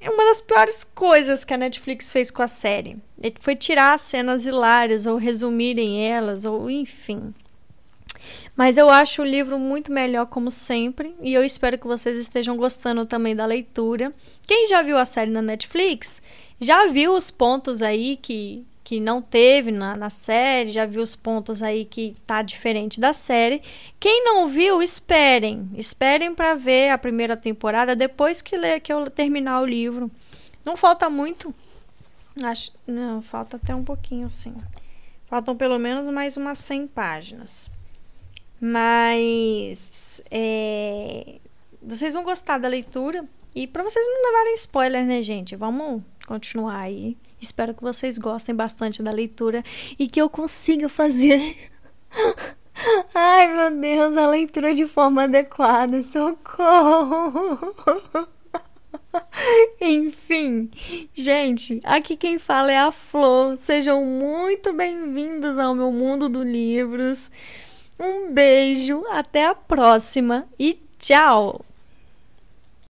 é uma das piores coisas que a Netflix fez com a série. Foi tirar as cenas hilárias, ou resumirem elas, ou enfim. Mas eu acho o livro muito melhor, como sempre, e eu espero que vocês estejam gostando também da leitura. Quem já viu a série na Netflix já viu os pontos aí que que não teve na, na série, já viu os pontos aí que tá diferente da série. Quem não viu, esperem. Esperem para ver a primeira temporada depois que, ler, que eu terminar o livro. Não falta muito. Acho, não, falta até um pouquinho, sim. Faltam pelo menos mais umas 100 páginas. Mas é, vocês vão gostar da leitura. E para vocês não levarem spoiler, né, gente? Vamos continuar aí. Espero que vocês gostem bastante da leitura e que eu consiga fazer. [LAUGHS] Ai, meu Deus, a leitura de forma adequada. Socorro! [LAUGHS] Enfim, gente, aqui quem fala é a Flor. Sejam muito bem-vindos ao meu mundo dos livros. Um beijo, até a próxima e tchau!